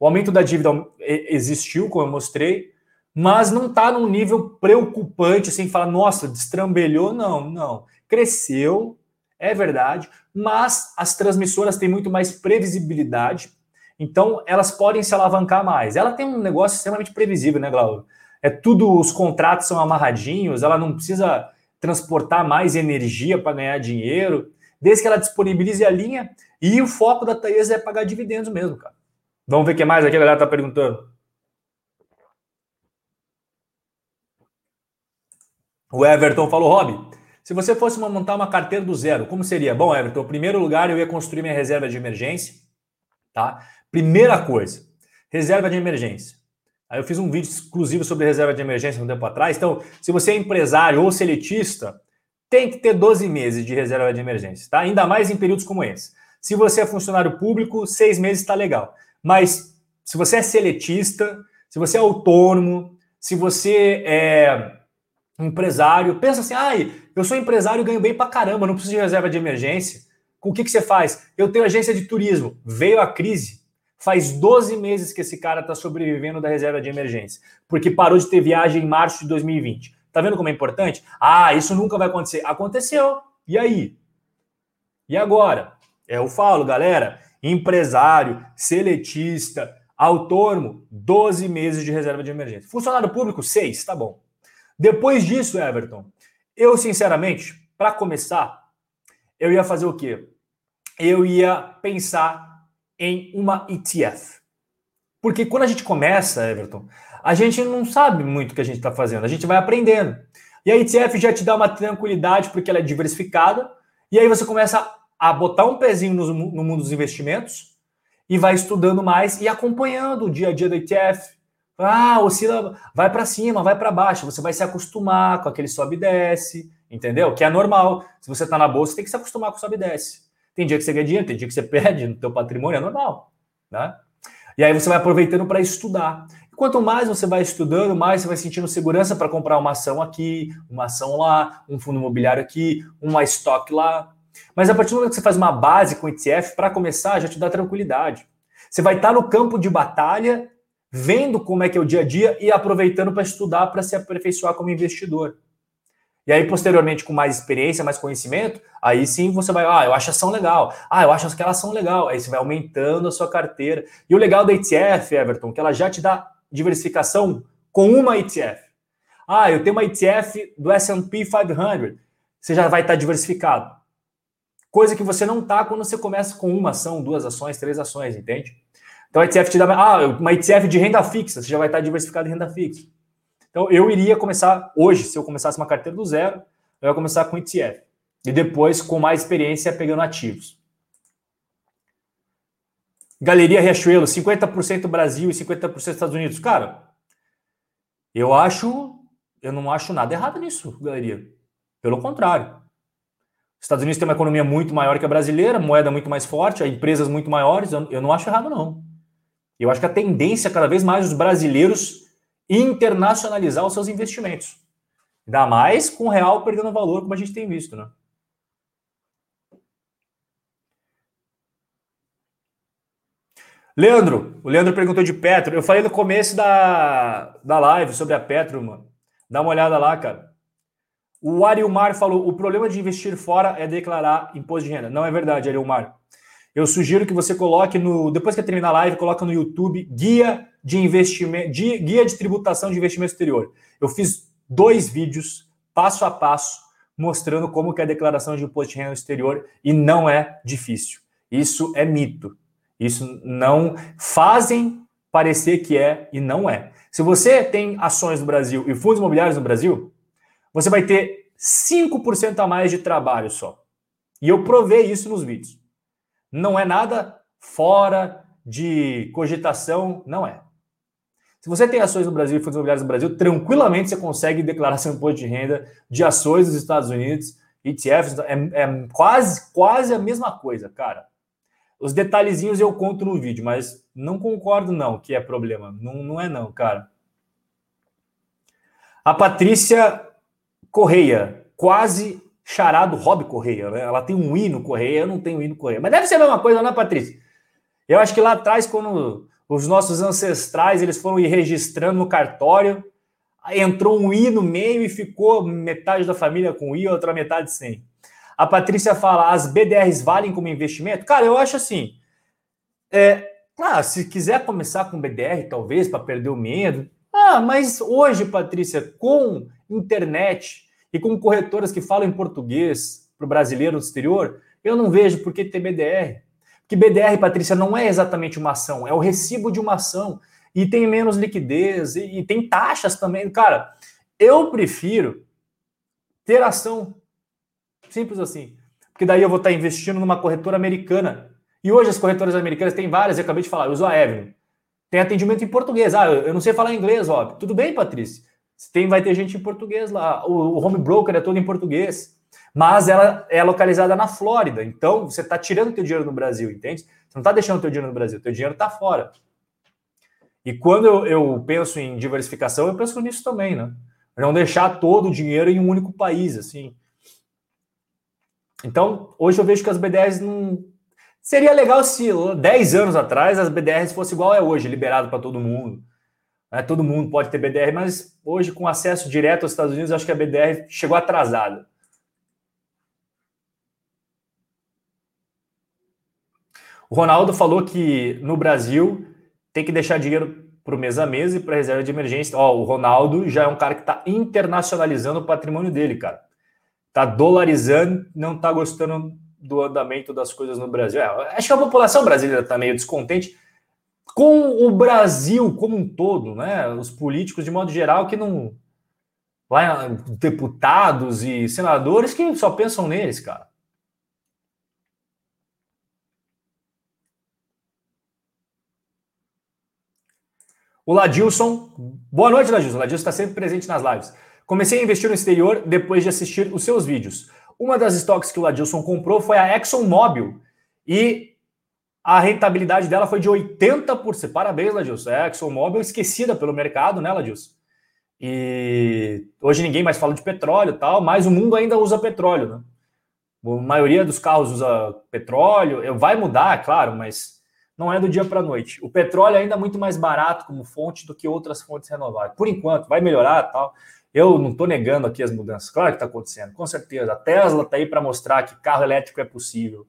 O aumento da dívida existiu, como eu mostrei, mas não está num nível preocupante, assim, falar, nossa, destrambelhou. Não, não. Cresceu, é verdade, mas as transmissoras têm muito mais previsibilidade, então elas podem se alavancar mais. Ela tem um negócio extremamente previsível, né, Glauber? É tudo, os contratos são amarradinhos, ela não precisa transportar mais energia para ganhar dinheiro, desde que ela disponibilize a linha, e o foco da Taesa é pagar dividendos mesmo, cara. Vamos ver o que mais aqui a galera está perguntando. O Everton falou, Rob, se você fosse montar uma carteira do zero, como seria? Bom, Everton, em primeiro lugar, eu ia construir minha reserva de emergência, tá? Primeira coisa, reserva de emergência. Aí eu fiz um vídeo exclusivo sobre reserva de emergência um tempo atrás. Então, se você é empresário ou seletista, tem que ter 12 meses de reserva de emergência, tá? Ainda mais em períodos como esse. Se você é funcionário público, seis meses está legal. Mas se você é seletista, se você é autônomo, se você é empresário, pensa assim: ai, eu sou empresário e ganho bem pra caramba, não preciso de reserva de emergência. Com o que, que você faz? Eu tenho agência de turismo, veio a crise. Faz 12 meses que esse cara está sobrevivendo da reserva de emergência, porque parou de ter viagem em março de 2020. Tá vendo como é importante? Ah, isso nunca vai acontecer. Aconteceu. E aí? E agora? É, eu falo, galera, empresário, seletista, autônomo, 12 meses de reserva de emergência. Funcionário público, 6, tá bom. Depois disso, Everton, eu sinceramente, para começar, eu ia fazer o quê? Eu ia pensar em uma ETF. Porque quando a gente começa, Everton, a gente não sabe muito o que a gente está fazendo, a gente vai aprendendo. E a ETF já te dá uma tranquilidade porque ela é diversificada, e aí você começa a botar um pezinho no, no mundo dos investimentos e vai estudando mais e acompanhando o dia a dia do ETF. Ah, oscila, vai para cima, vai para baixo. Você vai se acostumar com aquele sobe e desce, entendeu? Que é normal. Se você está na bolsa, tem que se acostumar com sobe e desce. Tem dia que você ganha dinheiro, tem dia que você perde no teu patrimônio, é normal, né? E aí você vai aproveitando para estudar. E quanto mais você vai estudando, mais você vai sentindo segurança para comprar uma ação aqui, uma ação lá, um fundo imobiliário aqui, uma estoque lá. Mas a partir do momento que você faz uma base com ETF, para começar, já te dá tranquilidade. Você vai estar no campo de batalha, vendo como é que é o dia a dia e aproveitando para estudar, para se aperfeiçoar como investidor. E aí, posteriormente, com mais experiência, mais conhecimento, aí sim você vai, ah, eu acho ação legal, ah, eu acho aquela ação legal. Aí você vai aumentando a sua carteira. E o legal da ETF, Everton, que ela já te dá diversificação com uma ETF. Ah, eu tenho uma ETF do S&P 500. Você já vai estar diversificado. Coisa que você não tá quando você começa com uma ação, duas ações, três ações, entende? Então a ETF te dá ah, uma ETF de renda fixa, você já vai estar diversificado em renda fixa. Então eu iria começar hoje, se eu começasse uma carteira do zero, eu ia começar com ETF. E depois, com mais experiência, pegando ativos. Galeria Riachuelo, 50% Brasil e 50% Estados Unidos. Cara, eu acho, eu não acho nada errado nisso, galeria. Pelo contrário. Os Estados Unidos tem uma economia muito maior que a brasileira, moeda muito mais forte, empresas muito maiores. Eu, eu não acho errado, não. Eu acho que a tendência é cada vez mais os brasileiros internacionalizar os seus investimentos. Ainda mais com o real perdendo valor, como a gente tem visto, né? Leandro, o Leandro perguntou de Petro. Eu falei no começo da, da live sobre a Petro, mano. Dá uma olhada lá, cara. O Ariomar falou: o problema de investir fora é declarar imposto de renda. Não é verdade, Ariomar. eu sugiro que você coloque no. Depois que terminar a live, coloque no YouTube guia de investimento, guia de tributação de investimento exterior. Eu fiz dois vídeos passo a passo mostrando como que é a declaração de imposto de renda exterior e não é difícil. Isso é mito. Isso não fazem parecer que é e não é. Se você tem ações no Brasil e fundos imobiliários no Brasil, você vai ter 5% a mais de trabalho só. E eu provei isso nos vídeos. Não é nada fora de cogitação, não é. Se você tem ações no Brasil e fundos imobiliários no Brasil, tranquilamente você consegue declarar seu imposto de renda de ações dos Estados Unidos, ETFs, é, é quase, quase a mesma coisa, cara. Os detalhezinhos eu conto no vídeo, mas não concordo não que é problema. Não, não é não, cara. A Patrícia Correia, quase charado Rob Correia, né? Ela tem um hino Correia, eu não tenho hino Correia. Mas deve ser a mesma coisa, né, Patrícia? Eu acho que lá atrás, quando os nossos ancestrais eles foram ir registrando no cartório, entrou um I no meio e ficou metade da família com I, outra metade sem. A Patrícia fala: as BDRs valem como investimento? Cara, eu acho assim. É, claro, se quiser começar com BDR, talvez, para perder o medo. Ah, mas hoje, Patrícia, com internet e com corretoras que falam em português para o brasileiro no exterior, eu não vejo por que ter BDR. Porque BDR, Patrícia, não é exatamente uma ação, é o recibo de uma ação. E tem menos liquidez, e, e tem taxas também. Cara, eu prefiro ter ação Simples assim. Porque daí eu vou estar investindo numa corretora americana. E hoje as corretoras americanas têm várias, eu acabei de falar, eu uso a Evelyn. Tem atendimento em português. Ah, eu não sei falar inglês, ó. Tudo bem, Patrícia. Tem, vai ter gente em português lá. O, o home broker é todo em português. Mas ela é localizada na Flórida. Então, você está tirando o teu dinheiro no Brasil, entende? Você não está deixando o teu dinheiro no Brasil. O teu dinheiro está fora. E quando eu, eu, penso em diversificação, eu penso nisso também, né? Não deixar todo o dinheiro em um único país, assim. Então, hoje eu vejo que as BDRs não. Seria legal se 10 anos atrás as BDRs fossem igual é hoje, liberado para todo mundo. É, todo mundo pode ter BDR, mas hoje, com acesso direto aos Estados Unidos, acho que a BDR chegou atrasada. O Ronaldo falou que no Brasil tem que deixar dinheiro para o mês a mês e para reserva de emergência. Ó, o Ronaldo já é um cara que está internacionalizando o patrimônio dele, cara está dolarizando, não está gostando do andamento das coisas no Brasil. É, acho que a população brasileira está meio descontente com o Brasil como um todo, né? Os políticos, de modo geral, que não. Lá, deputados e senadores que só pensam neles, cara. O Ladilson, boa noite, Ladilson. O Ladilson está sempre presente nas lives. Comecei a investir no exterior depois de assistir os seus vídeos. Uma das estoques que o Ladilson comprou foi a ExxonMobil e a rentabilidade dela foi de 80%. Parabéns, Ladilson. É a ExxonMobil esquecida pelo mercado, né, Ladilson? E hoje ninguém mais fala de petróleo tal, mas o mundo ainda usa petróleo, né? A maioria dos carros usa petróleo. Vai mudar, é claro, mas não é do dia para a noite. O petróleo é ainda muito mais barato como fonte do que outras fontes renováveis. Por enquanto, vai melhorar tal. Eu não estou negando aqui as mudanças, claro que está acontecendo, com certeza. A Tesla está aí para mostrar que carro elétrico é possível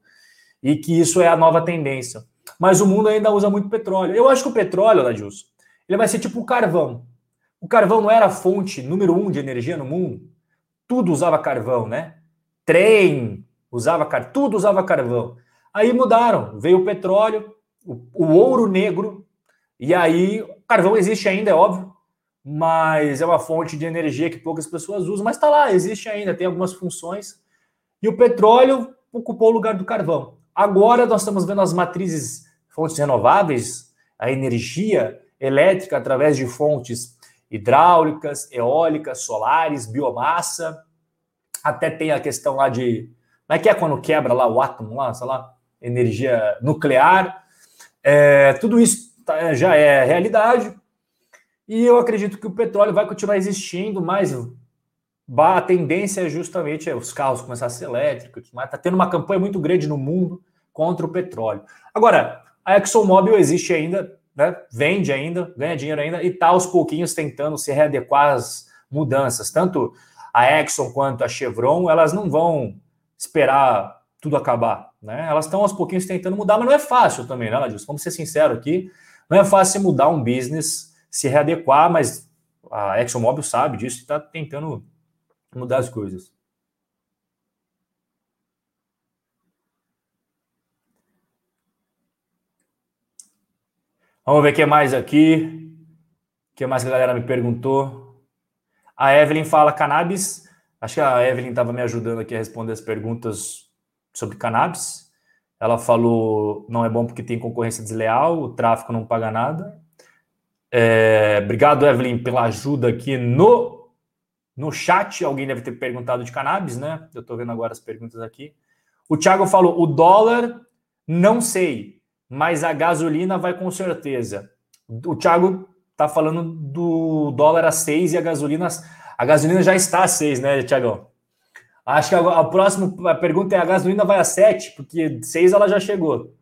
e que isso é a nova tendência. Mas o mundo ainda usa muito petróleo. Eu acho que o petróleo, Ladilson, ele vai ser tipo o carvão. O carvão não era a fonte número um de energia no mundo? Tudo usava carvão, né? Trem usava carvão, tudo usava carvão. Aí mudaram, veio o petróleo, o, o ouro negro, e aí carvão existe ainda, é óbvio, mas é uma fonte de energia que poucas pessoas usam, mas está lá, existe ainda, tem algumas funções. E o petróleo ocupou o lugar do carvão. Agora nós estamos vendo as matrizes, fontes renováveis, a energia elétrica através de fontes hidráulicas, eólicas, solares, biomassa. Até tem a questão lá de. Como é que é quando quebra lá o átomo, lá, sei lá, energia nuclear. É, tudo isso tá, já é realidade. E eu acredito que o petróleo vai continuar existindo, mas a tendência é justamente os carros começar a ser elétricos, está tendo uma campanha muito grande no mundo contra o petróleo. Agora, a ExxonMobil existe ainda, né? vende ainda, ganha dinheiro ainda e está aos pouquinhos tentando se readequar às mudanças. Tanto a Exxon quanto a Chevron, elas não vão esperar tudo acabar. Né? Elas estão aos pouquinhos tentando mudar, mas não é fácil também, né, Ladilson? Vamos ser sinceros aqui. Não é fácil mudar um business, se readequar, mas a ExxonMobil sabe disso e está tentando mudar as coisas. Vamos ver o que mais aqui. O que mais a galera me perguntou? A Evelyn fala cannabis. Acho que a Evelyn estava me ajudando aqui a responder as perguntas sobre cannabis. Ela falou não é bom porque tem concorrência desleal, o tráfico não paga nada. É, obrigado, Evelyn, pela ajuda aqui no, no chat. Alguém deve ter perguntado de cannabis, né? Eu estou vendo agora as perguntas aqui. O Thiago falou: o dólar, não sei mas a gasolina vai com certeza. O Thiago tá falando do dólar a 6 e a gasolina a gasolina já está a 6, né, Thiagão? Acho que a, a próxima pergunta é a gasolina vai a 7, porque 6 ela já chegou.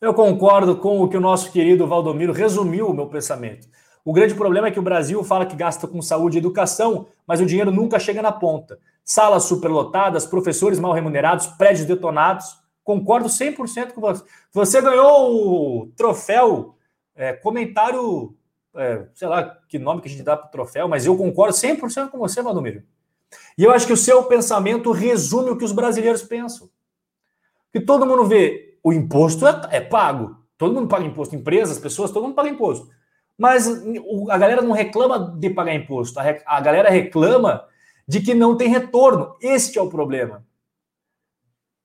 Eu concordo com o que o nosso querido Valdomiro resumiu o meu pensamento. O grande problema é que o Brasil fala que gasta com saúde e educação, mas o dinheiro nunca chega na ponta. Salas superlotadas, professores mal remunerados, prédios detonados. Concordo 100% com você. Você ganhou o troféu, é, comentário, é, sei lá que nome que a gente dá para o troféu, mas eu concordo 100% com você, Valdomiro. E eu acho que o seu pensamento resume o que os brasileiros pensam. Que todo mundo vê, o imposto é, é pago. Todo mundo paga imposto, empresas, pessoas, todo mundo paga imposto. Mas a galera não reclama de pagar imposto, a, a galera reclama de que não tem retorno. Este é o problema.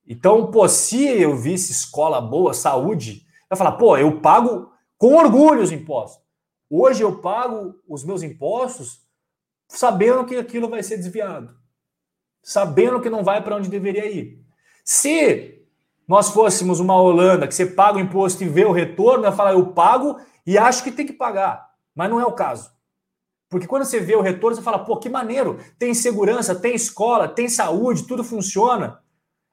Então, pô, se eu visse escola boa, saúde, eu falar, pô, eu pago com orgulho os impostos. Hoje eu pago os meus impostos sabendo que aquilo vai ser desviado, sabendo que não vai para onde deveria ir. Se nós fôssemos uma Holanda que você paga o imposto e vê o retorno, eu falar, eu pago e acho que tem que pagar. Mas não é o caso. Porque quando você vê o retorno, você fala, pô, que maneiro, tem segurança, tem escola, tem saúde, tudo funciona.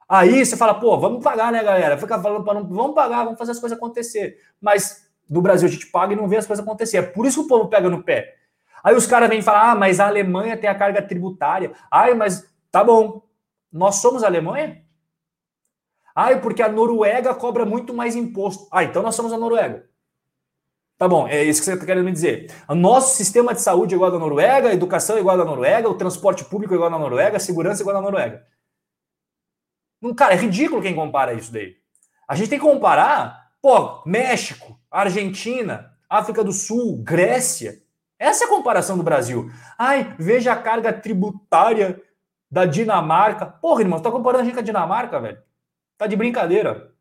Aí você fala, pô, vamos pagar, né, galera? Fica falando para não. Vamos pagar, vamos fazer as coisas acontecer. Mas do Brasil a gente paga e não vê as coisas acontecer. É por isso que o povo pega no pé. Aí os caras vêm falar, ah, mas a Alemanha tem a carga tributária. Ai, mas tá bom. Nós somos a Alemanha? Ai, porque a Noruega cobra muito mais imposto. Ah, então nós somos a Noruega. Tá bom, é isso que você está querendo me dizer. O nosso sistema de saúde é igual à da Noruega, a educação é igual à da Noruega, o transporte público é igual à Noruega, a segurança é igual à Noruega. Cara, é ridículo quem compara isso daí. A gente tem que comparar, pô, México, Argentina, África do Sul, Grécia. Essa é a comparação do Brasil. Ai, veja a carga tributária da Dinamarca. Porra, irmão, você tá comparando a gente com a Dinamarca, velho? Tá de brincadeira.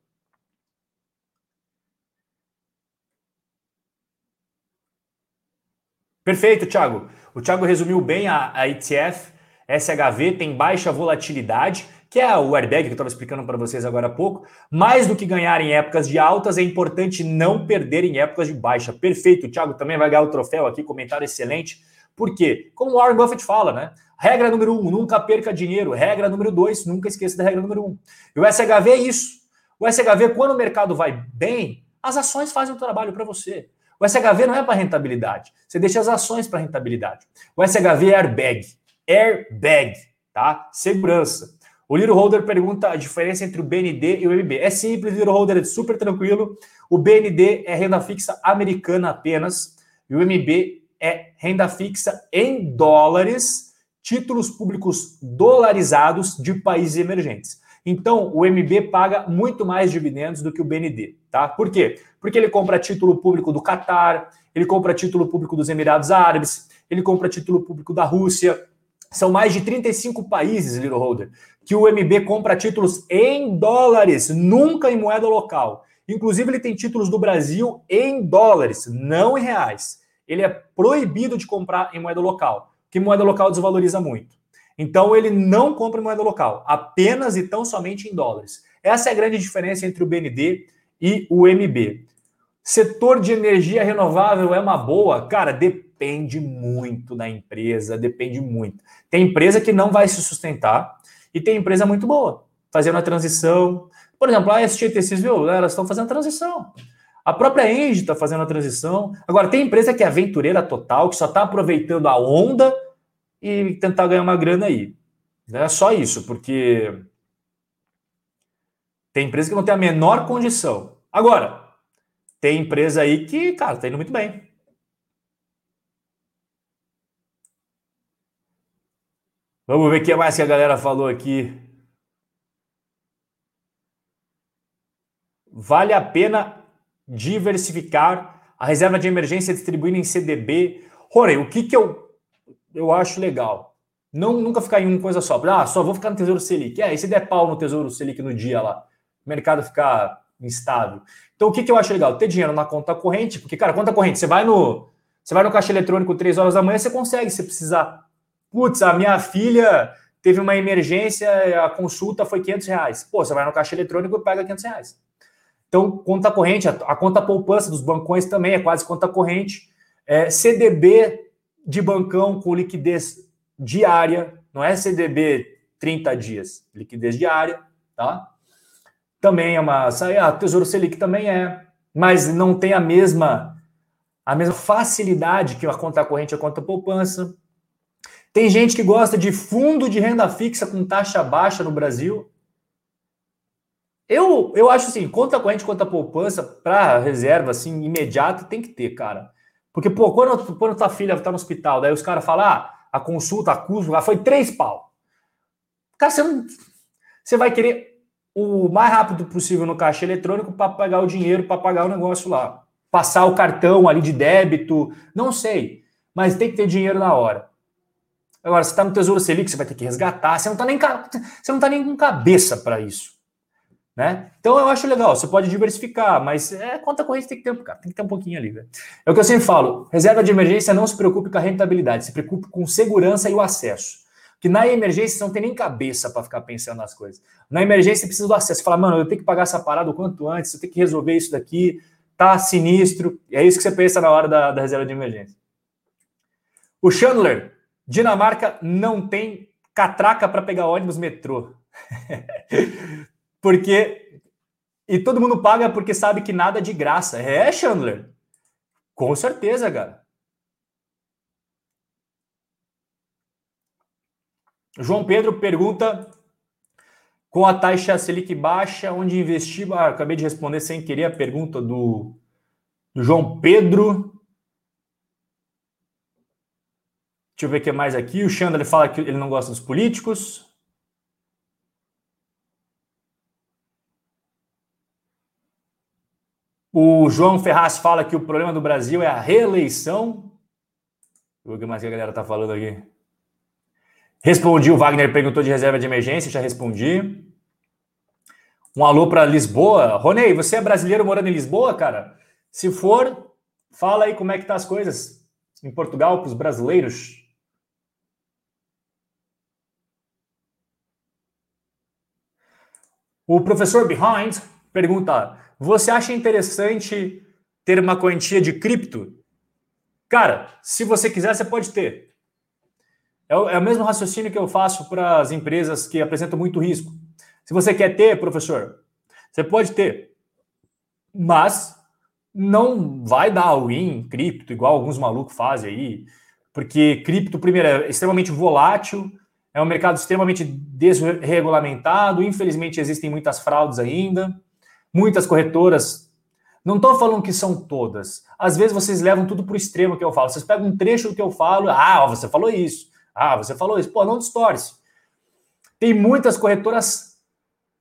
Perfeito, Thiago. O Thiago resumiu bem a, a ETF. SHV tem baixa volatilidade que é o airbag que eu estava explicando para vocês agora há pouco. Mais do que ganhar em épocas de altas, é importante não perder em épocas de baixa. Perfeito, o Thiago também vai ganhar o troféu aqui, comentário excelente. Por quê? Como o Warren Buffett fala, né? Regra número um, nunca perca dinheiro. Regra número dois, nunca esqueça da regra número um. E o SHV é isso. O SHV, quando o mercado vai bem, as ações fazem o trabalho para você. O SHV não é para rentabilidade. Você deixa as ações para rentabilidade. O SHV é airbag. Airbag, tá? Segurança. O Little Holder pergunta a diferença entre o BND e o MB. É simples, Little Holder é super tranquilo. O BND é renda fixa americana apenas e o MB é renda fixa em dólares, títulos públicos dolarizados de países emergentes. Então, o MB paga muito mais dividendos do que o BND, tá? Por quê? Porque ele compra título público do Catar, ele compra título público dos Emirados Árabes, ele compra título público da Rússia, são mais de 35 países, Little Holder, que o MB compra títulos em dólares, nunca em moeda local. Inclusive, ele tem títulos do Brasil em dólares, não em reais. Ele é proibido de comprar em moeda local, que moeda local desvaloriza muito. Então, ele não compra em moeda local, apenas e tão somente em dólares. Essa é a grande diferença entre o BND e o MB. Setor de energia renovável é uma boa? Cara, depende muito da empresa, depende muito. Tem empresa que não vai se sustentar e tem empresa muito boa, fazendo a transição. Por exemplo, a STTCs, viu? Elas estão fazendo a transição. A própria Engie está fazendo a transição. Agora, tem empresa que é aventureira total, que só está aproveitando a onda e tentar ganhar uma grana aí. É só isso, porque tem empresa que não tem a menor condição. Agora, tem empresa aí que, cara, tá indo muito bem. Vamos ver o que mais que a galera falou aqui. Vale a pena diversificar a reserva de emergência distribuindo em CDB. Rony, o que, que eu, eu acho legal? Não nunca ficar em uma coisa só. Ah, só vou ficar no Tesouro Selic. É, e se der pau no Tesouro Selic no dia lá? O mercado ficar instável. Então, o que, que eu acho legal? Ter dinheiro na conta corrente, porque, cara, conta corrente, você vai no. Você vai no caixa eletrônico 3 horas da manhã, você consegue, se precisar. Putz, a minha filha teve uma emergência, a consulta foi 500 reais. Pô, você vai no caixa eletrônico e pega 500 reais. Então, conta corrente, a, a conta poupança dos bancões também é quase conta corrente. É, CDB de bancão com liquidez diária, não é CDB 30 dias, liquidez diária, tá? Também é uma. Ah, Tesouro Selic também é, mas não tem a mesma a mesma facilidade que a conta corrente e a conta poupança. Tem gente que gosta de fundo de renda fixa com taxa baixa no Brasil. Eu, eu acho assim, conta corrente, conta poupança para reserva assim imediata tem que ter, cara. Porque pô, quando quando tua filha tá no hospital, daí os caras falam: "Ah, a consulta, a custo, foi três pau". Cara, você não você vai querer o mais rápido possível no caixa eletrônico para pagar o dinheiro, para pagar o negócio lá. Passar o cartão ali de débito, não sei, mas tem que ter dinheiro na hora. Agora, você está no Tesouro Selic, você vai ter que resgatar, você não está nem, você não tá nem com cabeça para isso. Né? Então eu acho legal, você pode diversificar, mas é, conta corrente tem que ter, cara, tem que ter um pouquinho ali. Né? É o que eu sempre falo: reserva de emergência não se preocupe com a rentabilidade, se preocupe com segurança e o acesso. Que na emergência você não tem nem cabeça para ficar pensando nas coisas. Na emergência você precisa do acesso. Você fala, mano, eu tenho que pagar essa parada o quanto antes, eu tenho que resolver isso daqui, tá sinistro. E é isso que você pensa na hora da, da reserva de emergência. O Chandler, Dinamarca não tem catraca para pegar ônibus metrô. porque. E todo mundo paga porque sabe que nada é de graça. É, Chandler? Com certeza, cara. João Pedro pergunta: com a taxa Selic baixa, onde investir? Ah, acabei de responder sem querer a pergunta do, do João Pedro. Deixa eu ver o que mais aqui. O Xandra fala que ele não gosta dos políticos. O João Ferraz fala que o problema do Brasil é a reeleição. O que mais que a galera está falando aqui. Respondi, o Wagner perguntou de reserva de emergência, já respondi. Um alô para Lisboa. Ronei, você é brasileiro morando em Lisboa, cara? Se for, fala aí como é que tá as coisas em Portugal para os brasileiros. O professor Behind pergunta: Você acha interessante ter uma quantia de cripto? Cara, se você quiser, você pode ter. É o, é o mesmo raciocínio que eu faço para as empresas que apresentam muito risco. Se você quer ter, professor, você pode ter, mas não vai dar win in cripto, igual alguns malucos fazem aí, porque cripto, primeiro, é extremamente volátil, é um mercado extremamente desregulamentado. Infelizmente, existem muitas fraudes ainda. Muitas corretoras. Não estou falando que são todas. Às vezes vocês levam tudo para o extremo que eu falo. Vocês pegam um trecho do que eu falo. Ah, você falou isso. Ah, você falou isso. Pô, não distorce. Tem muitas corretoras,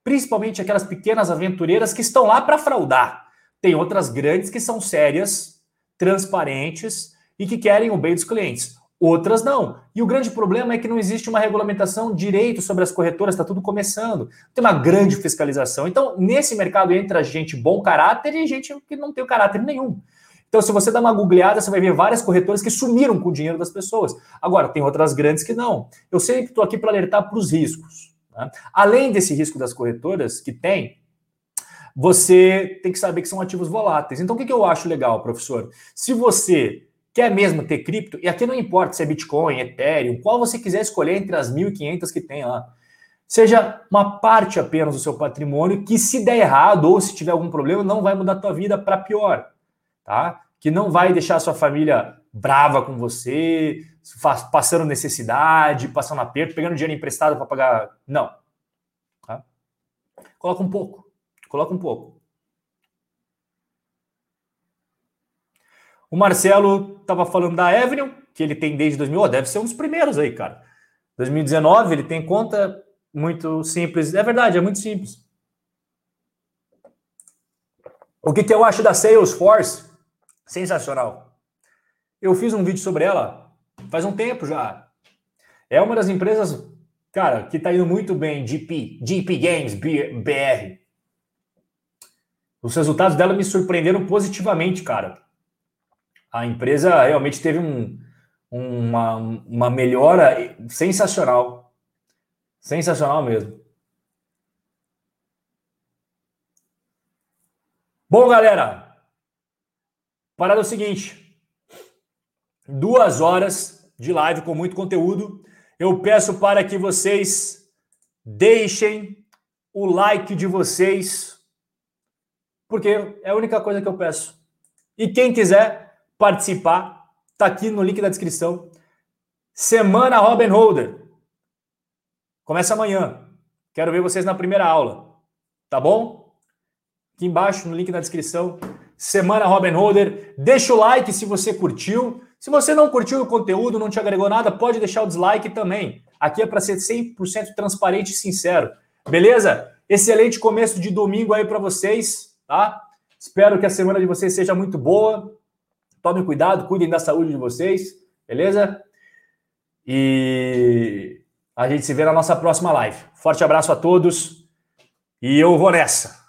principalmente aquelas pequenas aventureiras, que estão lá para fraudar. Tem outras grandes que são sérias, transparentes e que querem o bem dos clientes outras não. E o grande problema é que não existe uma regulamentação direito sobre as corretoras, está tudo começando. Tem uma grande fiscalização. Então, nesse mercado entra gente bom caráter e gente que não tem caráter nenhum. Então, se você dá uma googleada, você vai ver várias corretoras que sumiram com o dinheiro das pessoas. Agora, tem outras grandes que não. Eu sempre estou aqui para alertar para os riscos. Né? Além desse risco das corretoras que tem, você tem que saber que são ativos voláteis. Então, o que, que eu acho legal, professor? Se você Quer mesmo ter cripto? E aqui não importa se é Bitcoin, Ethereum, qual você quiser escolher entre as 1.500 que tem lá. Seja uma parte apenas do seu patrimônio que se der errado ou se tiver algum problema não vai mudar a tua vida para pior, tá? que não vai deixar a sua família brava com você, passando necessidade, passando aperto, pegando dinheiro emprestado para pagar. Não. Tá? Coloca um pouco. Coloca um pouco. O Marcelo estava falando da Avenue, que ele tem desde 2000, oh, deve ser um dos primeiros aí, cara. 2019, ele tem conta muito simples. É verdade, é muito simples. O que, que eu acho da Salesforce? Sensacional. Eu fiz um vídeo sobre ela faz um tempo já. É uma das empresas, cara, que está indo muito bem, GP, GP Games BR. Os resultados dela me surpreenderam positivamente, cara. A empresa realmente teve um, uma, uma melhora sensacional. Sensacional mesmo. Bom, galera, parada é o seguinte: duas horas de live com muito conteúdo. Eu peço para que vocês deixem o like de vocês, porque é a única coisa que eu peço. E quem quiser participar, Tá aqui no link da descrição. Semana Robin Holder. Começa amanhã. Quero ver vocês na primeira aula. Tá bom? Aqui embaixo no link da descrição. Semana Robin Holder. Deixa o like se você curtiu. Se você não curtiu o conteúdo, não te agregou nada, pode deixar o dislike também. Aqui é para ser 100% transparente e sincero. Beleza? Excelente começo de domingo aí para vocês, tá? Espero que a semana de vocês seja muito boa. Tomem cuidado, cuidem da saúde de vocês, beleza? E a gente se vê na nossa próxima live. Forte abraço a todos e eu vou nessa.